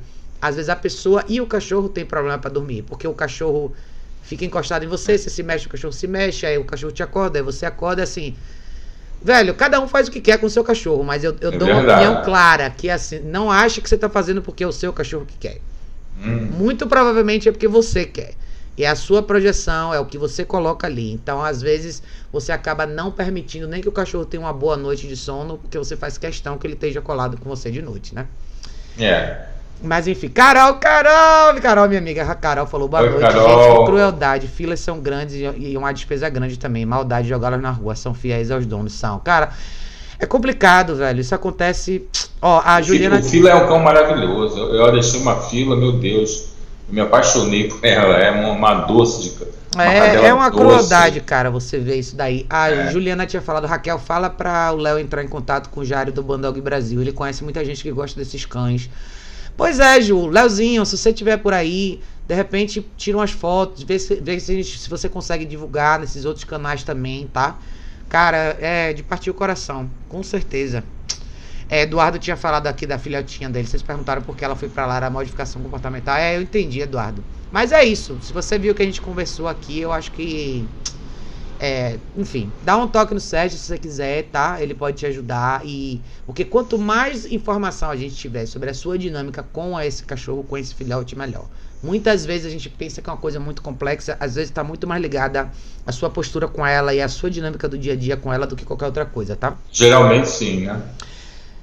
A: às vezes a pessoa e o cachorro tem problema para dormir, porque o cachorro fica encostado em você, você se mexe, o cachorro se mexe, aí o cachorro te acorda, aí você acorda assim. Velho, cada um faz o que quer com o seu cachorro, mas eu, eu é dou verdade. uma opinião clara, que assim, não acha que você está fazendo porque é o seu cachorro que quer. Hum. Muito provavelmente é porque você quer. E é a sua projeção, é o que você coloca ali. Então, às vezes, você acaba não permitindo nem que o cachorro tenha uma boa noite de sono, porque você faz questão que ele esteja colado com você de noite, né?
B: É.
A: Mas enfim, Carol, Carol, Carol, minha amiga, Carol falou boa Oi, noite. Carol. Gente, crueldade, filas são grandes e uma despesa grande também. Maldade jogá-las na rua, são fiéis aos donos, são. Cara, é complicado, velho. Isso acontece. Ó, a Juliana.
B: O fila é um cão maravilhoso. Eu, eu deixei uma fila, meu Deus. Eu me apaixonei por ela. É uma, uma doce de.
A: Uma é, é uma doce. crueldade, cara, você vê isso daí. A é. Juliana tinha falado, Raquel, fala para o Léo entrar em contato com o Jário do Bandog Brasil. Ele conhece muita gente que gosta desses cães. Pois é, Ju, Leozinho, se você estiver por aí, de repente tira umas fotos, vê se, vê se, se você consegue divulgar nesses outros canais também, tá? Cara, é de partir o coração, com certeza. É, Eduardo tinha falado aqui da filhotinha dele. Vocês perguntaram por que ela foi para lá, a modificação comportamental. É, eu entendi, Eduardo. Mas é isso. Se você viu que a gente conversou aqui, eu acho que é, enfim, dá um toque no Sérgio se você quiser, tá? Ele pode te ajudar e porque quanto mais informação a gente tiver sobre a sua dinâmica com esse cachorro, com esse filhote, melhor. Muitas vezes a gente pensa que é uma coisa muito complexa, às vezes está muito mais ligada à sua postura com ela e à sua dinâmica do dia a dia com ela do que qualquer outra coisa, tá?
B: Geralmente sim, né?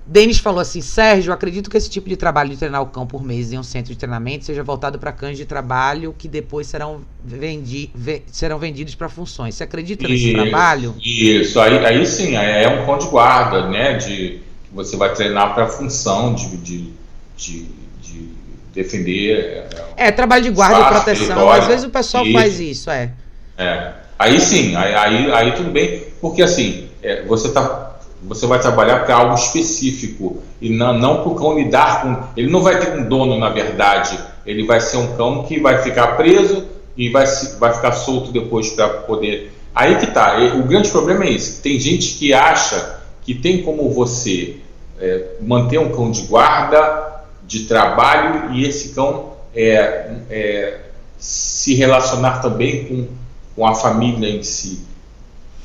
A: Denis falou assim: Sérgio, acredito que esse tipo de trabalho de treinar o cão por mês em um centro de treinamento seja voltado para cães de trabalho que depois serão, vendi, ve, serão vendidos para funções. Você acredita nesse isso, trabalho?
B: Isso, aí, aí sim, é um cão de guarda, né? De, você vai treinar para a função de, de, de, de, defender.
A: É, trabalho de guarda e proteção. Às vezes o pessoal isso. faz isso, é.
B: É. Aí sim, aí, aí, aí tudo bem, porque assim, é, você está você vai trabalhar para algo específico e não, não para o cão lidar com. Ele não vai ter um dono, na verdade. Ele vai ser um cão que vai ficar preso e vai, vai ficar solto depois para poder. Aí que tá. O grande problema é esse. Tem gente que acha que tem como você é, manter um cão de guarda, de trabalho e esse cão é, é, se relacionar também com, com a família em si.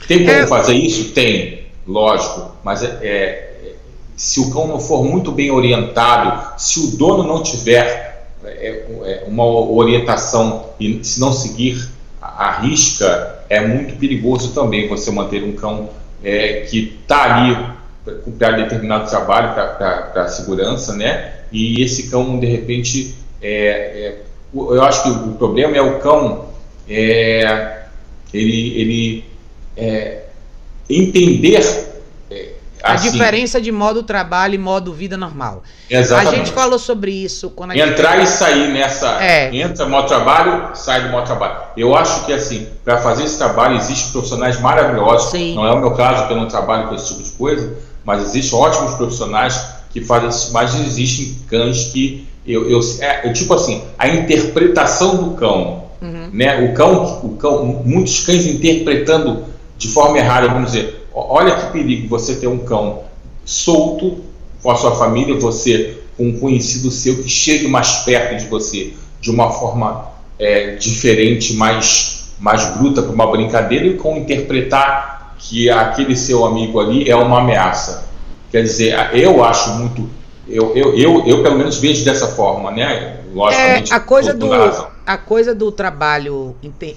B: Tem como é. fazer isso? Tem lógico, mas é, é, se o cão não for muito bem orientado, se o dono não tiver é, é uma orientação e se não seguir arrisca, é muito perigoso também você manter um cão é, que está ali para determinado trabalho, para a segurança, né? E esse cão, de repente, é, eu acho que o problema é o cão, ele, ele entender
A: a assim, diferença de modo trabalho e modo vida normal.
B: Exatamente.
A: A gente falou sobre isso quando
B: Entrar e sair nessa. É. Entra modo trabalho, sai do modo trabalho. Eu acho que assim, para fazer esse trabalho existem profissionais maravilhosos. Sim. Não é o meu caso, porque eu não trabalho com esse tipo de coisa, mas existem ótimos profissionais que fazem isso. Mas existem cães que eu, eu, é, eu tipo assim, a interpretação do cão, uhum. né? O cão, o cão, muitos cães interpretando de forma errada, vamos dizer Olha que perigo você ter um cão solto com a sua família, você com um conhecido seu que chegue mais perto de você de uma forma é, diferente, mais, mais bruta para uma brincadeira e com interpretar que aquele seu amigo ali é uma ameaça. Quer dizer, eu acho muito. Eu, eu, eu, eu pelo menos vejo dessa forma, né?
A: Logicamente, é, a coisa do a coisa do trabalho,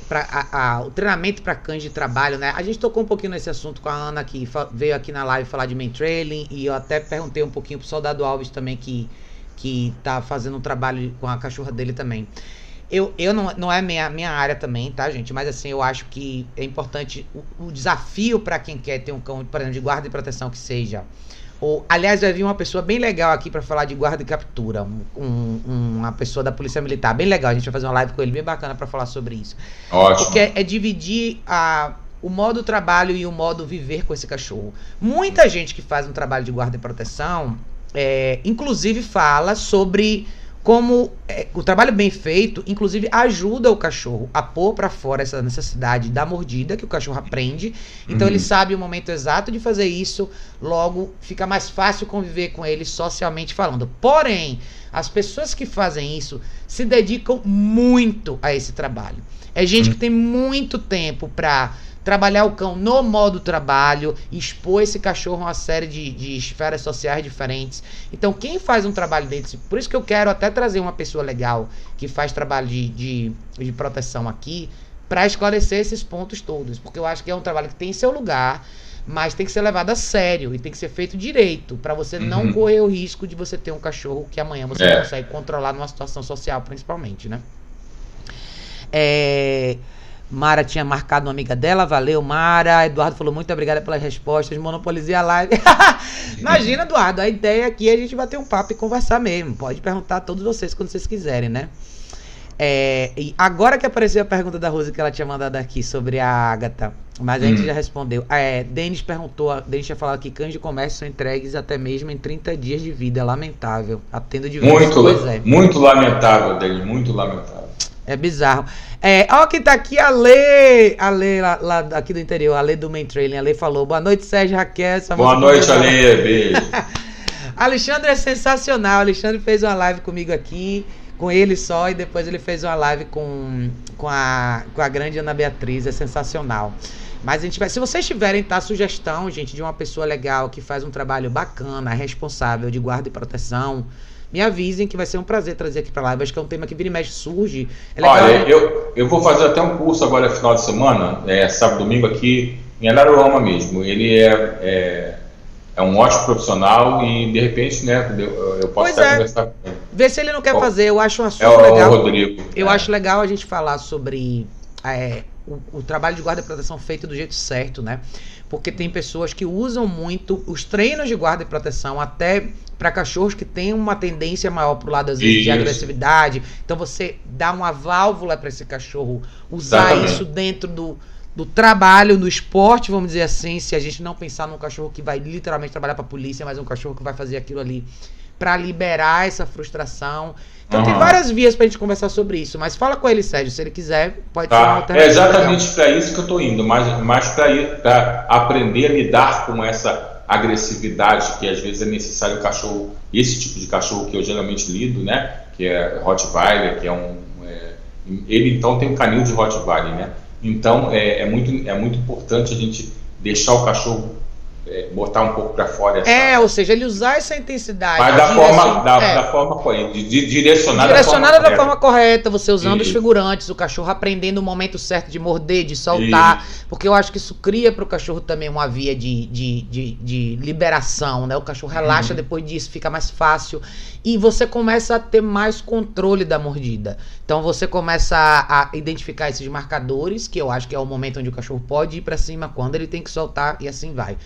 A: pra, a, a, o treinamento para cães de trabalho, né? A gente tocou um pouquinho nesse assunto com a Ana, que veio aqui na live falar de main trailing, e eu até perguntei um pouquinho pro Soldado Alves também, que, que tá fazendo um trabalho com a cachorra dele também. Eu, eu não, não é minha, minha área também, tá, gente? Mas assim, eu acho que é importante o, o desafio para quem quer ter um cão, por exemplo, de guarda e proteção que seja ou, aliás, vai vir uma pessoa bem legal aqui para falar de guarda e captura. Um, um, uma pessoa da Polícia Militar, bem legal. A gente vai fazer uma live com ele bem bacana para falar sobre isso.
B: Ótimo.
A: Porque é, é dividir a, o modo trabalho e o modo viver com esse cachorro. Muita gente que faz um trabalho de guarda e proteção, é, inclusive fala sobre como é, o trabalho bem feito, inclusive, ajuda o cachorro a pôr para fora essa necessidade da mordida que o cachorro aprende. Então uhum. ele sabe o momento exato de fazer isso, logo fica mais fácil conviver com ele socialmente falando. Porém, as pessoas que fazem isso se dedicam muito a esse trabalho. É gente uhum. que tem muito tempo para trabalhar o cão no modo trabalho, expor esse cachorro a uma série de, de esferas sociais diferentes. Então, quem faz um trabalho desse, por isso que eu quero até trazer uma pessoa legal que faz trabalho de, de, de proteção aqui, para esclarecer esses pontos todos, porque eu acho que é um trabalho que tem seu lugar, mas tem que ser levado a sério e tem que ser feito direito, para você uhum. não correr o risco de você ter um cachorro que amanhã você é. consegue controlar numa situação social, principalmente, né? É. Mara tinha marcado uma amiga dela, valeu, Mara. Eduardo falou muito obrigada pelas respostas, monopolizei a live. [laughs] Imagina, Eduardo, a ideia aqui é a gente bater um papo e conversar mesmo. Pode perguntar a todos vocês quando vocês quiserem, né? É, e agora que apareceu a pergunta da Rose que ela tinha mandado aqui sobre a Agatha, mas a gente hum. já respondeu. É, Denis perguntou, Denis tinha falado que cães de comércio são entregues até mesmo em 30 dias de vida. Lamentável. Atendo de
B: muito, é. muito lamentável, Denis, muito lamentável.
A: É bizarro. É, ó, quem tá aqui, a Lê, a Lê lá, lá aqui do interior, a Lê do Main Trailing. A Lê falou: Boa noite, Sérgio Raquel.
B: Boa noite, Lê, beijo. [laughs]
A: Alexandre é sensacional. Alexandre fez uma live comigo aqui, com ele só, e depois ele fez uma live com, com, a, com a grande Ana Beatriz. É sensacional. Mas a gente vai. Se vocês tiverem, tá? Sugestão, gente, de uma pessoa legal que faz um trabalho bacana, responsável de guarda e proteção me avisem que vai ser um prazer trazer aqui para lá. Eu acho que é um tema que vira e mexe surge.
B: É Olha, eu, eu vou fazer até um curso agora final de semana, é, sábado domingo aqui em Araruama mesmo. Ele é, é, é, um ótimo profissional e de repente, né, eu, eu posso pois é. conversar com
A: ele. Vê se ele não quer fazer, eu acho um assunto
B: é
A: legal.
B: O Rodrigo.
A: Eu é. acho legal a gente falar sobre é, o, o, trabalho de guarda e proteção feito do jeito certo, né? Porque tem pessoas que usam muito os treinos de guarda e proteção até para cachorros que têm uma tendência maior pro lado às vezes de agressividade. Então você dá uma válvula para esse cachorro usar Exatamente. isso dentro do, do trabalho, no esporte, vamos dizer assim, se a gente não pensar num cachorro que vai literalmente trabalhar para a polícia, mas um cachorro que vai fazer aquilo ali para liberar essa frustração. Então uhum. tem várias vias pra gente conversar sobre isso, mas fala com ele, Sérgio, se ele quiser, pode
B: tá. ser uma alternativa. É exatamente para isso que eu tô indo, mais, mais para aprender a lidar com essa agressividade que às vezes é necessário o cachorro, esse tipo de cachorro que eu geralmente lido, né, que é Rottweiler, que é um, é, ele então tem um canil de Rottweiler, né, então é, é, muito é muito importante a gente deixar o cachorro é, botar um pouco para fora. Essa...
A: É, ou seja, ele usar essa intensidade.
B: Mas da forma, da, é. da forma correta, de, direcionada,
A: direcionada da, forma, da forma correta, você usando isso. os figurantes, o cachorro aprendendo o momento certo de morder, de soltar, isso. porque eu acho que isso cria para o cachorro também uma via de, de, de, de, liberação, né? O cachorro relaxa uhum. depois disso, fica mais fácil e você começa a ter mais controle da mordida. Então você começa a, a identificar esses marcadores, que eu acho que é o momento onde o cachorro pode ir para cima, quando ele tem que soltar e assim vai.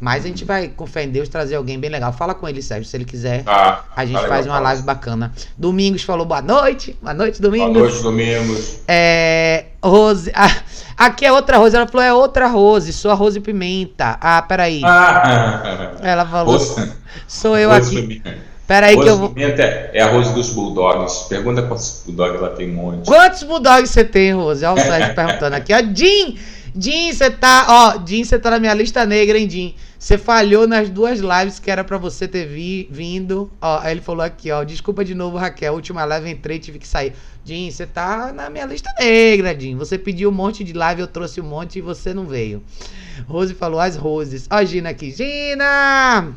A: Mas a gente vai, com fé em Deus, trazer alguém bem legal. Fala com ele, Sérgio, se ele quiser.
B: Ah,
A: a gente faz uma live bacana. Domingos falou boa noite. Boa noite, Domingos.
B: Boa noite, Domingos.
A: É, Rose. Ah, aqui é outra Rose. Ela falou, é outra Rose. Sou a Rose Pimenta. Ah, peraí. Ah, [laughs] Ela falou. Rose, sou eu Rose aqui. Pimenta. Peraí que eu vou.
B: Pimenta é a Rose dos Bulldogs. Pergunta quantos Bulldogs ela tem um monte.
A: Quantos Bulldogs você tem, Rose? Olha o Sérgio perguntando aqui. Ó, Jim! Jim, você tá. Ó, Jim, você tá na minha lista negra, hein, Jim? Você falhou nas duas lives que era para você ter vi, vindo. Ó, aí ele falou aqui, ó. Desculpa de novo, Raquel. Última live entrei tive que sair. Jim, você tá na minha lista negra, Jim. Você pediu um monte de live, eu trouxe um monte e você não veio. Rose falou as roses. Ó, Gina aqui. Gina!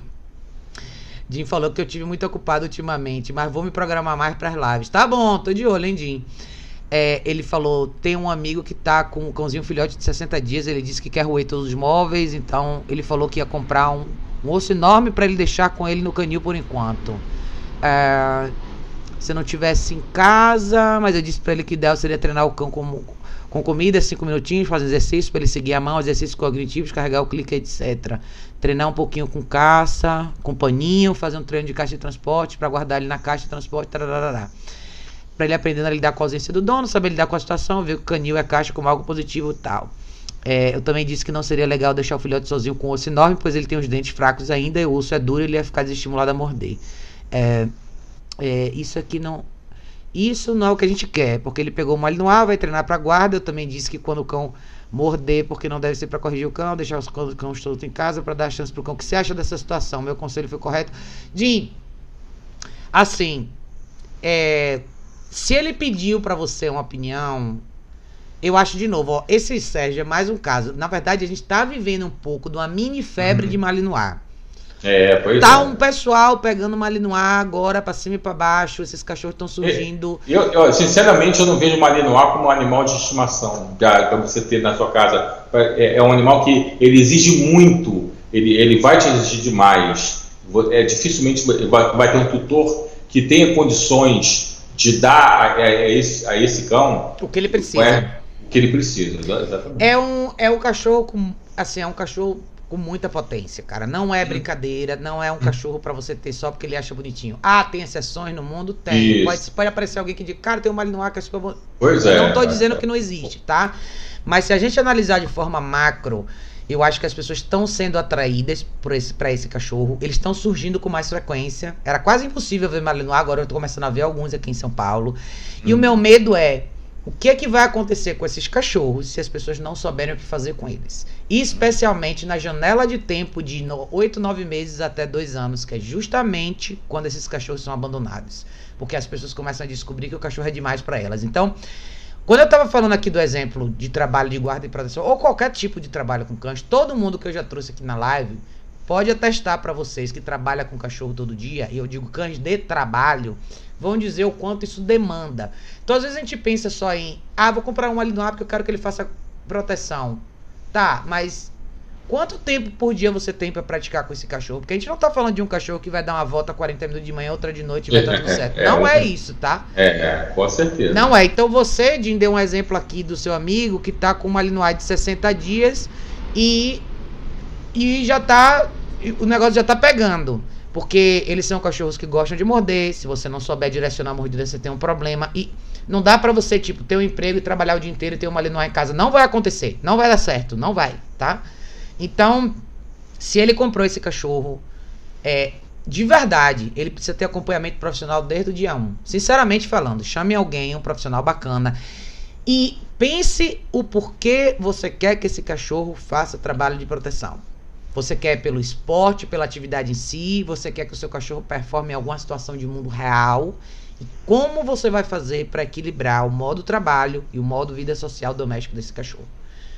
A: Jim falou que eu tive muito ocupado ultimamente, mas vou me programar mais para lives. Tá bom, tô de olho, hein, Jim. É, ele falou: tem um amigo que tá com um cãozinho filhote de 60 dias. Ele disse que quer roer todos os móveis. Então ele falou que ia comprar um, um osso enorme para ele deixar com ele no canil por enquanto. É, se não tivesse em casa, mas eu disse para ele que ideal seria treinar o cão com, com comida, 5 minutinhos, fazer exercício para ele seguir a mão, exercícios cognitivos, carregar o clique, etc treinar um pouquinho com caça, com paninho, fazer um treino de caixa de transporte para guardar ele na caixa de transporte, para ele aprendendo a lidar com a ausência do dono, saber lidar com a situação, ver que o canil é caixa como algo positivo e tal. É, eu também disse que não seria legal deixar o filhote sozinho com osso enorme, pois ele tem os dentes fracos ainda e o osso é duro e ele ia ficar desestimulado a morder. É, é, isso aqui não. Isso não é o que a gente quer, porque ele pegou o no ar, vai treinar para guarda. Eu também disse que quando o cão morder porque não deve ser para corrigir o cão, deixar os cães todos em casa para dar chance para o cão. O que você acha dessa situação? Meu conselho foi correto? Jim, assim, é, se ele pediu para você uma opinião, eu acho de novo, ó, esse Sérgio é mais um caso. Na verdade, a gente está vivendo um pouco de uma mini febre uhum. de Malinois.
B: É, pois
A: tá
B: é.
A: um pessoal pegando Malinois agora pra cima e pra baixo, esses cachorros estão surgindo.
B: Eu, eu, sinceramente, eu não vejo Malinois como um animal de estimação pra, você ter na sua casa. É, é, um animal que ele exige muito, ele, ele vai te exigir demais. É, dificilmente vai, vai ter um tutor que tenha condições de dar a, a, esse, a esse cão
A: o que ele precisa.
B: É, o que ele precisa, exatamente.
A: É um, é um cachorro com. Assim, é um cachorro com muita potência, cara. Não é brincadeira, não é um cachorro para você ter só porque ele acha bonitinho. Ah, tem exceções no mundo? Tem. Pode, pode aparecer alguém que diga, cara, tem um Malinois que é super bom.
B: Pois é.
A: Não tô dizendo que não existe, tá? Mas se a gente analisar de forma macro, eu acho que as pessoas estão sendo atraídas para esse, esse cachorro. Eles estão surgindo com mais frequência. Era quase impossível ver Malinois, agora eu tô começando a ver alguns aqui em São Paulo. E hum. o meu medo é o que é que vai acontecer com esses cachorros se as pessoas não souberem o que fazer com eles? E especialmente na janela de tempo de 8, 9 meses até 2 anos, que é justamente quando esses cachorros são abandonados. Porque as pessoas começam a descobrir que o cachorro é demais para elas. Então, quando eu estava falando aqui do exemplo de trabalho de guarda e proteção, ou qualquer tipo de trabalho com cães, todo mundo que eu já trouxe aqui na live pode atestar para vocês que trabalha com cachorro todo dia, e eu digo cães de trabalho, vão dizer o quanto isso demanda. Então, às vezes a gente pensa só em, ah, vou comprar um ali no ar porque eu quero que ele faça proteção. Tá, mas quanto tempo por dia você tem para praticar com esse cachorro? Porque a gente não tá falando de um cachorro que vai dar uma volta 40 minutos de manhã, outra de noite e vai estar tudo certo. É, não é, é isso, tá?
B: É, é, com certeza.
A: Não é. Então você, Jim, deu um exemplo aqui do seu amigo que tá com uma Malinois de 60 dias e e já tá o negócio já tá pegando. Porque eles são cachorros que gostam de morder. Se você não souber direcionar a mordida, você tem um problema. E não dá para você, tipo, ter um emprego e trabalhar o dia inteiro e ter uma Malinois em casa. Não vai acontecer. Não vai dar certo. Não vai, tá? Então, se ele comprou esse cachorro, é, de verdade, ele precisa ter acompanhamento profissional desde o dia 1. Sinceramente falando, chame alguém, um profissional bacana. E pense o porquê você quer que esse cachorro faça trabalho de proteção. Você quer pelo esporte, pela atividade em si, você quer que o seu cachorro performe em alguma situação de mundo real. E como você vai fazer para equilibrar o modo trabalho e o modo vida social doméstico desse cachorro?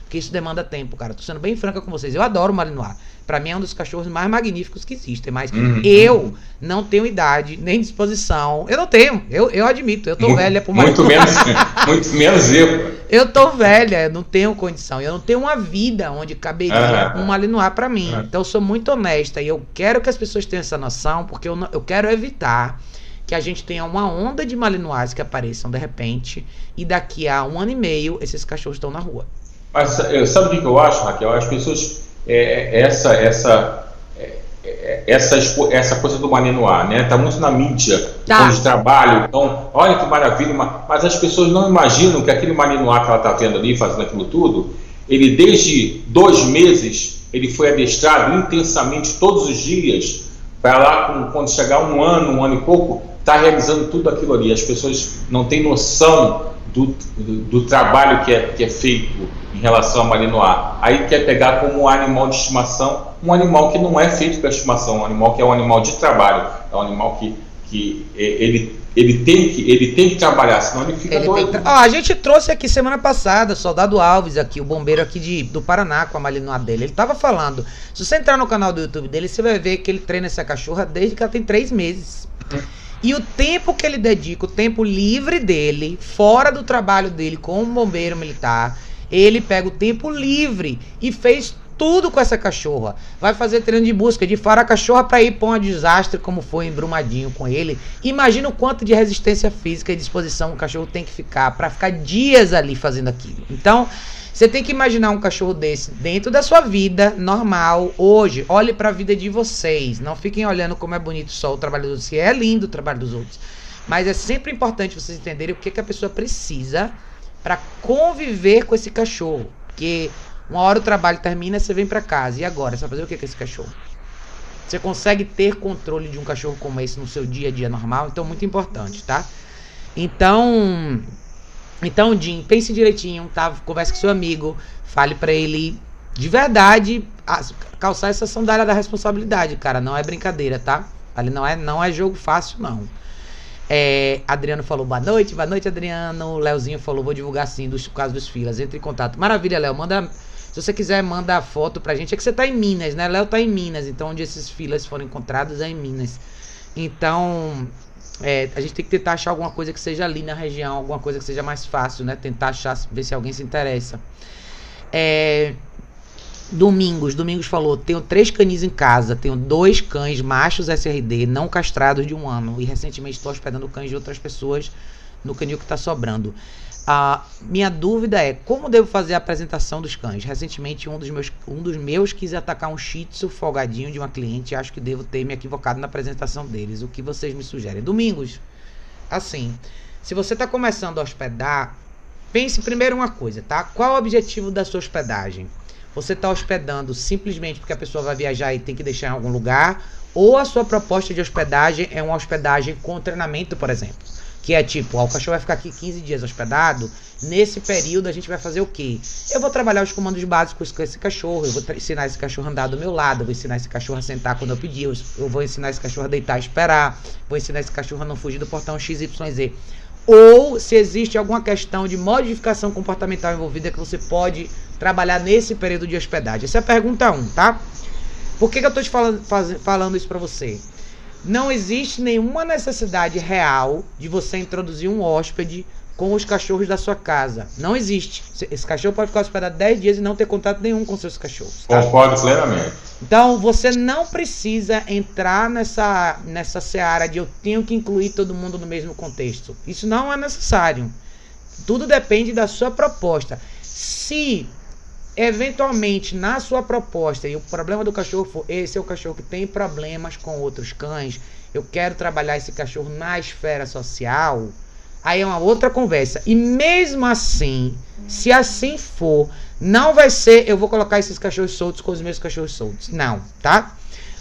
A: Porque isso demanda tempo, cara. Tô sendo bem franca com vocês. Eu adoro o Malinois. Pra mim é um dos cachorros mais magníficos que existem. Mas
B: Uhum.
A: eu não tenho idade, nem disposição. Eu não tenho. Eu, eu admito. Eu tô
B: Mu-
A: velha pro
B: muito
A: Malinois.
B: menos, [laughs] muito menos eu.
A: Eu tô velha, eu não tenho condição. Eu não tenho uma vida onde caberia
B: Aham.
A: um Malinois pra mim.
B: Aham.
A: Então eu sou muito honesta e eu quero que as pessoas tenham essa noção, porque eu, não- eu quero evitar que a gente tenha uma onda de Malinois que apareçam de repente e daqui a um ano e meio esses cachorros estão na rua.
B: Mas eh, sabe o que eu acho, Raquel? As pessoas. é, essa, essa, é, essa, essa coisa do Malinois, né? Tá muito na mídia,
A: Tá.
B: onde trabalho. Então, olha que maravilha. ma- Mas as pessoas não imaginam que aquele Malinois que ela tá vendo ali, fazendo aquilo tudo, ele desde dois meses, ele foi adestrado intensamente todos os dias para lá, quando chegar um ano, um ano e pouco, tá realizando tudo aquilo ali. As pessoas não têm noção do, do, do trabalho que é, que é feito em relação ao Malinois. Aí quer pegar como animal de estimação, um animal que não é feito para estimação, um animal que é um animal de trabalho, é um animal que, que eh, ele, ele, tem que ele tem que trabalhar, senão ele fica
A: Ele
B: doido.
A: tra- Ó, a gente trouxe aqui semana passada, Soldado Alves aqui, o bombeiro aqui de, do Paraná com a Malinois dele. Ele tava falando. Se você entrar no canal do YouTube dele, você vai ver que ele treina essa cachorra desde que ela tem três meses. E o tempo que ele dedica, o tempo livre dele, fora do trabalho dele como bombeiro militar, ele pega o tempo livre e fez tudo com essa cachorra. Vai fazer treino de busca, de fora a cachorra para ir pra um desastre como foi em Brumadinho com ele. Imagina o quanto de resistência física e disposição o cachorro tem que ficar para ficar dias ali fazendo aquilo. Então, você tem que imaginar um cachorro desse dentro da sua vida normal, hoje. Olhe para a vida de vocês. Não fiquem olhando como é bonito só o trabalho dos outros, é lindo o trabalho dos outros. Mas é sempre importante vocês entenderem o que, que a pessoa precisa para conviver com esse cachorro. Porque uma hora o trabalho termina, você vem para casa. E agora? Você vai fazer o que com esse cachorro? Você consegue ter controle de um cachorro como esse no seu dia a dia normal? Então, muito importante, tá? Então, então, Jim, pense direitinho, tá? Converse com seu amigo, fale pra ele de verdade calçar essa sandália da responsabilidade, cara. Não é brincadeira, tá? Ali não é, não é jogo fácil, não. É, Adriano falou boa noite, boa noite, Adriano. Leozinho falou, vou divulgar sim dos casos dos filas. Entre em contato. Maravilha, Léo. Manda. Se você quiser, manda a foto pra gente. É que você tá em Minas, né? Léo tá em Minas, então onde esses filas foram encontrados é em Minas. Então, é, a gente tem que tentar achar alguma coisa que seja ali na região, alguma coisa que seja mais fácil, né? Tentar achar, ver se alguém se interessa. É, Domingos, Domingos falou: tenho três canis em casa, tenho dois cães machos SRD não castrados de um ano. E recentemente estou hospedando cães de outras pessoas no canil que está sobrando. A minha dúvida é como devo fazer a apresentação dos cães. Recentemente, um dos meus, um dos meus quis atacar um shih tzu folgadinho de uma cliente. Acho que devo ter me equivocado na apresentação deles. O que vocês me sugerem? Domingos, assim, se você está começando a hospedar, pense primeiro uma coisa, tá? Qual o objetivo da sua hospedagem? Você está hospedando simplesmente porque a pessoa vai viajar e tem que deixar em algum lugar? Ou a sua proposta de hospedagem é uma hospedagem com treinamento, por exemplo? Que é tipo, ó, o cachorro vai ficar aqui 15 dias hospedado. Nesse período a gente vai fazer o quê? Eu vou trabalhar os comandos básicos com esse cachorro. Eu vou ensinar esse cachorro a andar do meu lado. Eu vou ensinar esse cachorro a sentar quando eu pedir. Eu, vou ensinar esse cachorro a deitar e esperar. Vou ensinar esse cachorro a não fugir do portão XYZ. Ou se existe alguma questão de modificação comportamental envolvida que você pode trabalhar nesse período de hospedagem. Essa é a pergunta 1, um, tá? Por que, que eu tô te falando, faz- falando isso pra você? Não existe nenhuma necessidade real de você introduzir um hóspede com os cachorros da sua casa. Não existe. Esse cachorro pode ficar hospedado 10 dias e não ter contato nenhum com seus cachorros. tá?
B: Concordo plenamente.
A: Então você não precisa entrar nessa, nessa seara de eu tenho que incluir todo mundo no mesmo contexto. Isso não é necessário. Tudo depende da sua proposta. Se eventualmente na sua proposta e o problema do cachorro for esse é o cachorro que tem problemas com outros cães, eu quero trabalhar esse cachorro na esfera social, aí é uma outra conversa. E mesmo assim, se assim for, não vai ser eu vou colocar esses cachorros soltos com os meus cachorros soltos. Não, tá?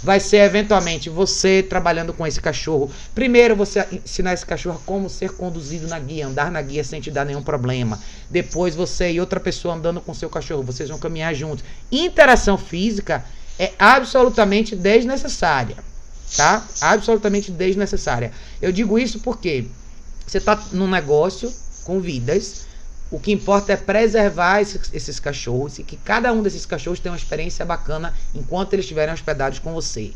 A: Vai ser eventualmente você trabalhando com esse cachorro. Primeiro você ensinar esse cachorro como ser conduzido na guia, andar na guia sem te dar nenhum problema. Depois você e outra pessoa andando com seu cachorro, vocês vão caminhar juntos. Interação física é absolutamente desnecessária, tá? Absolutamente desnecessária. Eu digo isso porque você tá num negócio com vidas, O que importa é preservar esses, esses, cachorros e que cada um desses cachorros tenha uma experiência bacana enquanto eles estiverem hospedados com você.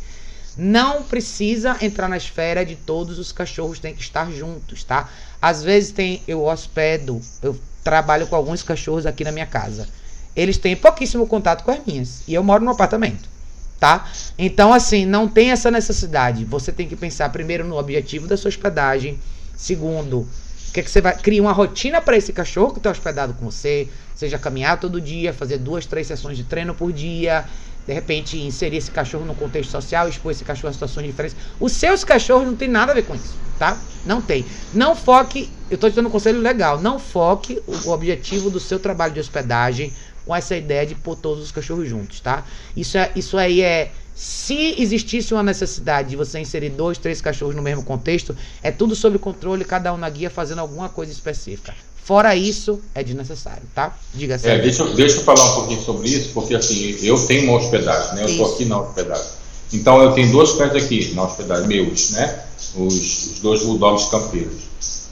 A: Não precisa entrar na esfera de todos os cachorros têm que estar juntos, tá? Às vezes tem eu hospedo, eu trabalho com alguns cachorros aqui na minha casa. Eles têm pouquíssimo contato com as minhas e eu moro no apartamento, tá? Então assim, não tem essa necessidade. Você tem que pensar primeiro no objetivo da sua hospedagem, segundo, que, é que você vai criar uma rotina para esse cachorro que está hospedado com você, seja caminhar todo dia, fazer duas, três sessões de treino por dia, de repente inserir esse cachorro no contexto social, expor esse cachorro a situações diferentes. Os seus cachorros não tem nada a ver com isso, tá? Não tem. Não foque, eu estou te dando um conselho legal, não foque o objetivo do seu trabalho de hospedagem com essa ideia de pôr todos os cachorros juntos, tá? Isso, é, isso aí é se existisse uma necessidade de você inserir dois, três cachorros no mesmo contexto, é tudo sob controle, cada um na guia fazendo alguma coisa específica. Fora isso, é desnecessário, tá?
B: Diga assim. É, deixa, deixa eu falar um pouquinho sobre isso, porque assim, eu tenho uma hospedagem, né? Eu estou aqui na hospedagem. Então eu tenho dois cães aqui na hospedagem, meus, né? Os, os dois bulldogs campeiros.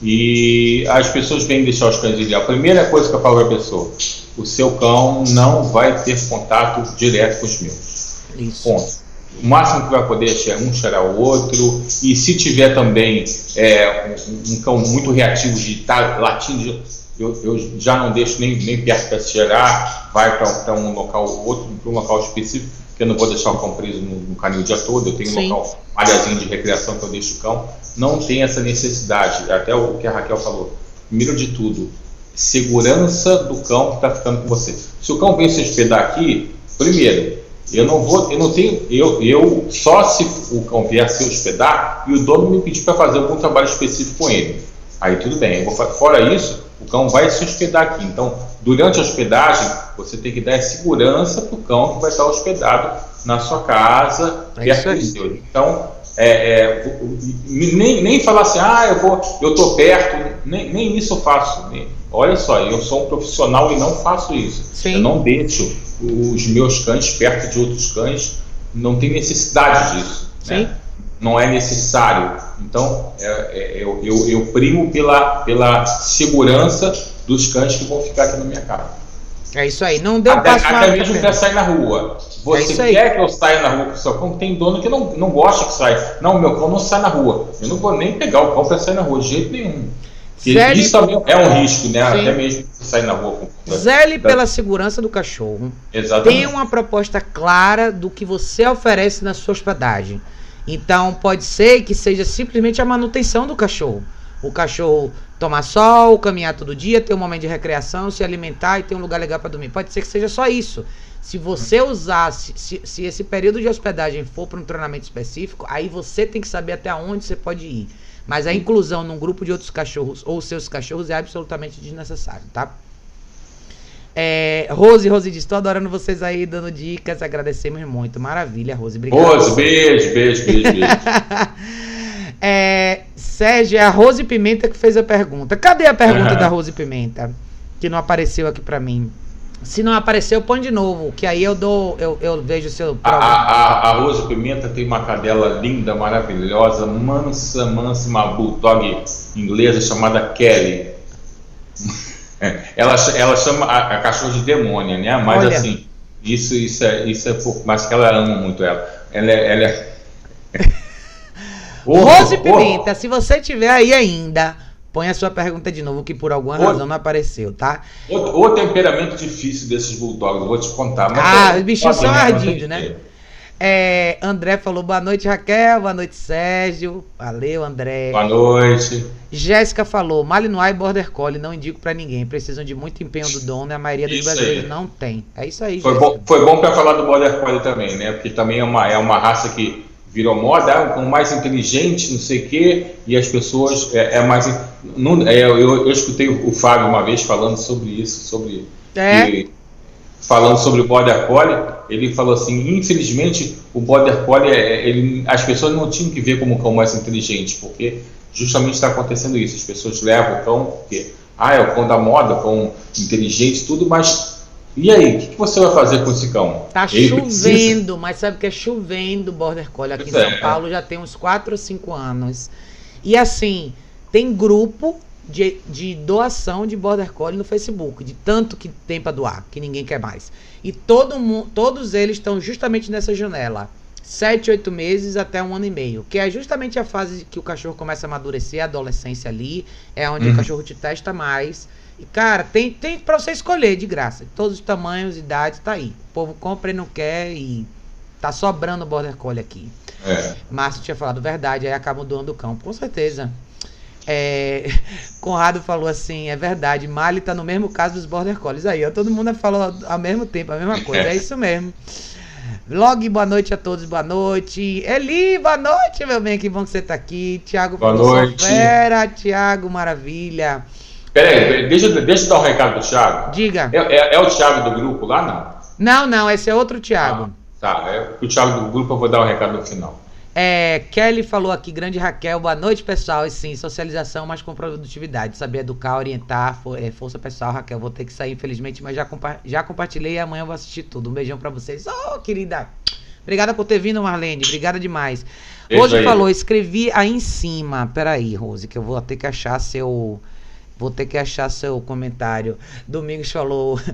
B: E as pessoas vêm deixar os cães ali. A primeira coisa que eu falo para a pessoa: o seu cão não vai ter contato direto com os meus. Isso. Ponto. O máximo que vai poder é um cheirar o outro, e se tiver também é, um, um, cão muito reativo de tá latindo, eu, eu, já não deixo nem, nem perto para cheirar, vai para um local outro, para um local específico, que eu não vou deixar o cão preso no, no canil o dia todo, eu tenho Sim. um local, áreazinho de recreação que eu deixo o cão. Não tem essa necessidade, até o que a Raquel falou. Primeiro de tudo, segurança do cão que está ficando com você. Se o cão vem se hospedar aqui, primeiro, eu não vou, eu não tenho, eu, eu só se o cão vier se hospedar e o dono me pedir para fazer algum trabalho específico com ele. Aí tudo bem. Vou, fora isso, o cão vai se hospedar aqui. Então, durante a hospedagem, você tem que dar segurança para o cão que vai estar hospedado na sua casa, é perto do seu. Então, é, é, nem, nem falar assim, ah, eu vou, eu estou perto, nem, nem isso eu faço. Olha só, eu sou um profissional e não faço isso. Sim. Eu não deixo os meus cães perto de outros cães, não tem necessidade disso. Né? Não é necessário. Então, é, é, eu, eu, eu, primo pela, pela segurança dos cães que vão ficar aqui na minha casa.
A: É isso aí. Não deu
B: até, passo até mesmo para sair na rua. Você é quer que eu saia na rua com o seu cão? Tem dono que não, não gosta que saia. Não, meu cão não sai na rua. Eu não vou nem pegar o cão para sair na rua, de jeito nenhum. Zele... Isso também é um risco, né? Sim. Até mesmo sair na rua com.
A: Zele pela segurança do cachorro. Exatamente. Tem uma proposta clara do que você oferece na sua hospedagem. Então pode ser que seja simplesmente a manutenção do cachorro. O cachorro tomar sol, caminhar todo dia, ter um momento de recreação, se alimentar e ter um lugar legal para dormir. Pode ser que seja só isso. Se você usar, se, se esse período de hospedagem for para um treinamento específico, aí você tem que saber até onde você pode ir. Mas a inclusão num grupo de outros cachorros ou seus cachorros é absolutamente desnecessário, tá? É, Rose, Rose diz, tô adorando vocês aí dando dicas, agradecemos muito. Maravilha, Rose,
B: obrigado. Rose, beijo, beijo, beijo, beijo. [laughs]
A: é, Sérgio, é a Rose Pimenta que fez a pergunta. Cadê a pergunta da Rose Pimenta? Que não apareceu aqui para mim. Se não apareceu, põe de novo, que aí eu dou, eu, eu vejo o seu.
B: A, a, a Rosa Pimenta tem uma cadela linda, maravilhosa, mansa, mansa, uma bulldog inglesa chamada Kelly. [laughs] ela, ela chama a, a cachorro de demônia, né? Mas Olha. assim, isso, isso é, isso é por mais que ela ama muito ela. Ela é. Ela é...
A: Rose Pimenta, se você tiver aí ainda Põe a sua pergunta de novo, que por alguma razão não apareceu, tá?
B: O, temperamento difícil desses bulldogs, vou te contar.
A: ah, os bichinhos são ardidos, né? É, André falou boa noite, Raquel. Boa noite, Sérgio. Valeu, André.
B: Boa noite.
A: Jéssica falou: Malinois e Border Collie não indico para ninguém. Precisam de muito empenho do dono e a maioria dos isso brasileiros aí. não tem. É isso aí,
B: Foi Jéssica. bom, foi bom para falar do Border Collie também, né? Porque também é uma, é uma raça que virou moda, é um mais inteligente, não sei o quê, e as pessoas é, é mais. Não, é, eu, eu, escutei o Fábio uma vez falando sobre isso, sobre. É. falando sobre o Border Collie, ele falou assim: infelizmente, o Border Collie, é, ele, as pessoas não tinham que ver como o cão mais inteligente, porque justamente está acontecendo isso. As pessoas levam o cão, porque, ah, é o cão da moda, o cão inteligente, tudo, mas e aí, o que, que, você vai fazer com esse cão?
A: Tá Ele chovendo, precisa... mas sabe que é chovendo Border Collie aqui pois em São é. Paulo já tem uns 4 ou 5 anos. E assim, tem grupo de, de doação de Border Collie no Facebook, de tanto que tem para doar, que ninguém quer mais. E todo mundo, todos eles estão justamente nessa janela. 7, 8 meses até um ano e meio. Que é justamente a fase que o cachorro começa a amadurecer, a adolescência ali. É onde uhum. o cachorro te testa mais. E, cara, tem, tem pra você escolher de graça. Todos os tamanhos, idades, tá aí. O povo compra e não quer e tá sobrando Border Collie aqui. É. Márcio tinha falado verdade, aí acaba doando o cão. Com certeza. É, [laughs] Conrado falou assim, é verdade, Mali tá no mesmo caso dos Border Collies. Aí, ó, todo mundo falou ao mesmo tempo, a mesma coisa. É [laughs] isso mesmo. Log, boa noite a todos, boa noite. Eli, boa noite, meu bem, que bom que você tá aqui. Tiago,
B: boa noite.
A: Fera, Tiago, maravilha.
B: Peraí, deixa, deixa eu dar um recado do Thiago.
A: Diga.
B: É, é, é, o Thiago do grupo lá, não?
A: Não, não, esse é outro Thiago.
B: Ah, tá, é o Thiago do grupo, eu vou dar o um recado no final.
A: É, Kelly falou aqui, grande Raquel, boa noite, pessoal. E sim, socialização, mas com produtividade. Saber educar, orientar, for, é, força pessoal, Raquel. Vou ter que sair, infelizmente, mas já, compa já compartilhei e amanhã eu vou assistir tudo. Um beijão para vocês. Oh, querida. Obrigada por ter vindo, Marlene. Obrigada demais. Rose falou, escrevi aí em cima. Peraí, Rose, que eu vou ter que achar seu. Vou ter que achar seu comentário. Domingos falou. [laughs]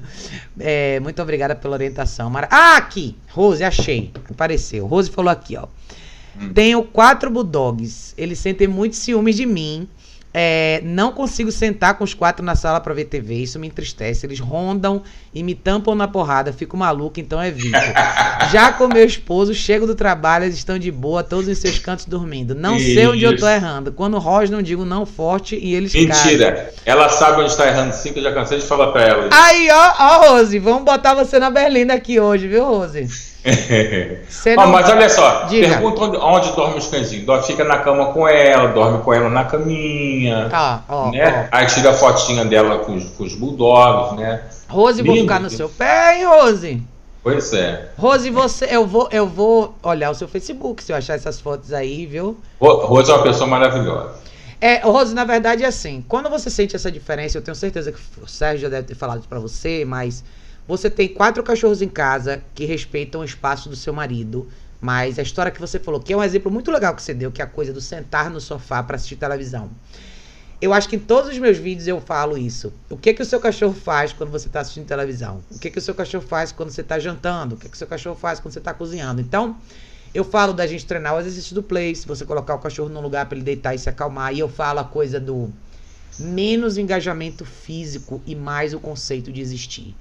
A: É, muito obrigada pela orientação. Mar... Ah, aqui! Rose, achei. Apareceu. Rose falou aqui, ó. Hum. Tenho quatro bulldogs. Eles sentem muito ciúmes de mim. É, não consigo sentar com os quatro na sala para ver TV, isso me entristece. Eles rondam e me tampam na porrada, fico maluco, então é vídeo. [laughs] Já com meu esposo, chego do trabalho, eles estão de boa, todos em seus cantos dormindo. Não isso. sei onde eu tô errando. Quando rosnam, digo não forte e eles
B: Mentira, ela sabe onde está errando sim, que eu já cansei de falar para ela.
A: Aí, ó, ó, Rose, vamos botar você na berlinda aqui hoje, viu, Rose?
B: Não... mas olha só, Diga. pergunta onde, onde, dorme os cãezinhos. Fica na cama com ela, dorme com ela na caminha.
A: Tá, ó,
B: né? Ó. Aí tira a fotinha dela com os, com os bulldogs, né?
A: Rose, Lindo. vou ficar no seu pé, hein, Rose?
B: Pois é.
A: Rose, você, eu vou, eu vou olhar o seu Facebook se eu achar essas fotos aí, viu?
B: Rose é uma pessoa maravilhosa.
A: É, Rose, na verdade é assim. Quando você sente essa diferença, eu tenho certeza que o Sérgio já deve ter falado isso pra você, mas você tem quatro cachorros em casa que respeitam o espaço do seu marido. Mas a história que você falou, que é um exemplo muito legal que você deu, que é a coisa do sentar no sofá para assistir televisão. Eu acho que em todos os meus vídeos eu falo isso. O que que o seu cachorro faz quando você está assistindo televisão? O que que o seu cachorro faz quando você está jantando? O que que o seu cachorro faz quando você está cozinhando? Então, eu falo da gente treinar o exercício do play, se você colocar o cachorro num lugar para ele deitar e se acalmar. E eu falo a coisa do menos engajamento físico e mais o conceito de existir.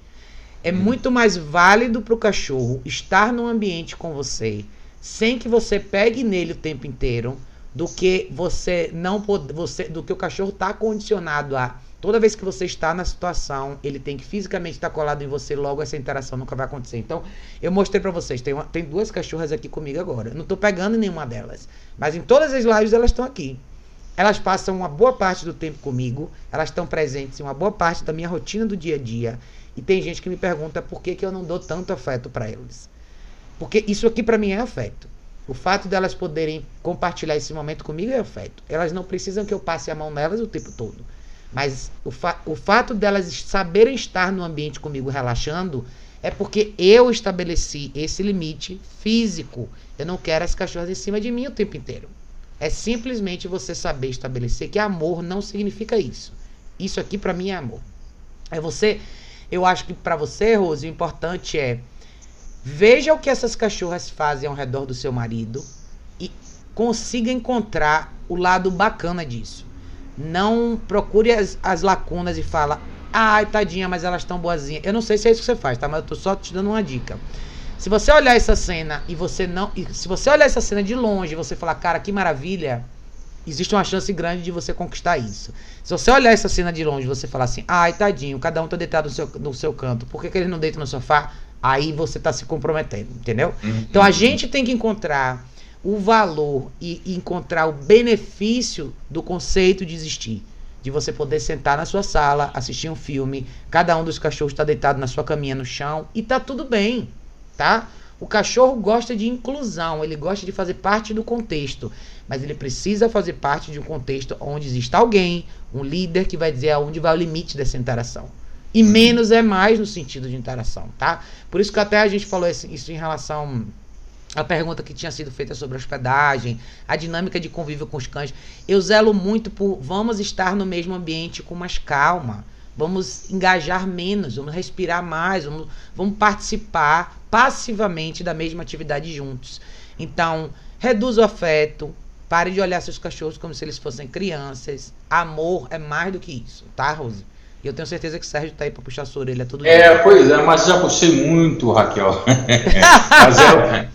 A: É hum. muito mais válido para o cachorro estar num ambiente com você, sem que você pegue nele o tempo inteiro, do que você não pode, você, do que o cachorro está condicionado a toda vez que você está na situação, ele tem que fisicamente estar colado em você, logo essa interação nunca vai acontecer. Então, eu mostrei para vocês, tem, uma, tem duas cachorras aqui comigo agora. Não estou pegando nenhuma delas, mas em todas as lives elas estão aqui. Elas passam uma boa parte do tempo comigo, elas estão presentes em uma boa parte da minha rotina do dia a dia. E tem gente que me pergunta por que, que eu não dou tanto afeto para eles. Porque isso aqui para mim é afeto. O fato delas poderem compartilhar esse momento comigo é afeto. Elas não precisam que eu passe a mão nelas o tempo todo. Mas o, fa o fato delas saberem estar no ambiente comigo relaxando é porque eu estabeleci esse limite físico. Eu não quero as cachorras em cima de mim o tempo inteiro. É simplesmente você saber estabelecer que amor não significa isso. Isso aqui para mim é amor. É você eu acho que para você, Rose, o importante é veja o que essas cachorras fazem ao redor do seu marido e consiga encontrar o lado bacana disso. Não procure as, as lacunas e fala, ai, tadinha, mas elas estão boazinhas. Eu não sei se é isso que você faz, tá? Mas eu tô só te dando uma dica. Se você olhar essa cena e você não. Se você olhar essa cena de longe e você falar, cara, que maravilha, existe uma chance grande de você conquistar isso. Se você olhar essa cena de longe e você falar assim, ai, tadinho, cada um tá deitado no seu, no seu canto, por que, que ele não deita no sofá? Aí você tá se comprometendo, entendeu? Uhum. Então a gente tem que encontrar o valor e, e encontrar o benefício do conceito de existir. De você poder sentar na sua sala, assistir um filme, cada um dos cachorros está deitado na sua caminha no chão e tá tudo bem, tá? O cachorro gosta de inclusão, ele gosta de fazer parte do contexto, mas ele precisa fazer parte de um contexto onde exista alguém, um líder que vai dizer aonde vai o limite dessa interação. E uhum. menos é mais no sentido de interação, tá? Por isso que até a gente falou isso em relação a pergunta que tinha sido feita sobre hospedagem, a dinâmica de convívio com os cães. Eu zelo muito por vamos estar no mesmo ambiente com mais calma. Vamos engajar menos, vamos respirar mais, vamos, vamos participar passivamente da mesma atividade juntos. Então, reduz o afeto, pare de olhar seus cachorros como se eles fossem crianças. Amor é mais do que isso, tá, Rose? E eu tenho certeza que o Sérgio tá aí pra puxar sua orelha todo
B: É, dia. pois é, mas já puxei muito, Raquel. [laughs] mas ela,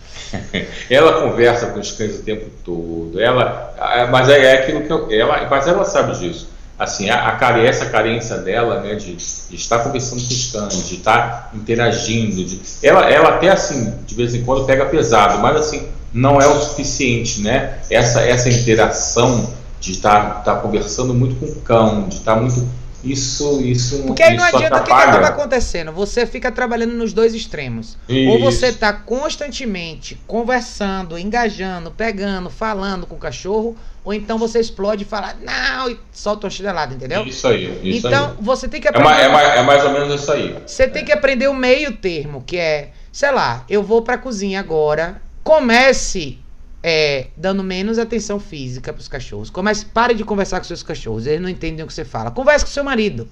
B: ela, conversa com os cães o tempo todo. Ela, mas é, é aquilo que eu, ela, mas ela sabe disso assim, a, a essa carência dela, né, de, de, estar conversando com os cães, de estar interagindo, de, ela, ela até assim, de vez em quando pega pesado, mas assim, não é o suficiente, né, essa, essa interação de estar, estar conversando muito com o cão, de estar muito isso, isso
A: Porque aí
B: não
A: adianta o que, acaba acontecendo. Você fica trabalhando nos dois extremos. Isso. Ou você está constantemente conversando, engajando, pegando, falando com o cachorro, ou então você explode e fala, não, e solta uma chinelada, entendeu?
B: Isso aí. Isso
A: então
B: aí.
A: você tem que
B: aprender. É, mais, é, é mais ou menos isso aí.
A: Você tem que aprender o meio termo, que é, sei lá, eu vou pra cozinha agora, comece é, dando menos atenção física para os cachorros. Comece, pare de conversar com seus cachorros. Eles não entendem o que você fala. Converse com seu marido.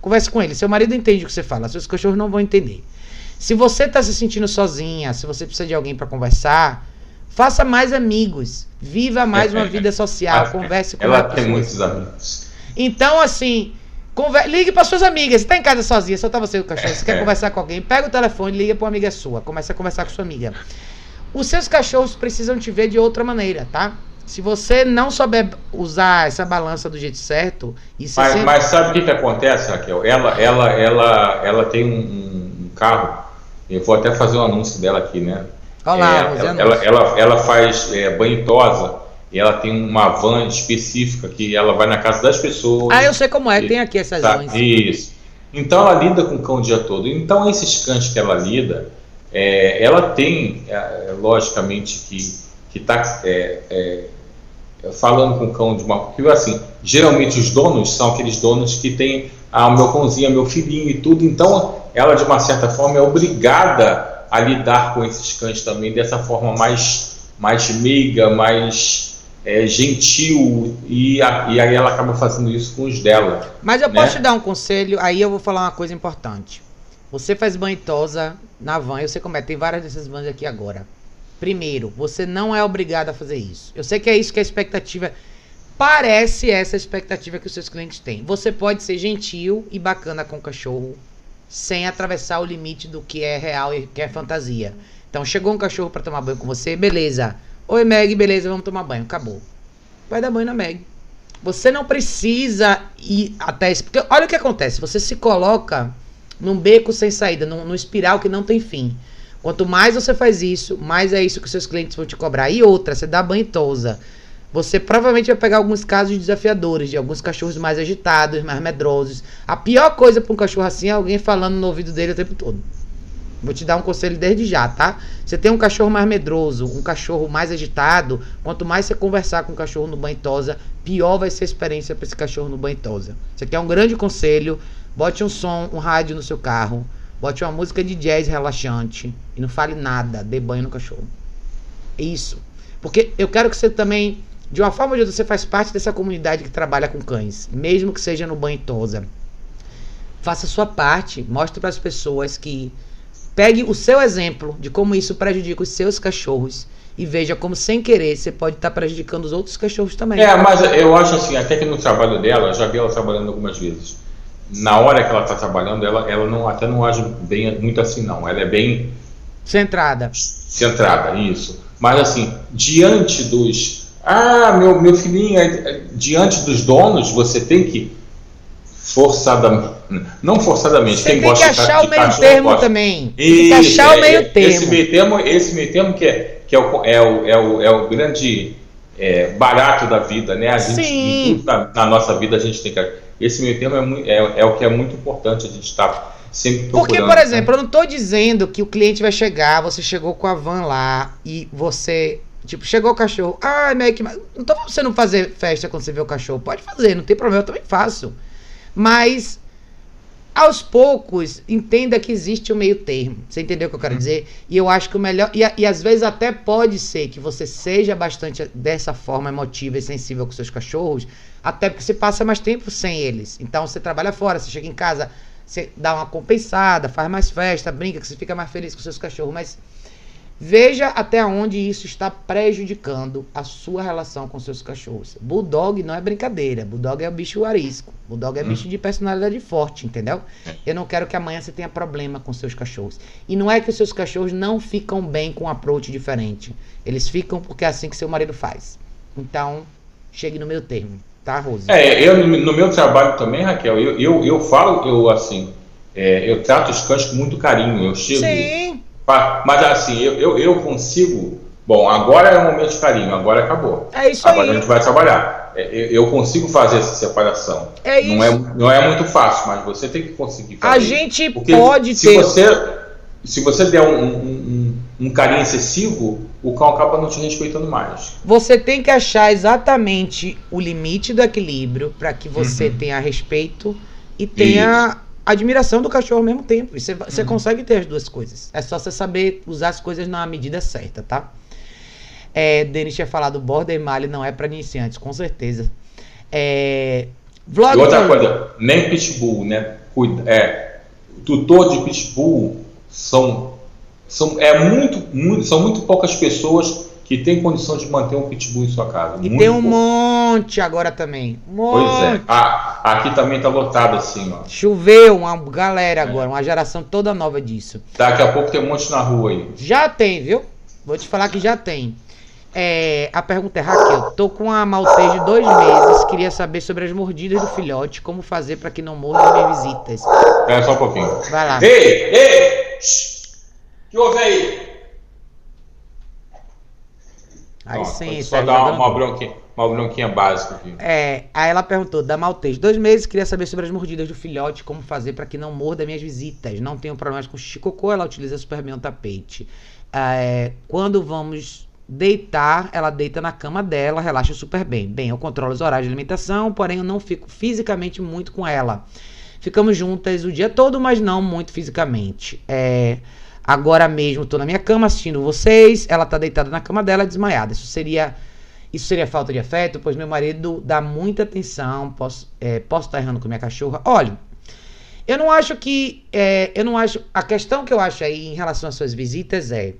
A: Converse com ele. Seu marido entende o que você fala. Seus cachorros não vão entender. Se você está se sentindo sozinha, se você precisa de alguém para conversar, Faça mais amigos. Viva mais uma vida [laughs] social. converse com
B: Ela tem pessoas. muitos amigos.
A: Então, assim, conver... ligue para suas amigas. Você tá em casa sozinha, só tá você e o cachorro. Você quer conversar com alguém? Pega o telefone, liga para uma amiga sua. Começa a conversar com sua amiga. Os seus cachorros precisam te ver de outra maneira, tá? Se você não souber usar essa balança do jeito certo,
B: isso mas, sempre... mas sabe o que, que acontece, Raquel? Ela, ela, ela, ela tem um, um carro. Eu vou até fazer um anúncio dela aqui, né?
A: Olá,
B: é, ela, ela, ela, ela, faz é, banho tosa e ela tem uma van específica que ela vai na casa das pessoas.
A: Ah, eu sei como é, tem aqui essas tá, vans.
B: Isso. Então ela lida com o cão o dia todo. Então esses cães que ela lida, é, ela tem, é, logicamente, que está é, é, falando com o cão de uma. Assim, geralmente os donos são aqueles donos que têm ah, meu cãozinho, meu filhinho e tudo. Então ela, de uma certa forma, é obrigada a lidar com esses cães também dessa forma mais, mais meiga, mais é, gentil, e, a, e aí ela acaba fazendo isso com os dela.
A: Mas eu né? posso te dar um conselho, aí eu vou falar uma coisa importante. Você faz banho tosa na van, eu sei como é, tem várias dessas vans aqui agora. Primeiro, você não é obrigado a fazer isso. Eu sei que é isso que é a expectativa. Parece essa expectativa que os seus clientes têm. Você pode ser gentil e bacana com o cachorro sem atravessar o limite do que é real e que é fantasia. Então, chegou um cachorro para tomar banho com você, beleza. Oi, Meg, beleza, vamos tomar banho. Acabou. Vai dar banho na Meg. Você não precisa ir até esse. Porque olha o que acontece. Você se coloca num beco sem saída, num, num espiral que não tem fim. Quanto mais você faz isso, mais é isso que seus clientes vão te cobrar. E outra, você dá banho tosa. Você provavelmente vai pegar alguns casos desafiadores, de alguns cachorros mais agitados, mais medrosos. A pior coisa para um cachorro assim é alguém falando no ouvido dele o tempo todo. Vou te dar um conselho desde já, tá? Você tem um cachorro mais medroso, um cachorro mais agitado, quanto mais você conversar com o cachorro no banho tosa, pior vai ser a experiência para esse cachorro no banho tosa. Você quer um grande conselho? Bote um som, um rádio no seu carro, bote uma música de jazz relaxante e não fale nada, dê banho no cachorro. Isso. Porque eu quero que você também de uma forma ou de outra, você faz parte dessa comunidade que trabalha com cães, mesmo que seja no banho tosa. Faça a sua parte, mostre para as pessoas que pegue o seu exemplo de como isso prejudica os seus cachorros e veja como sem querer você pode estar tá prejudicando os outros cachorros também.
B: É, mas eu acho assim, até que no trabalho dela, já vi ela trabalhando algumas vezes. Na hora que ela está trabalhando, ela, ela não, até não age bem muito assim não. Ela é bem
A: centrada.
B: Centrada, isso. Mas assim, diante dos ah, meu, meu filhinho, é, diante dos donos, você tem que forçadamente, não forçadamente,
A: você quem tem gosta que achar de, o meio termo também.
B: Isso, tem que achar é, o meio termo. Esse meio termo, esse meio termo que é, que é, o, é, o, é, o, é o grande é, barato da vida, né? A gente,
A: Sim.
B: Na, na, nossa vida a gente tem que. Esse meio termo é, é, é o que é muito importante a gente estar tá sempre.
A: Porque, por exemplo, né? eu não estou dizendo que o cliente vai chegar, você chegou com a van lá e você Tipo, chegou o cachorro. Ah, Mac, não tô você não fazer festa quando você vê o cachorro. Pode fazer, não tem problema, eu também faço. Mas aos poucos, entenda que existe um meio termo. Você entendeu o que eu quero uhum. dizer? E eu acho que o melhor. E, e às vezes até pode ser que você seja bastante dessa forma emotiva e sensível com seus cachorros, até porque você passa mais tempo sem eles. Então você trabalha fora, você chega em casa, você dá uma compensada, faz mais festa, brinca, que você fica mais feliz com seus cachorros. Mas Veja até onde isso está prejudicando a sua relação com seus cachorros. Bulldog não é brincadeira. Bulldog é o bicho arisco. Bulldog é hum. bicho de personalidade forte, entendeu? É. Eu não quero que amanhã você tenha problema com seus cachorros. E não é que os seus cachorros não ficam bem com um approach diferente. Eles ficam porque é assim que seu marido faz. Então, chegue no meu termo, tá, Rose?
B: É, eu no meu trabalho também, Raquel, eu, eu, eu falo, eu assim, é, eu trato os cães com muito carinho. Eu chego. Sim mas assim, eu, eu, eu, consigo. Bom, agora é o momento de carinho, agora acabou.
A: É isso
B: agora
A: aí.
B: a gente vai trabalhar. É, eu consigo fazer essa separação.
A: É isso.
B: Não é, não é muito fácil, mas você tem que conseguir
A: fazer. A gente pode
B: se ter. Você, se você der um, um, um, um carinho excessivo, o cão acaba não te respeitando mais.
A: Você tem que achar exatamente o limite do equilíbrio para que você uhum. tenha respeito e tenha admiração do cachorro ao mesmo tempo. E você, você uhum. consegue ter as duas coisas. É só você saber usar as coisas na medida certa, tá? É, Denis tinha falado, Border Mali não é para iniciantes, com certeza. É,
B: vlog e outra coisa, nem Pitbull, né? Cuida, é, tutor de Pitbull são, são, é muito, muito, são muito poucas pessoas que têm condição de manter um pitbull em sua casa.
A: E tem um pouco. monte agora também. Um
B: pois é. Ah, aqui também tá lotado assim, ó.
A: Choveu uma galera agora, é. uma geração toda nova disso.
B: Daqui a pouco tem um monte na rua aí.
A: Já tem, viu? Vou te falar que já tem. É, a pergunta é, Raquel, tô com a maltês de dois meses, queria saber sobre as mordidas do filhote, como fazer para que não morda minhas visitas.
B: É só um pouquinho.
A: Vai lá.
B: Ei, ei! que houve aí?
A: Aí sim,
B: só dar uma, bronquinha, uma bronquinha básica aqui.
A: É, aí ela perguntou, da Maltês, dois meses, queria saber sobre as mordidas do filhote, como fazer para que não morda minhas visitas. Não tenho problemas com xicocô, ela utiliza super bem o tapete. É, quando vamos deitar, ela deita na cama dela, relaxa super bem. Bem, eu controlo os horários de alimentação, porém eu não fico fisicamente muito com ela. Ficamos juntas o dia todo, mas não muito fisicamente. É... Agora mesmo estou na minha cama assistindo vocês, ela está deitada na cama dela desmaiada. Isso seria isso seria falta de afeto, pois meu marido dá muita atenção. Posso é, posso estar errando com minha cachorra? Olha, eu não acho que é, eu não acho a questão que eu acho aí em relação às suas visitas é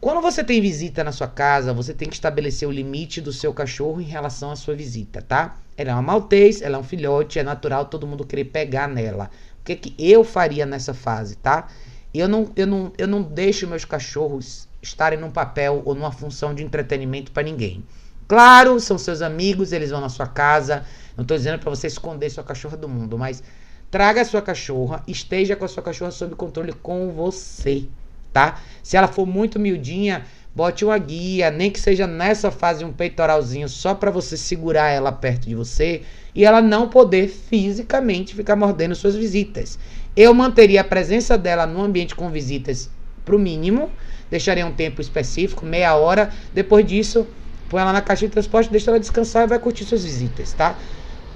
A: quando você tem visita na sua casa, você tem que estabelecer o limite do seu cachorro em relação à sua visita, tá? Ela é uma maltês, ela é um filhote, é natural todo mundo querer pegar nela. O que, é que eu faria nessa fase, tá? Eu não, eu, não, eu não deixo meus cachorros estarem num papel ou numa função de entretenimento para ninguém. Claro, são seus amigos, eles vão na sua casa. Não estou dizendo para você esconder sua cachorra do mundo, mas traga a sua cachorra, esteja com a sua cachorra sob controle com você, tá? Se ela for muito miudinha, bote uma guia, nem que seja nessa fase um peitoralzinho só para você segurar ela perto de você e ela não poder fisicamente ficar mordendo suas visitas. Eu manteria a presença dela no ambiente com visitas para o mínimo, deixaria um tempo específico, meia hora. Depois disso, põe ela na caixa de transporte, deixa ela descansar e vai curtir suas visitas, tá?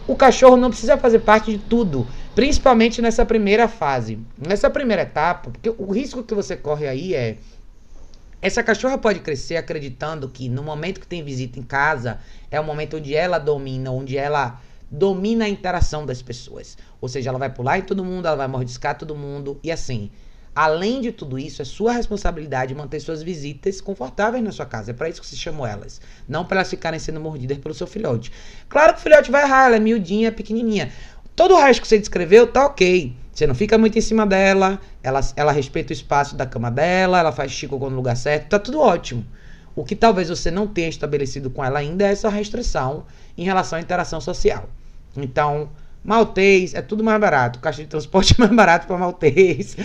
A: O cachorro não precisa fazer parte de tudo, principalmente nessa primeira fase. Nessa primeira etapa, porque o risco que você corre aí é essa cachorra pode crescer acreditando que no momento que tem visita em casa é o momento onde ela domina, onde ela domina a interação das pessoas. Ou seja, ela vai pular em todo mundo, ela vai mordiscar todo mundo. E assim, além de tudo isso, é sua responsabilidade manter suas visitas confortáveis na sua casa. É para isso que se chamou elas. Não para elas ficarem sendo mordidas pelo seu filhote. Claro que o filhote vai errar, ela é miudinha, pequenininha. Todo o resto que você descreveu tá ok. Você não fica muito em cima dela, ela, ela respeita o espaço da cama dela, ela faz chico no lugar certo, tá tudo ótimo. O que talvez você não tenha estabelecido com ela ainda é essa restrição em relação à interação social. Então, maltês é tudo mais barato. Caixa de transporte é mais barato para maltês.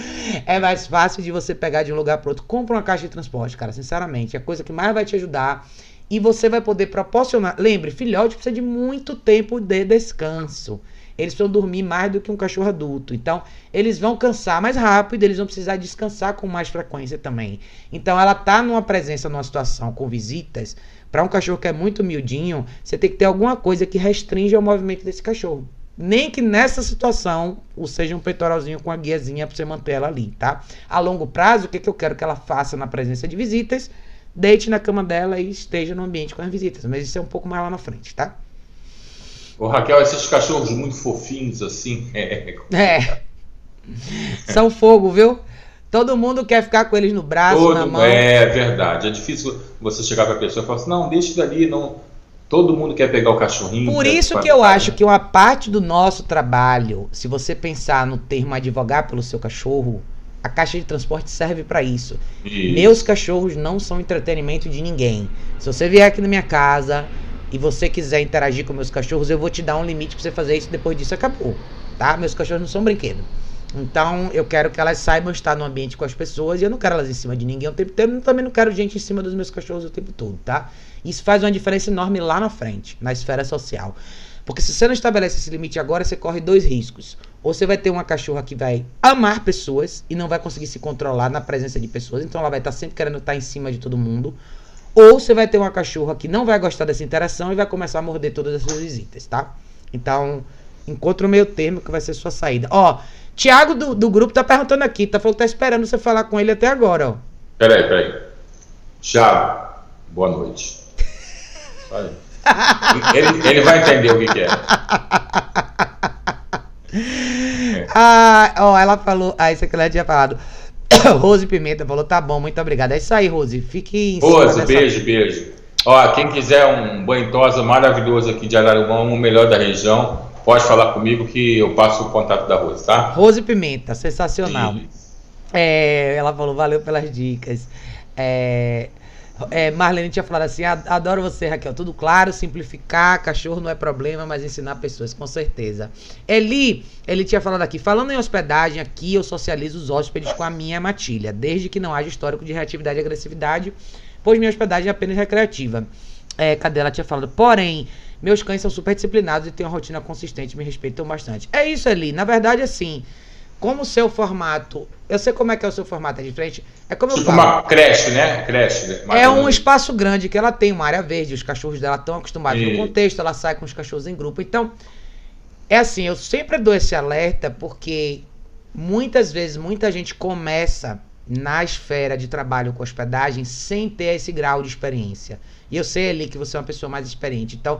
A: É mais fácil de você pegar de um lugar para outro. Compra uma caixa de transporte, cara, sinceramente. É a coisa que mais vai te ajudar. E você vai poder proporcionar. Lembre, filhote precisa de muito tempo de descanso. Eles precisam dormir mais do que um cachorro adulto. Então, eles vão cansar mais rápido, eles vão precisar descansar com mais frequência também. Então, ela tá numa presença, numa situação com visitas para um cachorro que é muito miudinho, você tem que ter alguma coisa que restringe o movimento desse cachorro. Nem que nessa situação o seja um peitoralzinho com a guiazinha para você manter ela ali, tá? A longo prazo, o que, que eu quero que ela faça na presença de visitas? Deite na cama dela e esteja no ambiente com as visitas. Mas isso é um pouco mais lá na frente, tá?
B: Ô Raquel, esses cachorros muito fofinhos assim. [laughs]
A: É. é. São fogo, viu? Todo mundo quer ficar com eles no braço, Todo, na mão.
B: É verdade. É difícil você chegar para a pessoa e falar assim: não, deixa dali, não. Todo mundo quer pegar o cachorrinho.
A: Por isso que eu acho que uma parte do nosso trabalho, se você pensar no termo advogar pelo seu cachorro, a caixa de transporte serve para isso. isso. Meus cachorros não são entretenimento de ninguém. Se você vier aqui na minha casa e você quiser interagir com meus cachorros, eu vou te dar um limite para você fazer isso. Depois disso acabou, tá? Meus cachorros não são brinquedo. Então eu quero que elas saibam estar no ambiente com as pessoas e eu não quero elas em cima de ninguém o tempo todo. Eu também não quero gente em cima dos meus cachorros o tempo todo, tá? Isso faz uma diferença enorme lá na frente, na esfera social. Porque se você não estabelece esse limite agora, você corre dois riscos. Ou você vai ter uma cachorra que vai amar pessoas e não vai conseguir se controlar na presença de pessoas, então ela vai estar sempre querendo estar em cima de todo mundo. Ou você vai ter uma cachorra que não vai gostar dessa interação e vai começar a morder todas as suas visitas, tá? Então, encontre o meio termo que vai ser sua saída. Ó, Tiago do, do grupo tá perguntando aqui, tá falando que tá esperando você falar com ele até agora, ó.
B: Peraí, peraí. Tiago, boa noite. [laughs] ele, ele vai entender o que, que é. [laughs]
A: Ah, ó, ela falou. Ah, isso aqui ela tinha falado. [coughs] Rose Pimenta falou, tá bom, muito obrigada. É isso aí, Rose. Fique
B: em Rose, beijo, beijo. Ó, quem quiser um banho tosa maravilhoso aqui de Araruama, o melhor da região, pode falar comigo que eu passo o contato da Rose, tá?
A: Rose Pimenta, sensacional. É, ela falou, valeu pelas dicas. É, é, Marlene tinha falado assim: adoro você, Raquel. Tudo claro, simplificar, cachorro não é problema, mas ensinar pessoas, com certeza. Eli, ele tinha falado aqui: falando em hospedagem, aqui eu socializo os hóspedes com a minha matilha, desde que não haja histórico de reatividade e agressividade, pois minha hospedagem é apenas recreativa. É, tinha falado, porém, meus cães são super disciplinados e têm uma rotina consistente, me respeitam bastante. É isso, Eli. Na verdade, assim, como o seu formato. Eu sei como é que é o seu formato é diferente. É como
B: tipo
A: eu falo.
B: uma creche, né? Creche. Né?
A: É um espaço grande que ela tem uma área verde. Os cachorros dela estão acostumados e... no contexto. Ela sai com os cachorros em grupo. Então, é assim. Eu sempre dou esse alerta porque muitas vezes muita gente começa na esfera de trabalho com hospedagem sem ter esse grau de experiência. E eu sei ali que você é uma pessoa mais experiente. Então,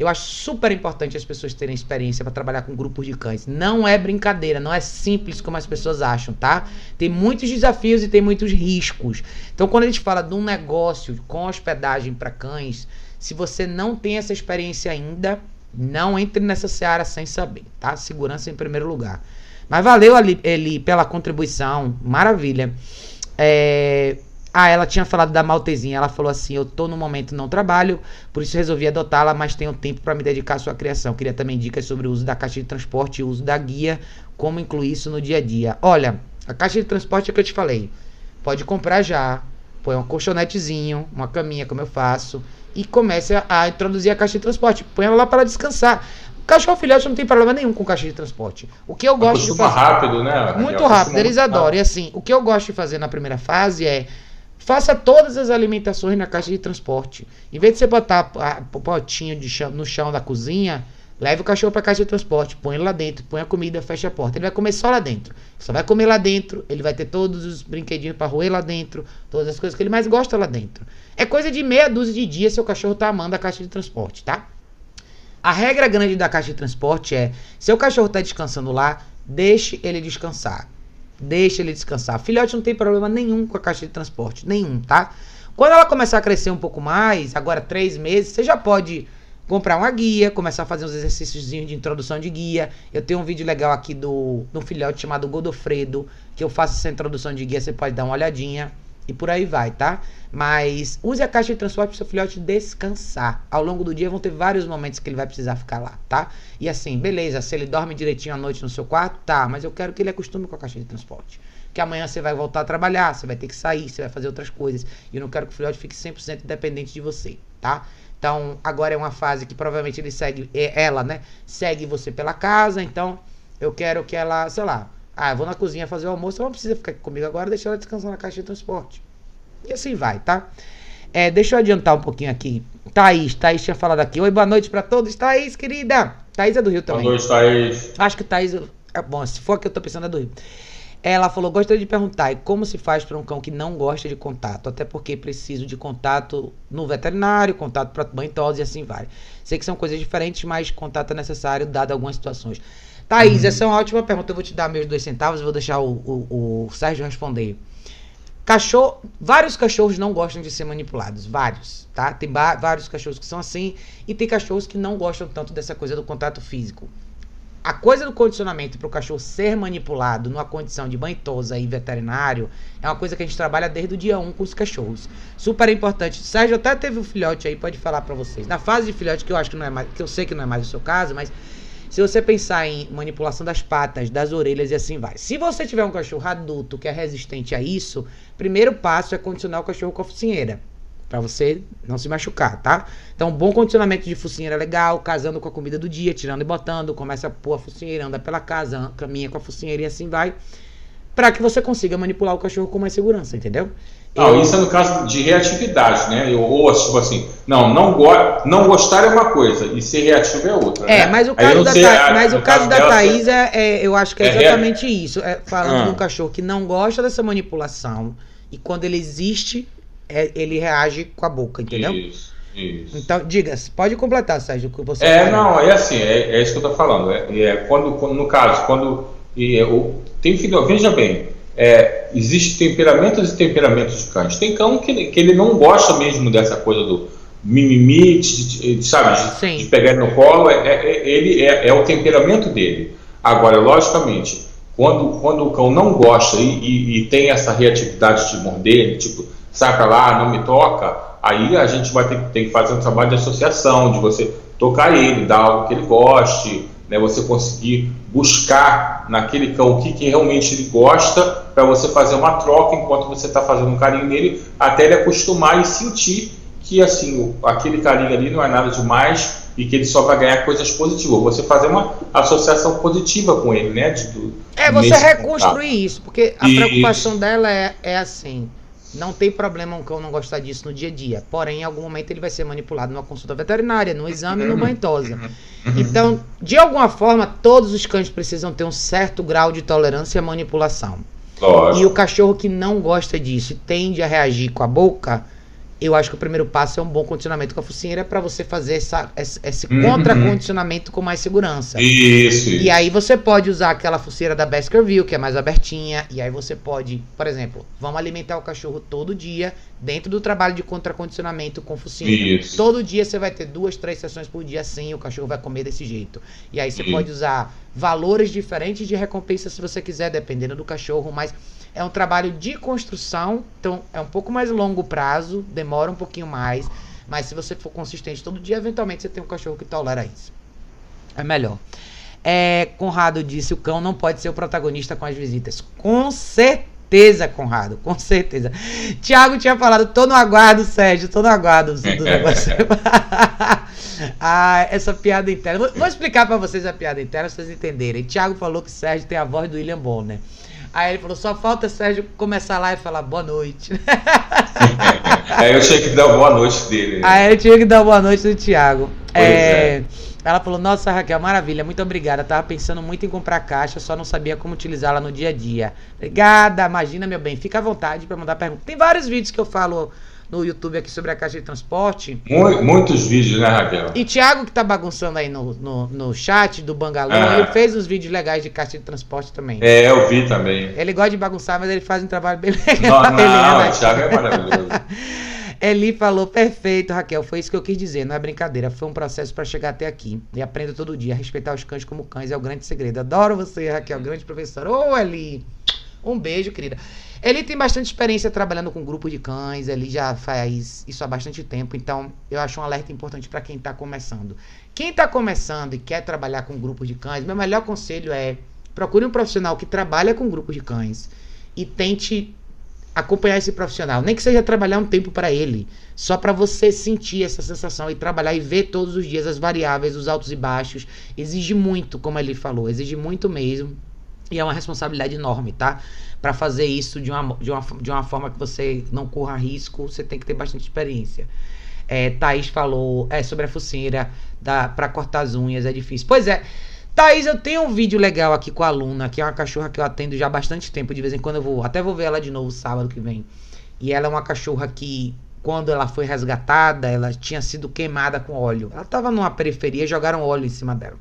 A: eu acho super importante as pessoas terem experiência para trabalhar com grupos de cães. Não é brincadeira, não é simples como as pessoas acham, tá? Tem muitos desafios e tem muitos riscos. Então, quando a gente fala de um negócio com hospedagem para cães, se você não tem essa experiência ainda, não entre nessa seara sem saber, tá? Segurança em primeiro lugar. Mas valeu, Eli, pela contribuição. Maravilha. É, ah, ela tinha falado da maltezinha. Ela falou assim: Eu tô no momento não trabalho, por isso resolvi adotá-la, mas tenho tempo para me dedicar à sua criação. Queria também dicas sobre o uso da caixa de transporte e o uso da guia, como incluir isso no dia a dia. Olha, a caixa de transporte é que eu te falei. Pode comprar já, põe um colchonetezinho, uma caminha, como eu faço, e comece a, a introduzir a caixa de transporte. Põe ela lá para descansar. Cachorro filhote não tem problema nenhum com caixa de transporte. O que eu gosto Acostuma de fazer.
B: rápido, né?
A: Muito rápido, eles adoram. E assim, o que eu gosto de fazer na primeira fase é Faça todas as alimentações na caixa de transporte. Em vez de você botar o potinho de chão, no chão da cozinha, leve o cachorro para a caixa de transporte, põe ele lá dentro, põe a comida, fecha a porta. Ele vai comer só lá dentro. Só vai comer lá dentro, ele vai ter todos os brinquedinhos para roer lá dentro, todas as coisas que ele mais gosta lá dentro. É coisa de meia dúzia de dias seu cachorro tá amando a caixa de transporte, tá? A regra grande da caixa de transporte é: seu cachorro está descansando lá, deixe ele descansar. Deixa ele descansar. Filhote não tem problema nenhum com a caixa de transporte. Nenhum, tá? Quando ela começar a crescer um pouco mais, agora três meses, você já pode comprar uma guia, começar a fazer uns exercícios de introdução de guia. Eu tenho um vídeo legal aqui do, do filhote chamado Godofredo, que eu faço essa introdução de guia, você pode dar uma olhadinha. E por aí vai, tá? Mas use a caixa de transporte para seu filhote descansar. Ao longo do dia vão ter vários momentos que ele vai precisar ficar lá, tá? E assim, beleza, se ele dorme direitinho à noite no seu quarto, tá, mas eu quero que ele acostume com a caixa de transporte. Que amanhã você vai voltar a trabalhar, você vai ter que sair, você vai fazer outras coisas. E eu não quero que o filhote fique 100% dependente de você, tá? Então, agora é uma fase que provavelmente ele segue, é, ela, né? Segue você pela casa, então eu quero que ela, sei lá, ah, eu vou na cozinha fazer o almoço, ela não precisa ficar aqui comigo agora, deixa ela descansar na caixa de transporte. E assim vai, tá? É, deixa eu adiantar um pouquinho aqui. Thaís, Thaís tinha falado aqui. Oi, boa noite para todos. Thaís, querida. Thaís é do Rio também.
B: Boa noite, Thaís.
A: Acho que Thaís. É, bom, se for que eu tô pensando é do Rio. Ela falou: gostaria de perguntar como se faz para um cão que não gosta de contato, até porque preciso de contato no veterinário, contato para banho e assim vai. Sei que são coisas diferentes, mas contato é necessário, dado algumas situações. Thaís, uhum. essa é uma ótima pergunta. Eu vou te dar meus dois centavos, vou deixar o, o, o Sérgio responder. Cachorro, vários cachorros não gostam de ser manipulados, vários, tá? Tem vários cachorros que são assim e tem cachorros que não gostam tanto dessa coisa do contato físico a coisa do condicionamento para o cachorro ser manipulado numa condição de banhosa e veterinário é uma coisa que a gente trabalha desde o dia 1 com os cachorros. Super importante. Sérgio até teve um filhote aí, pode falar para vocês. Na fase de filhote, que eu acho que não é mais, que eu sei que não é mais o seu caso, mas se você pensar em manipulação das patas, das orelhas e assim vai. Se você tiver um cachorro adulto que é resistente a isso, primeiro passo é condicionar o cachorro com a focinheira para você não se machucar, tá? Então, bom condicionamento de focinheira legal, casando com a comida do dia, tirando e botando, começa a pôr a focinheira, anda pela casa, caminha com a focinheira e assim vai, para que você consiga manipular o cachorro com mais segurança, entendeu?
B: Não, Eu... isso é no caso de reatividade, né? Ou tipo assim, não, não, go não gostar é uma coisa e ser reativo é outra.
A: É, né? mas o caso da, Tha... mas o caso, caso da Thaís é, é, eu acho que é, é exatamente isso. É, falando ah. de um cachorro que não gosta dessa manipulação e quando ele existe, é, ele reage com a boca, entendeu? Isso. Isso. Então, diga, pode completar, Sérgio, o que você
B: É, não, é assim, é, é, isso que eu estou falando. É, quando, quando, no caso, quando é, o, tem filho, veja bem, é, existem temperamentos e temperamentos de cães. Tem cão que, que ele não gosta mesmo dessa coisa do mimimi, de, de, sabe, de, de, pegar no colo, é, é, ele é, é, o temperamento dele. Agora, logicamente, quando, quando o cão não gosta e, e, e tem essa reatividade de morder, tipo, saca lá, não me toca, aí a gente vai ter, ter, que fazer um trabalho de associação, de você tocar ele, dar algo que ele goste, né, você conseguir buscar naquele cão o que, que realmente ele gosta, para você fazer uma troca enquanto você está fazendo um carinho nele, até ele acostumar e sentir que assim aquele carinho ali não é nada demais e que ele só vai ganhar coisas positivas. Você fazer uma associação positiva com ele, né? De,
A: do, é você reconstruir contato. isso, porque a preocupação dela é, é assim não tem problema um cão não gostar disso no dia a dia. Porém, em algum momento ele vai ser manipulado numa consulta veterinária, no exame, no banhosa. Então, de alguma forma, todos os cães precisam ter um certo grau de tolerância à manipulação. Lógico. E o cachorro que não gosta disso tende a reagir com a boca, eu acho que o primeiro passo é um bom condicionamento com a focinheira para você fazer essa, esse, esse uhum. contra-condicionamento com mais segurança.
B: Isso,
A: E aí você pode usar aquela focinheira da Baskerville, que é mais abertinha, e aí você pode, por exemplo, vamos alimentar o cachorro todo dia, dentro do trabalho de contra-condicionamento com focinheira. Isso. Todo dia você vai ter duas, três sessões por dia assim, o cachorro vai comer desse jeito. E aí você Isso. pode usar valores diferentes de recompensa se você quiser, dependendo do cachorro, mas é um trabalho de construção, então é um pouco mais longo prazo, demora um pouquinho mais, mas se você for consistente todo dia, eventualmente você tem um cachorro que tolera isso. É melhor. É, Conrado disse: o cão não pode ser o protagonista com as visitas. Com certeza, Conrado, com certeza. Tiago tinha falado: tô no aguardo, Sérgio, tô no aguardo do negócio. [laughs] ah, essa piada interna. Vou, explicar para vocês a piada interna, pra vocês entenderem. Tiago falou que Sérgio tem a voz do William Bonner. Aí ele falou: só falta Sérgio começar lá e falar boa noite. [laughs]
B: Aí eu tinha que dar boa noite dele.
A: Né? Aí eu tinha que dar boa noite do Thiago. É, é. Ela falou: Nossa, Raquel, maravilha, muito obrigada. Tava pensando muito em comprar caixa, só não sabia como utilizá-la no dia a dia. Obrigada, imagina, meu bem. Fica à vontade para mandar pergunta. Tem vários vídeos que eu falo no YouTube aqui sobre a caixa de transporte.
B: Muitos vídeos, né, Raquel?
A: E Thiago, que tá bagunçando aí no, no, no chat do Bangalô, ah. ele fez os vídeos legais de caixa de transporte também.
B: É, eu vi também.
A: Ele gosta de bagunçar, mas ele faz um trabalho bem [laughs] legal. Não, não,
B: o Thiago é maravilhoso. [laughs]
A: Eli falou, perfeito, Raquel. Foi isso que eu quis dizer, não é brincadeira. Foi um processo para chegar até aqui. E aprenda todo dia. Respeitar os cães como cães é o grande segredo. Adoro você, Raquel, grande professora. Ô, Eli! Um beijo, querida. Ele tem bastante experiência trabalhando com grupo de cães, ele já faz isso há bastante tempo, então eu acho um alerta importante para quem está começando. Quem está começando e quer trabalhar com grupos de cães, meu melhor conselho é procure um profissional que trabalha com grupos de cães e tente acompanhar esse profissional, nem que seja trabalhar um tempo para ele, só para você sentir essa sensação e trabalhar e ver todos os dias as variáveis, os altos e baixos. Exige muito, como ele falou, exige muito mesmo. E é uma responsabilidade enorme, tá? Para fazer isso de uma, de, uma, de uma forma que você não corra risco, você tem que ter bastante experiência. É, Thaís falou é, sobre a focinheira para cortar as unhas, é difícil. Pois é, Thaís, eu tenho um vídeo legal aqui com a Luna, que é uma cachorra que eu atendo já há bastante tempo. De vez em quando eu vou, até vou ver ela de novo sábado que vem. E ela é uma cachorra que, quando ela foi resgatada, ela tinha sido queimada com óleo. Ela tava numa periferia jogaram óleo em cima dela.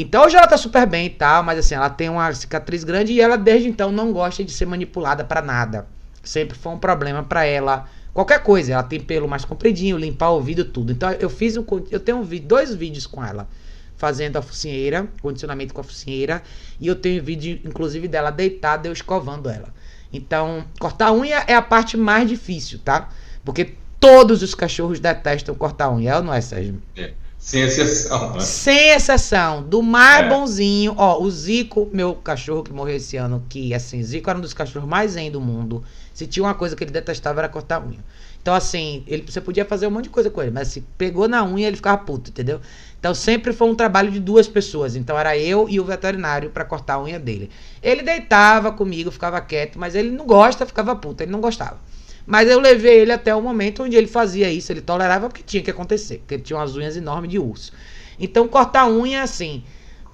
A: Então hoje ela tá super bem e tal, mas assim, ela tem uma cicatriz grande e ela desde então não gosta de ser manipulada para nada. Sempre foi um problema para ela. Qualquer coisa, ela tem pelo mais compridinho, limpar o ouvido, tudo. Então eu fiz um, eu tenho dois vídeos com ela fazendo a focinheira, condicionamento com a focinheira, e eu tenho vídeo inclusive dela deitada eu escovando ela. Então, cortar unha é a parte mais difícil, tá? Porque todos os cachorros detestam cortar unha, é ou não é, Sérgio?
B: É. Sem exceção. Né?
A: Sem exceção. Do mais é. bonzinho. Ó, o Zico, meu cachorro que morreu esse ano, que assim, Zico era um dos cachorros mais zen do mundo. Se tinha uma coisa que ele detestava era cortar unha. Então, assim, ele, você podia fazer um monte de coisa com ele, mas se pegou na unha, ele ficava puto, entendeu? Então, sempre foi um trabalho de duas pessoas. Então, era eu e o veterinário para cortar a unha dele. Ele deitava comigo, ficava quieto, mas ele não gosta, ficava puto, ele não gostava. Mas eu levei ele até o momento onde ele fazia isso, ele tolerava porque tinha que acontecer, porque ele tinha umas unhas enormes de urso. Então, cortar unha, assim,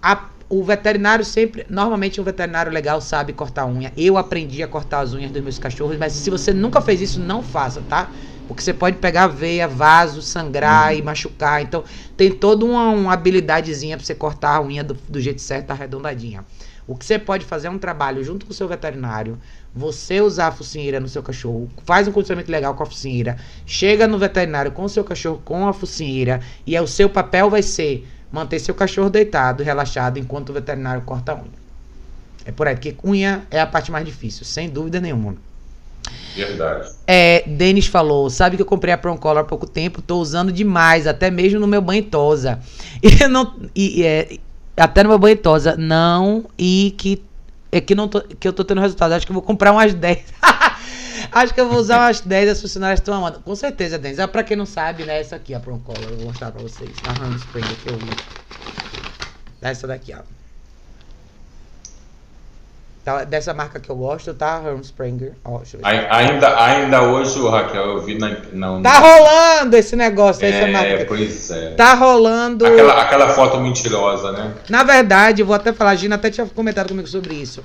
A: a, o veterinário sempre, normalmente um veterinário legal sabe cortar unha. Eu aprendi a cortar as unhas dos meus cachorros, mas se você nunca fez isso, não faça, tá? Porque você pode pegar veia, vaso, sangrar e machucar. Então, tem toda uma, uma habilidadezinha para você cortar a unha do, do jeito certo, arredondadinha. O que você pode fazer é um trabalho junto com o seu veterinário, você usar a focinheira no seu cachorro, faz um condicionamento legal com a focinheira, chega no veterinário com o seu cachorro com a focinheira, e é o seu papel vai ser manter seu cachorro deitado, relaxado, enquanto o veterinário corta a unha. É por aí, porque unha é a parte mais difícil, sem dúvida nenhuma.
B: Verdade.
A: É, Denis falou, sabe que eu comprei a Proncolor há pouco tempo, tô usando demais, até mesmo no meu banho tosa. [laughs] E não e, é, até no meu banho tosa, não, e que é que não tô, que eu tô tendo resultado, acho que eu vou comprar umas 10. [laughs] acho que eu vou usar umas [laughs] 10 as funcionárias estão amando. Com certeza, Denis. Ah, pra quem não sabe, né, essa aqui, a Proncolor, eu vou mostrar pra vocês. A Handspring que eu uso. Essa daqui, ó. Tá, dessa marca que eu gosto, tá? Hermsprenger. Ó,
B: ainda, ainda hoje, Raquel, eu vi na. na
A: tá rolando esse negócio, é, essa marca.
B: Pois é.
A: Tá rolando.
B: Aquela, aquela foto mentirosa, né?
A: Na verdade, eu vou até falar, a Gina até tinha comentado comigo sobre isso.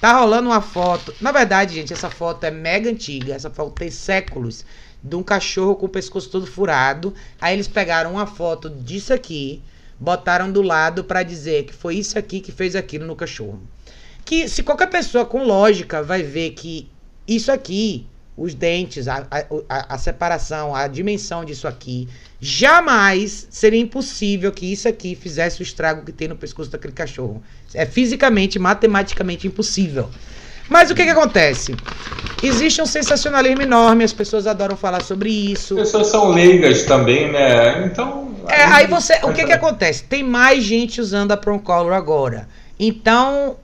A: Tá rolando uma foto. Na verdade, gente, essa foto é mega antiga. Essa foto tem séculos. De um cachorro com o pescoço todo furado. Aí eles pegaram uma foto disso aqui, botaram do lado para dizer que foi isso aqui que fez aquilo no cachorro que se qualquer pessoa com lógica vai ver que isso aqui, os dentes, a, a, a, separação, a dimensão disso aqui, jamais seria impossível que isso aqui fizesse o estrago que tem no pescoço daquele cachorro. É fisicamente, matematicamente impossível. Mas o que, que acontece? Existe um sensacionalismo enorme, as pessoas adoram falar sobre isso.
B: As pessoas são leigas também, né? Então.
A: É, aí você. O que, que acontece? Tem mais gente usando a Proncolor agora. Então,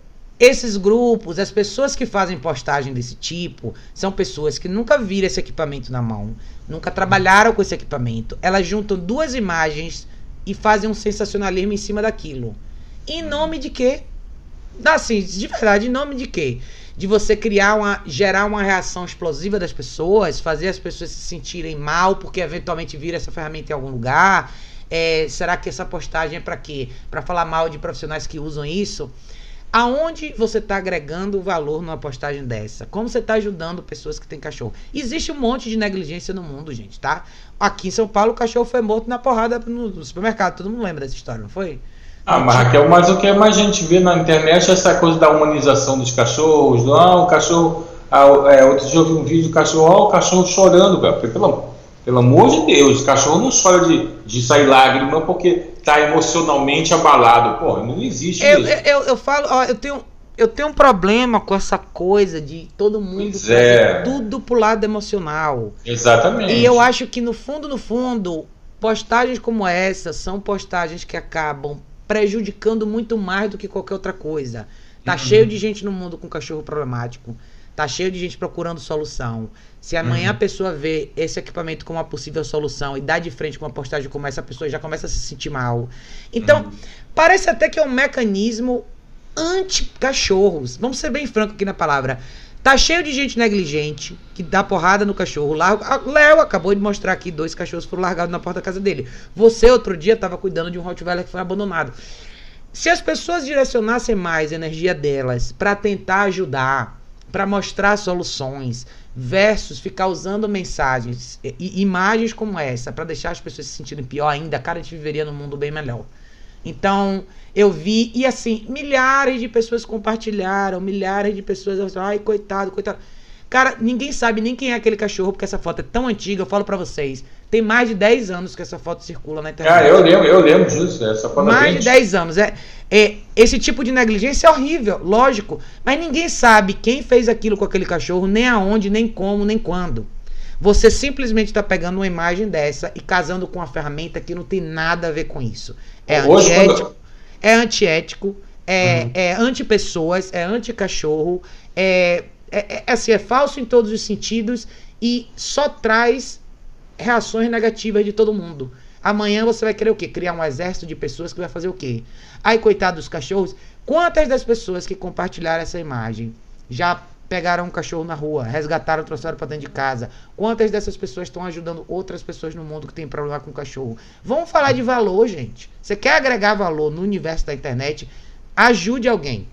A: esses grupos, as pessoas que fazem postagem desse tipo, são pessoas que nunca viram esse equipamento na mão, nunca trabalharam com esse equipamento. Elas juntam duas imagens e fazem um sensacionalismo em cima daquilo. Em nome de quê? Assim, de verdade, em nome de quê? De você criar uma. gerar uma reação explosiva das pessoas, fazer as pessoas se sentirem mal porque eventualmente vira essa ferramenta em algum lugar. É, será que essa postagem é para quê? Para falar mal de profissionais que usam isso? Aonde você está agregando valor numa postagem dessa? Como você está ajudando pessoas que têm cachorro? Existe um monte de negligência no mundo, gente, tá? Aqui em São Paulo, o cachorro foi morto na porrada no supermercado. Todo mundo lembra dessa história, não foi?
B: Ah, mas Raquel, mas o que mais a gente vê na internet é essa coisa da humanização dos cachorros. Ah, o cachorro. Ah, é, outro dia eu vi um vídeo do cachorro, ó, o cachorro chorando, cara. Pelo, pelo amor de Deus, o cachorro não chora de, de sair lágrima porque tá emocionalmente abalado. Pô, não existe
A: eu, isso. Eu, eu, eu falo, ó, eu tenho, eu tenho um problema com essa coisa de todo mundo
B: é.
A: tudo pro lado emocional.
B: Exatamente.
A: E eu acho que no fundo, no fundo, postagens como essa são postagens que acabam prejudicando muito mais do que qualquer outra coisa. Tá uhum. cheio de gente no mundo com cachorro problemático. Tá cheio de gente procurando solução. Se amanhã uhum. a pessoa vê esse equipamento como uma possível solução e dá de frente com uma postagem como essa, a pessoa já começa a se sentir mal. Então, uhum. parece até que é um mecanismo anti-cachorros. Vamos ser bem franco aqui na palavra. Tá cheio de gente negligente que dá porrada no cachorro. Larga... Léo acabou de mostrar aqui dois cachorros foram largados na porta da casa dele. Você outro dia estava cuidando de um Rottweiler que foi abandonado. Se as pessoas direcionassem mais a energia delas para tentar ajudar, para mostrar soluções, versus ficar usando mensagens e imagens como essa para deixar as pessoas se sentirem pior ainda, cara, a gente viveria num mundo bem melhor. Então, eu vi, e assim, milhares de pessoas compartilharam, milhares de pessoas, ai, coitado, coitado. Cara, ninguém sabe nem quem é aquele cachorro, porque essa foto é tão antiga, eu falo para vocês. Tem mais de 10 anos que essa foto circula na internet.
B: Ah, eu lembro, eu lembro disso. Essa foto
A: é mais de 10 anos. É, é, esse tipo de negligência é horrível, lógico. Mas ninguém sabe quem fez aquilo com aquele cachorro, nem aonde, nem como, nem quando. Você simplesmente está pegando uma imagem dessa e casando com uma ferramenta que não tem nada a ver com isso. É Hoje, antiético, quando... é antiético, é, uhum. é anti-pessoas, é anti-cachorro, é, é, é, assim, é falso em todos os sentidos e só traz reações negativas de todo mundo. Amanhã você vai querer o quê? Criar um exército de pessoas que vai fazer o quê? Aí, coitado dos cachorros, quantas das pessoas que compartilharam essa imagem já pegaram um cachorro na rua, resgataram, trouxeram para dentro de casa? Quantas dessas pessoas estão ajudando outras pessoas no mundo que tem problema com cachorro? Vamos falar de valor, gente. Você quer agregar valor no universo da internet? Ajude alguém.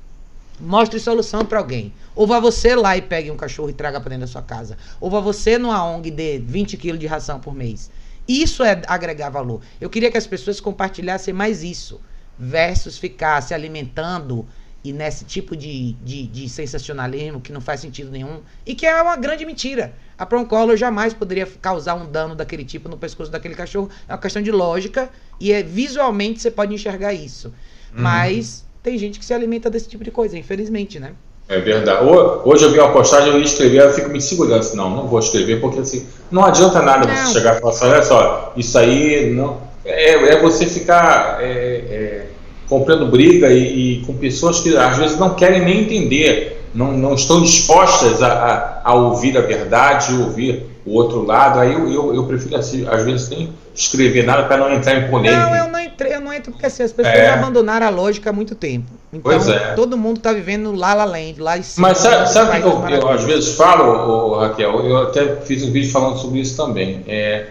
A: Mostre solução para alguém. Ou vá você lá e pegue um cachorro e traga para dentro da sua casa. Ou vá você numa ONG dê 20 quilos de ração por mês. Isso é agregar valor. Eu queria que as pessoas compartilhassem mais isso. Versus ficar se alimentando e nesse tipo de, de, de, sensacionalismo que não faz sentido nenhum e que é uma grande mentira. A Proncolo jamais poderia causar um dano daquele tipo no pescoço daquele cachorro. É uma questão de lógica e é visualmente você pode enxergar isso. Uhum. Mas tem gente que se alimenta desse tipo de coisa, infelizmente, né?
B: É verdade. Hoje eu vi uma postagem, eu ia escrever, eu fico me segurando assim, não, não vou escrever, porque assim, não adianta nada não. você chegar e falar assim, olha só, isso aí não. É, é você ficar é, é, comprando briga e, e, com pessoas que às vezes não querem nem entender, não, não estão dispostas a, a, a ouvir a verdade, ouvir o outro lado. Aí eu, eu, eu prefiro assim, às vezes nem escrever nada para não entrar em polêmica.
A: Não, eu não entrei, eu não entro porque assim, as pessoas é. abandonaram a lógica há muito tempo. Então, pois é. todo mundo está vivendo lá la land, lá em
B: cima. Mas sabe, sabe o que eu, eu, às vezes falo, Raquel? Eu até fiz um vídeo falando sobre isso também. É,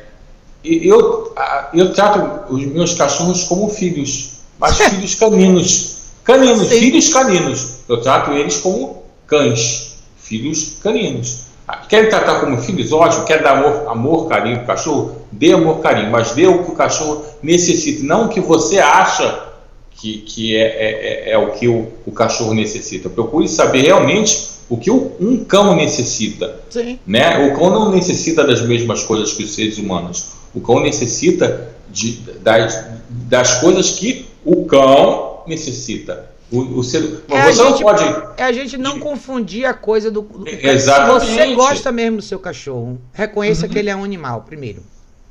B: eu, eu trato os meus cachorros como filhos, mas [laughs] filhos caninos. Caninos, Sim. filhos caninos. Eu trato eles como cães, filhos caninos. Quer tratar como filhos? Ótimo. Quer dar amor, amor carinho para o cachorro? Dê amor, carinho, mas dê o que o cachorro necessita, não o que você acha que, que é, é, é, é o que o, o, cachorro necessita. Procure saber realmente o que o, um cão necessita. Sim. Né? O cão não necessita das mesmas coisas que os seres humanos. O cão necessita de, das, das coisas que o cão necessita. O, o ser,
A: é você não gente, pode. É a gente não confundir a coisa do. do
B: Exatamente.
A: Se você gosta mesmo do seu cachorro, reconheça uhum. que ele é um animal, primeiro.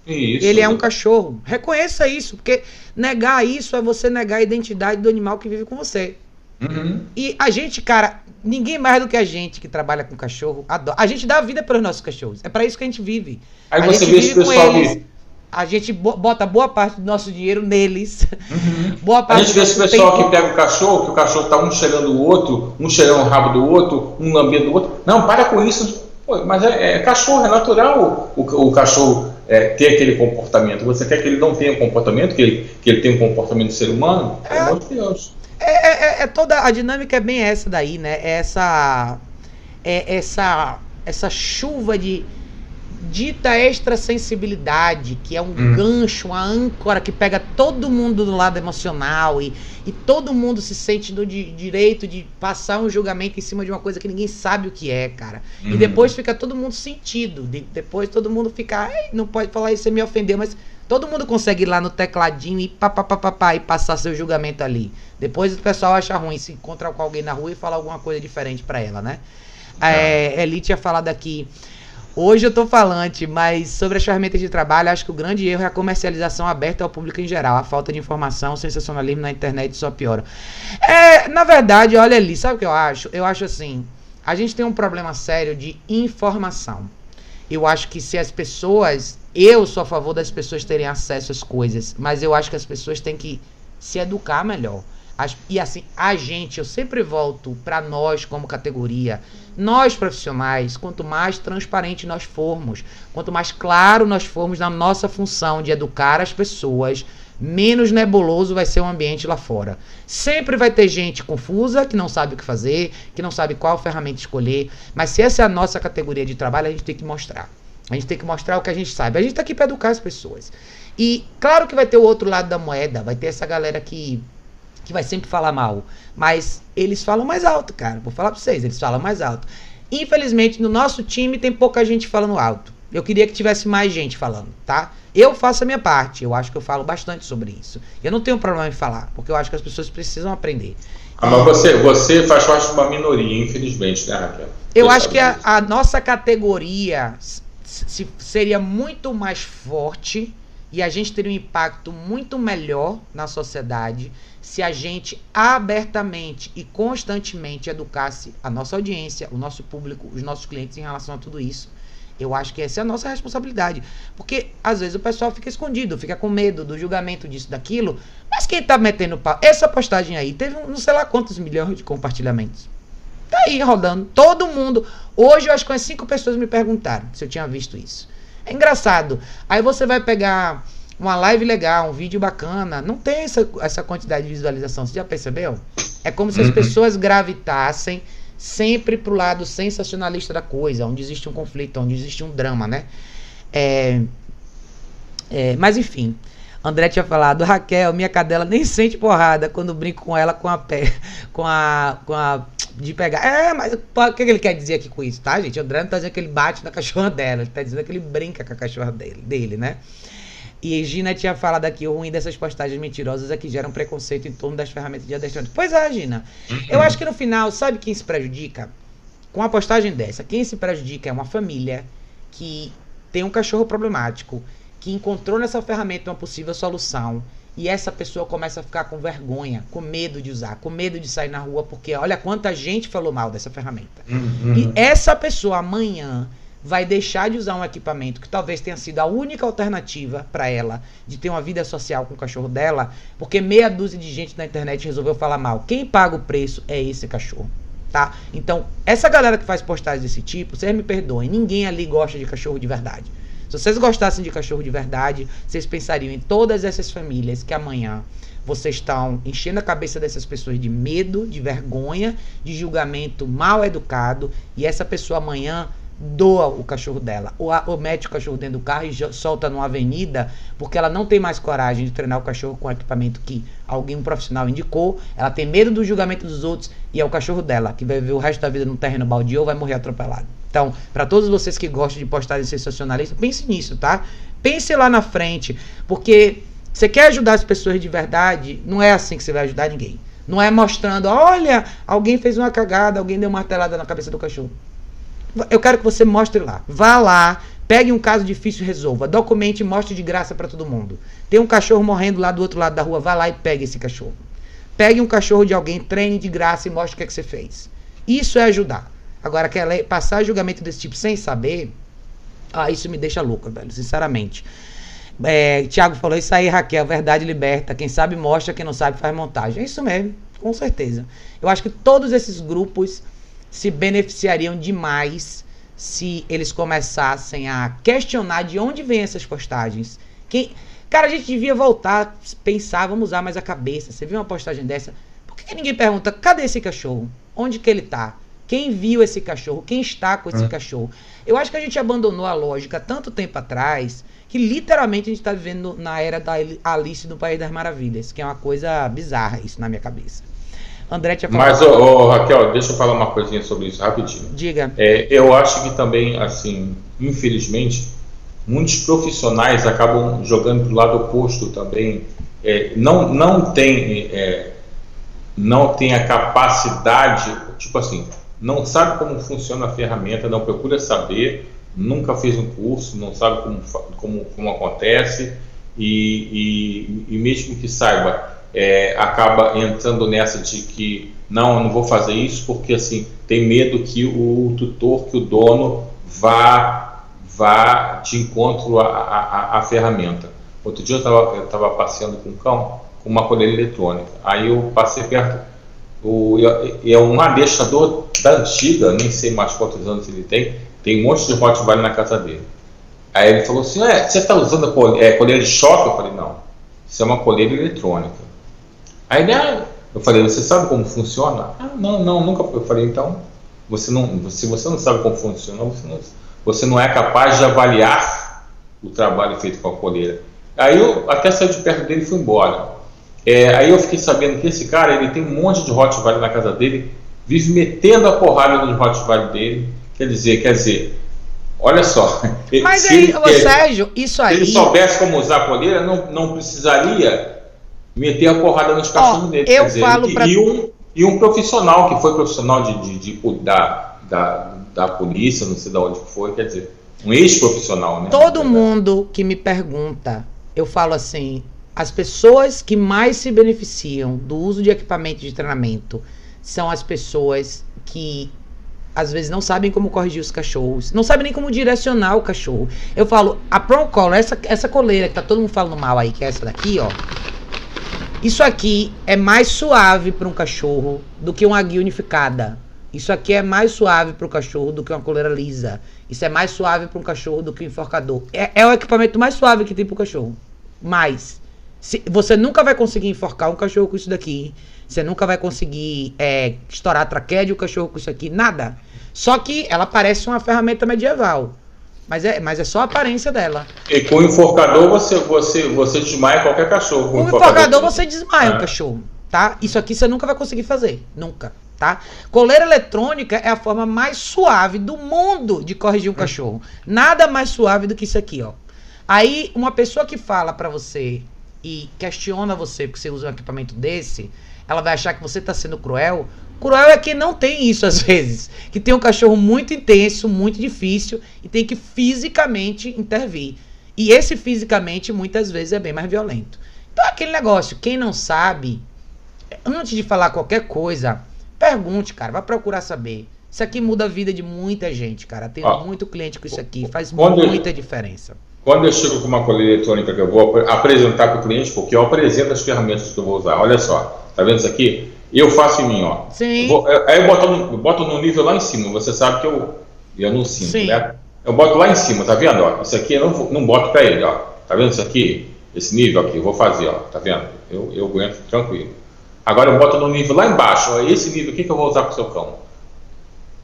A: Isso. Ele é um cachorro. Reconheça isso, porque negar isso é você negar a identidade do animal que vive com você. Uhum. E a gente, cara, ninguém mais do que a gente que trabalha com cachorro adora. A gente dá a vida pelos nossos cachorros. É para isso que a gente vive.
B: Aí
A: a
B: você vê esse pessoal que
A: a gente bota boa parte do nosso dinheiro neles.
B: Uhum. Boa parte a gente vê esse pessoal tempo. que pega o cachorro, que o cachorro tá um cheirando o outro, um cheirando o rabo do outro, um lambendo o outro. Não, para com isso. Pô, mas é, é, cachorro, é natural o, o, o cachorro é, ter aquele comportamento. Você quer que ele não tenha comportamento, que ele, que ele tenha um comportamento de ser humano? Pelo é, amor de Deus.
A: É, é, é, toda a dinâmica é bem essa daí, né? É essa, é essa, essa chuva de dita extrasensibilidade, que é um hum. gancho, uma âncora que pega todo mundo do lado emocional e, e todo mundo se sente no di direito de passar um julgamento em cima de uma coisa que ninguém sabe o que é, cara. Hum. E depois fica todo mundo sentido. De, depois todo mundo fica, não pode falar isso, você me ofendeu, mas todo mundo consegue ir lá no tecladinho e papapá e passar seu julgamento ali. Depois o pessoal acha ruim se encontrar com alguém na rua e falar alguma coisa diferente para ela, né? Tá. É, Eli tinha falado aqui Hoje eu tô falante, mas sobre as ferramentas de trabalho, acho que o grande erro é a comercialização aberta ao público em geral. A falta de informação, o sensacionalismo na internet só piora. É, na verdade, olha ali, sabe o que eu acho? Eu acho assim, a gente tem um problema sério de informação. Eu acho que se as pessoas, eu sou a favor das pessoas terem acesso às coisas, mas eu acho que as pessoas têm que se educar melhor. As, e assim, a gente, eu sempre volto para nós como categoria, nós profissionais, quanto mais transparente nós formos, quanto mais claro nós formos na nossa função de educar as pessoas, menos nebuloso vai ser o ambiente lá fora. Sempre vai ter gente confusa, que não sabe o que fazer, que não sabe qual ferramenta escolher, mas se essa é a nossa categoria de trabalho, a gente tem que mostrar. A gente tem que mostrar o que a gente sabe. A gente está aqui para educar as pessoas. E claro que vai ter o outro lado da moeda, vai ter essa galera que que vai sempre falar mal. Mas eles falam mais alto, cara. Vou falar pra vocês, eles falam mais alto. Infelizmente, no nosso time tem pouca gente falando alto. Eu queria que tivesse mais gente falando, tá? Eu faço a minha parte. Eu acho que eu falo bastante sobre isso. Eu não tenho problema em falar, porque eu acho que as pessoas precisam aprender.
B: Ah, mas você, você faz parte de uma minoria, infelizmente, né, Raquel?
A: Eu você acho que a, a, nossa categoria se, seria muito mais forte e a gente teria um impacto muito melhor na sociedade se a gente abertamente e constantemente educasse a nossa audiência, o nosso público, os nossos clientes em relação a tudo isso. Eu acho que essa é a nossa responsabilidade. Porque às vezes o pessoal fica escondido, fica com medo do julgamento disso, daquilo. Mas quem tá metendo pau? Essa postagem aí teve não sei lá quantos milhões de compartilhamentos. Tá aí rodando. Todo mundo. Hoje eu acho que umas cinco pessoas me perguntaram se eu tinha visto isso. É engraçado. Aí você vai pegar uma live legal, um vídeo bacana, não tem essa, essa quantidade de visualização. Você já percebeu? É como se as uhum. pessoas gravitassem sempre pro lado sensacionalista da coisa, onde existe um conflito, onde existe um drama, né? É, é, mas enfim, André tinha falado, Raquel, minha cadela nem sente porrada quando brinco com ela com a pé, [laughs] com a, com a de pegar. É, mas o que ele quer dizer aqui com isso, tá, gente? O André não tá dizendo que ele bate na cachorra dela, ele tá dizendo que ele brinca com a cachorra dele, dele né? E Gina tinha falado aqui, o ruim dessas postagens mentirosas é que geram preconceito em torno das ferramentas de adestramento. Pois é, Gina. Eu acho que no final, sabe quem se prejudica? Com a postagem dessa, quem se prejudica é uma família que tem um cachorro problemático, que encontrou nessa ferramenta uma possível solução, e essa pessoa começa a ficar com vergonha, com medo de usar, com medo de sair na rua, porque olha quanta gente falou mal dessa ferramenta. Uhum. E essa pessoa amanhã vai deixar de usar um equipamento que talvez tenha sido a única alternativa para ela de ter uma vida social com o cachorro dela, porque meia dúzia de gente na internet resolveu falar mal. Quem paga o preço é esse cachorro, tá? Então, essa galera que faz postagens desse tipo, vocês me perdoem, ninguém ali gosta de cachorro de verdade. Se vocês gostassem de cachorro de verdade, vocês pensariam em todas essas famílias que amanhã vocês estão enchendo a cabeça dessas pessoas de medo, de vergonha, de julgamento mal educado, e essa pessoa amanhã doa o cachorro dela, ou, a, ou mete o cachorro dentro do carro e solta numa avenida, porque ela não tem mais coragem de treinar o cachorro com o equipamento que alguém, um profissional, indicou, ela tem medo do julgamento dos outros e é o cachorro dela, que vai viver o resto da vida no terreno baldio ou vai morrer atropelado. Então, para todos vocês que gostam de postagens sensacionalistas, pense nisso, tá? Pense lá na frente, porque você quer ajudar as pessoas de verdade, não é assim que você vai ajudar ninguém. Não é mostrando, olha, alguém fez uma cagada, alguém deu uma martelada na cabeça do cachorro. Eu quero que você mostre lá. Vá lá, pegue um caso difícil e resolva. Documente e mostre de graça para todo mundo. Tem um cachorro morrendo lá do outro lado da rua, vá lá e pegue esse cachorro. Pegue um cachorro de alguém, treine de graça e mostre o que, é que você fez. Isso é ajudar. Agora, quer passar julgamento desse tipo sem saber, ah, isso me deixa louca, velho, sinceramente. É, Tiago falou isso aí, Raquel, verdade liberta. Quem sabe mostra, quem não sabe faz montagem. É isso mesmo, com certeza. Eu acho que todos esses grupos se beneficiariam demais se eles começassem a questionar de onde vêm essas postagens. Quem, cara, a gente devia voltar, pensar, vamos usar mais a cabeça. Você viu uma postagem dessa? Por que ninguém pergunta, cadê esse cachorro? Onde que ele tá? Quem viu esse cachorro? Quem está com esse hum. cachorro? Eu acho que a gente abandonou a lógica tanto tempo atrás que literalmente a gente está vivendo na era da Alice no País das Maravilhas, que é uma coisa bizarra isso na minha cabeça. André tinha
B: falado. Mas, ô, ô, Raquel, deixa eu falar uma coisinha sobre isso rapidinho.
A: Diga.
B: É, eu acho que também, assim, infelizmente, muitos profissionais acabam jogando do lado oposto também. É, não, não tem. É, não tem a capacidade, tipo assim, não sabe como funciona a ferramenta, não procura saber, nunca fez um curso, não sabe como, como, como acontece, e, e, e mesmo que saiba, é, acaba entrando nessa de que não, eu não vou fazer isso porque assim tem medo que o tutor, que o dono vá vá de encontro à, ferramenta. Outro dia eu estava passeando com um cão com uma coleira eletrônica. Aí eu passei perto, o, é um adestrador da antiga, nem sei mais quantos anos ele tem, tem um monte de Rottweiler na casa dele. Aí ele falou assim, é, você está usando a coleira, é, de choque? Eu falei, não, isso é uma coleira eletrônica. Aí ele, ah, eu falei, você sabe como funciona? Ah, não, não, nunca. Eu falei, então, você não, se você não sabe como funciona, você não, você não é capaz de avaliar o trabalho feito com a coleira. Aí eu até saí de perto dele e fui embora. É, aí eu fiquei sabendo que esse cara, ele tem um monte de Rottweiler na casa dele, vive metendo a porrada nos Rottweiler dele. Quer dizer, quer dizer, olha só. [laughs]
A: Mas aí, ele, Sérgio, isso aí.
B: Se ele soubesse como usar a coleira, não, não precisaria meter a porrada nos cachorros dele.
A: Eu dizer, falo
B: pra... e, um, e um profissional que foi profissional de, de, de, de da, da, da polícia, não sei de onde foi, quer dizer, um ex-profissional, né?
A: Todo mundo que me pergunta, eu falo assim, as pessoas que mais se beneficiam do uso de equipamento de treinamento são as pessoas que às vezes não sabem como corrigir os cachorros, não sabem nem como direcionar o cachorro. Eu falo, a Procolor, essa, essa coleira que tá todo mundo falando mal aí, que é essa daqui, ó. Isso aqui é mais suave para um cachorro do que uma guia unificada. Isso aqui é mais suave para o cachorro do que uma coleira lisa. Isso é mais suave para um cachorro do que um enforcador. É, é o equipamento mais suave que tem para o cachorro. Mais. Se, você nunca vai conseguir enforcar um cachorro com isso daqui. Você nunca vai conseguir é, estourar a traqueia um cachorro com isso aqui. Nada. Só que ela parece uma ferramenta medieval. Mas é, mas é só a aparência dela.
B: E com o enforcador você, você, você desmaia qualquer cachorro.
A: Com o enforcador, enforcador você desmaia o é. cachorro, tá? Isso aqui você nunca vai conseguir fazer. Nunca, tá? Coleira eletrônica é a forma mais suave do mundo de corrigir um hum. cachorro. Nada mais suave do que isso aqui, ó. Aí, uma pessoa que fala para você e questiona você porque você usa um equipamento desse, ela vai achar que você tá sendo cruel Cruel é que não tem isso às vezes. Que tem um cachorro muito intenso, muito difícil e tem que fisicamente intervir. E esse fisicamente muitas vezes é bem mais violento. Então é aquele negócio, quem não sabe, antes de falar qualquer coisa, pergunte, cara, vai procurar saber. Isso aqui muda a vida de muita gente, cara. Tem ah, muito cliente com isso aqui, faz muita eu, diferença.
B: Quando eu chego com uma colher eletrônica que eu vou apresentar para o cliente, porque eu apresento as ferramentas que eu vou usar. Olha só, tá vendo isso aqui? Eu faço em mim, ó.
A: Sim.
B: Vou, aí eu boto, no, boto no nível lá em cima. Você sabe que eu, eu não sinto, Sim. né? Eu boto lá em cima, tá vendo? Ó? Isso aqui eu não, não boto para ele, ó. Tá vendo isso aqui? Esse nível aqui, eu vou fazer, ó. Tá vendo? Eu, eu aguento tranquilo. Agora eu boto no nível lá embaixo, ó. Esse nível aqui que eu vou usar pro seu cão.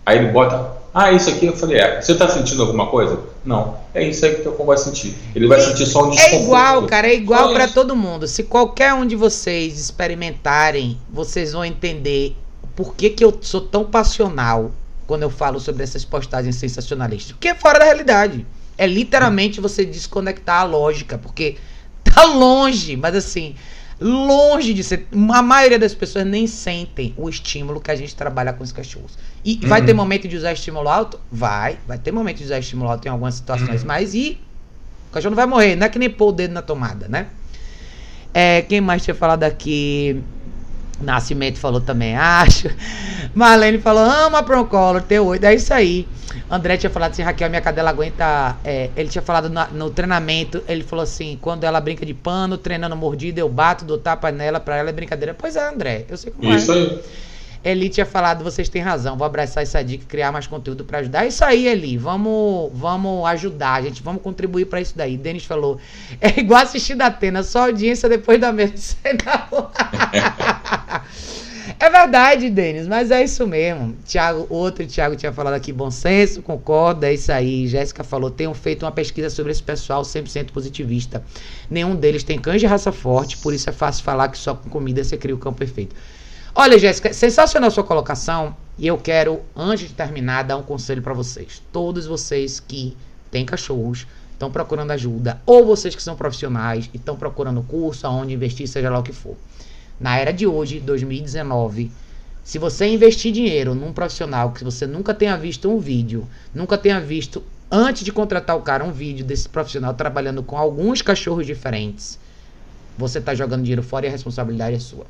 B: Aí ele bota ah, isso aqui eu falei, é. Você está sentindo alguma coisa? Não. É isso aí que o cão vai sentir. Ele vai sentir só um
A: desconforto. É igual, cara, é igual para todo mundo. Se qualquer um de vocês experimentarem, vocês vão entender por que, que eu sou tão passional quando eu falo sobre essas postagens sensacionalistas. Porque é fora da realidade. É literalmente você desconectar a lógica, porque tá longe, mas assim, longe de ser. A maioria das pessoas nem sentem o estímulo que a gente trabalha com os cachorros. E uhum. vai ter momento de usar estímulo alto? Vai. Vai ter momento de usar estímulo alto em algumas situações, uhum. mas e. O cachorro não vai morrer, não é que nem pôr o dedo na tomada, né? É, quem mais tinha falado aqui? Nascimento falou também, [laughs] acho. Marlene falou, ama Procolor, T8, é isso aí. André tinha falado assim, Raquel, minha cadela aguenta. É, ele tinha falado no, no, treinamento, ele falou assim: quando ela brinca de pano, treinando mordida, eu bato, dou tapa nela, pra ela é brincadeira. Pois é, André, eu sei como
B: isso é. Isso aí.
A: Eli tinha falado, vocês têm razão, vou abraçar essa dica e criar mais conteúdo para ajudar. É isso aí, Eli, vamos, vamos ajudar, gente, vamos contribuir para isso daí. Denis falou, é igual assistir da Atena, só audiência depois da mesa. [laughs] É verdade, Denis, mas é isso mesmo. Tiago, outro Tiago tinha falado aqui, bom senso, concorda, é isso aí. Jéssica falou, tenham feito uma pesquisa sobre esse pessoal 100% positivista. Nenhum deles tem cães de raça forte, por isso é fácil falar que só com comida você cria o cão perfeito. Olha, Jéssica, sensacional sua colocação e eu quero, antes de terminar, dar um conselho para vocês. Todos vocês que têm cachorros, estão procurando ajuda, ou vocês que são profissionais e estão procurando curso, aonde investir, seja lá o que for na era de hoje, 2019, se você investir dinheiro num profissional que você nunca tenha visto um vídeo, nunca tenha visto antes de contratar o cara um vídeo desse profissional trabalhando com alguns cachorros diferentes, você está jogando dinheiro fora e a responsabilidade é sua.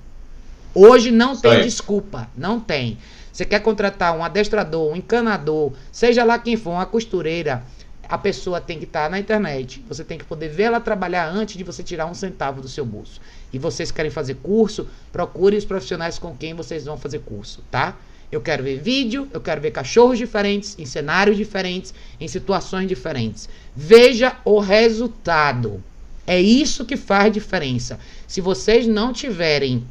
A: Hoje não tem desculpa, não tem. Você quer contratar um adestrador, um encanador, seja lá quem for, uma costureira, a pessoa tem que estar na internet, você tem que poder ver ela trabalhar antes de você tirar um centavo do seu bolso. E vocês querem fazer curso, procure os profissionais com quem vocês vão fazer curso, tá? Eu quero ver vídeo, eu quero ver cachorros diferentes, em cenários diferentes, em situações diferentes. Veja o resultado. É isso que faz diferença. Se vocês não tiverem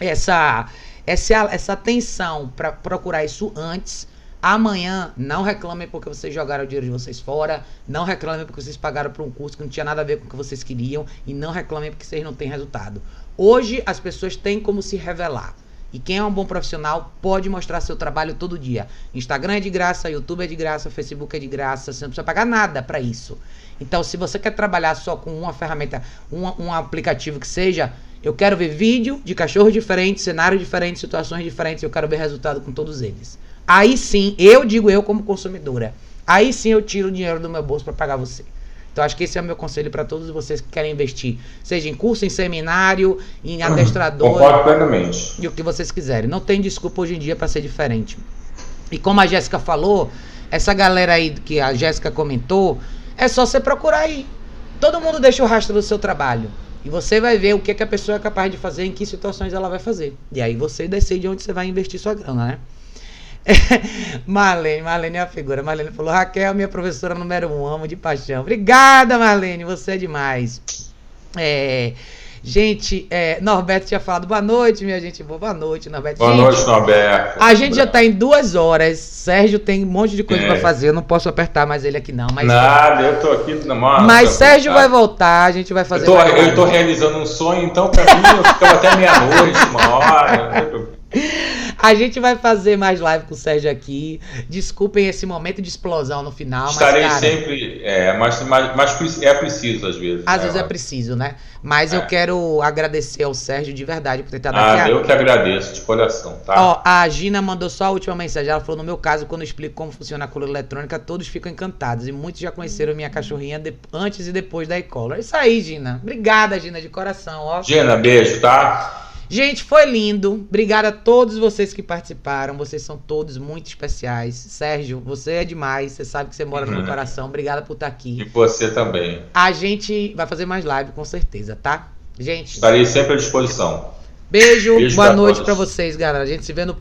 A: essa essa, essa atenção para procurar isso antes, Amanhã, não reclamem porque vocês jogaram o dinheiro de vocês fora. Não reclamem porque vocês pagaram por um curso que não tinha nada a ver com o que vocês queriam. E não reclamem porque vocês não têm resultado. Hoje, as pessoas têm como se revelar. E quem é um bom profissional pode mostrar seu trabalho todo dia. Instagram é de graça, YouTube é de graça, Facebook é de graça. Você não precisa pagar nada para isso. Então, se você quer trabalhar só com uma ferramenta, um, um aplicativo que seja, eu quero ver vídeo de cachorros diferentes, cenários diferentes, situações diferentes. Eu quero ver resultado com todos eles. Aí sim, eu digo eu como consumidora, aí sim eu tiro o dinheiro do meu bolso para pagar você. Então acho que esse é o meu conselho para todos vocês que querem investir, seja em curso, em seminário, em adestrador,
B: Concordo plenamente.
A: e o que vocês quiserem. Não tem desculpa hoje em dia para ser diferente. E como a Jéssica falou, essa galera aí que a Jéssica comentou, é só você procurar aí. Todo mundo deixa o rastro do seu trabalho. E você vai ver o que, que a pessoa é capaz de fazer, em que situações ela vai fazer. E aí você decide onde você vai investir sua grana, né? [laughs] Marlene, Marlene é a figura. Marlene falou: Raquel, minha professora número um, amo de paixão. Obrigada, Marlene, você é demais. É, gente, é, Norberto tinha falado boa noite, minha gente. Boa noite, Norberto.
B: Boa
A: gente,
B: noite, Norberto.
A: A gente já tá em duas horas. Sérgio tem um monte de coisa
B: É.
A: pra fazer. Eu não posso apertar mais ele aqui, não. Mas,
B: Nada, eu tô aqui na mão.
A: mas Sérgio vai voltar. A gente vai fazer.
B: Eu tô, eu tô realizando um sonho, então pra mim eu fico até meia-noite, uma hora. [laughs]
A: A gente vai fazer mais live com o Sérgio aqui. Desculpem esse momento de explosão no final,
B: Estarei
A: mas cara,
B: sempre. É, mas, mas, mas é preciso às vezes.
A: às
B: né?
A: vezes é preciso, né? Mas eu
B: É.
A: quero agradecer ao Sérgio de verdade por ter estado
B: Ah,
A: aqui.
B: eu que agradeço, de coração, tá?
A: Ó, a Gina mandou só a última mensagem. Ela falou: no meu caso, quando eu explico como funciona a coleira eletrônica, todos ficam encantados. E muitos já conheceram minha cachorrinha de- antes e depois da e-collar. É isso aí, Gina. Obrigada, Gina, de coração. Ó.
B: Gina, beijo, tá?
A: Gente, foi lindo. Obrigada a todos vocês que participaram. Vocês são todos muito especiais. Sérgio, você é demais. Você sabe que você mora no meu
B: Uhum.
A: coração. Obrigada por estar aqui.
B: E você também.
A: A gente vai fazer mais live, com certeza, tá? Gente,
B: Estarei sempre à disposição.
A: beijo,
B: Beijo
A: boa noite pra vocês, galera. A gente se vê no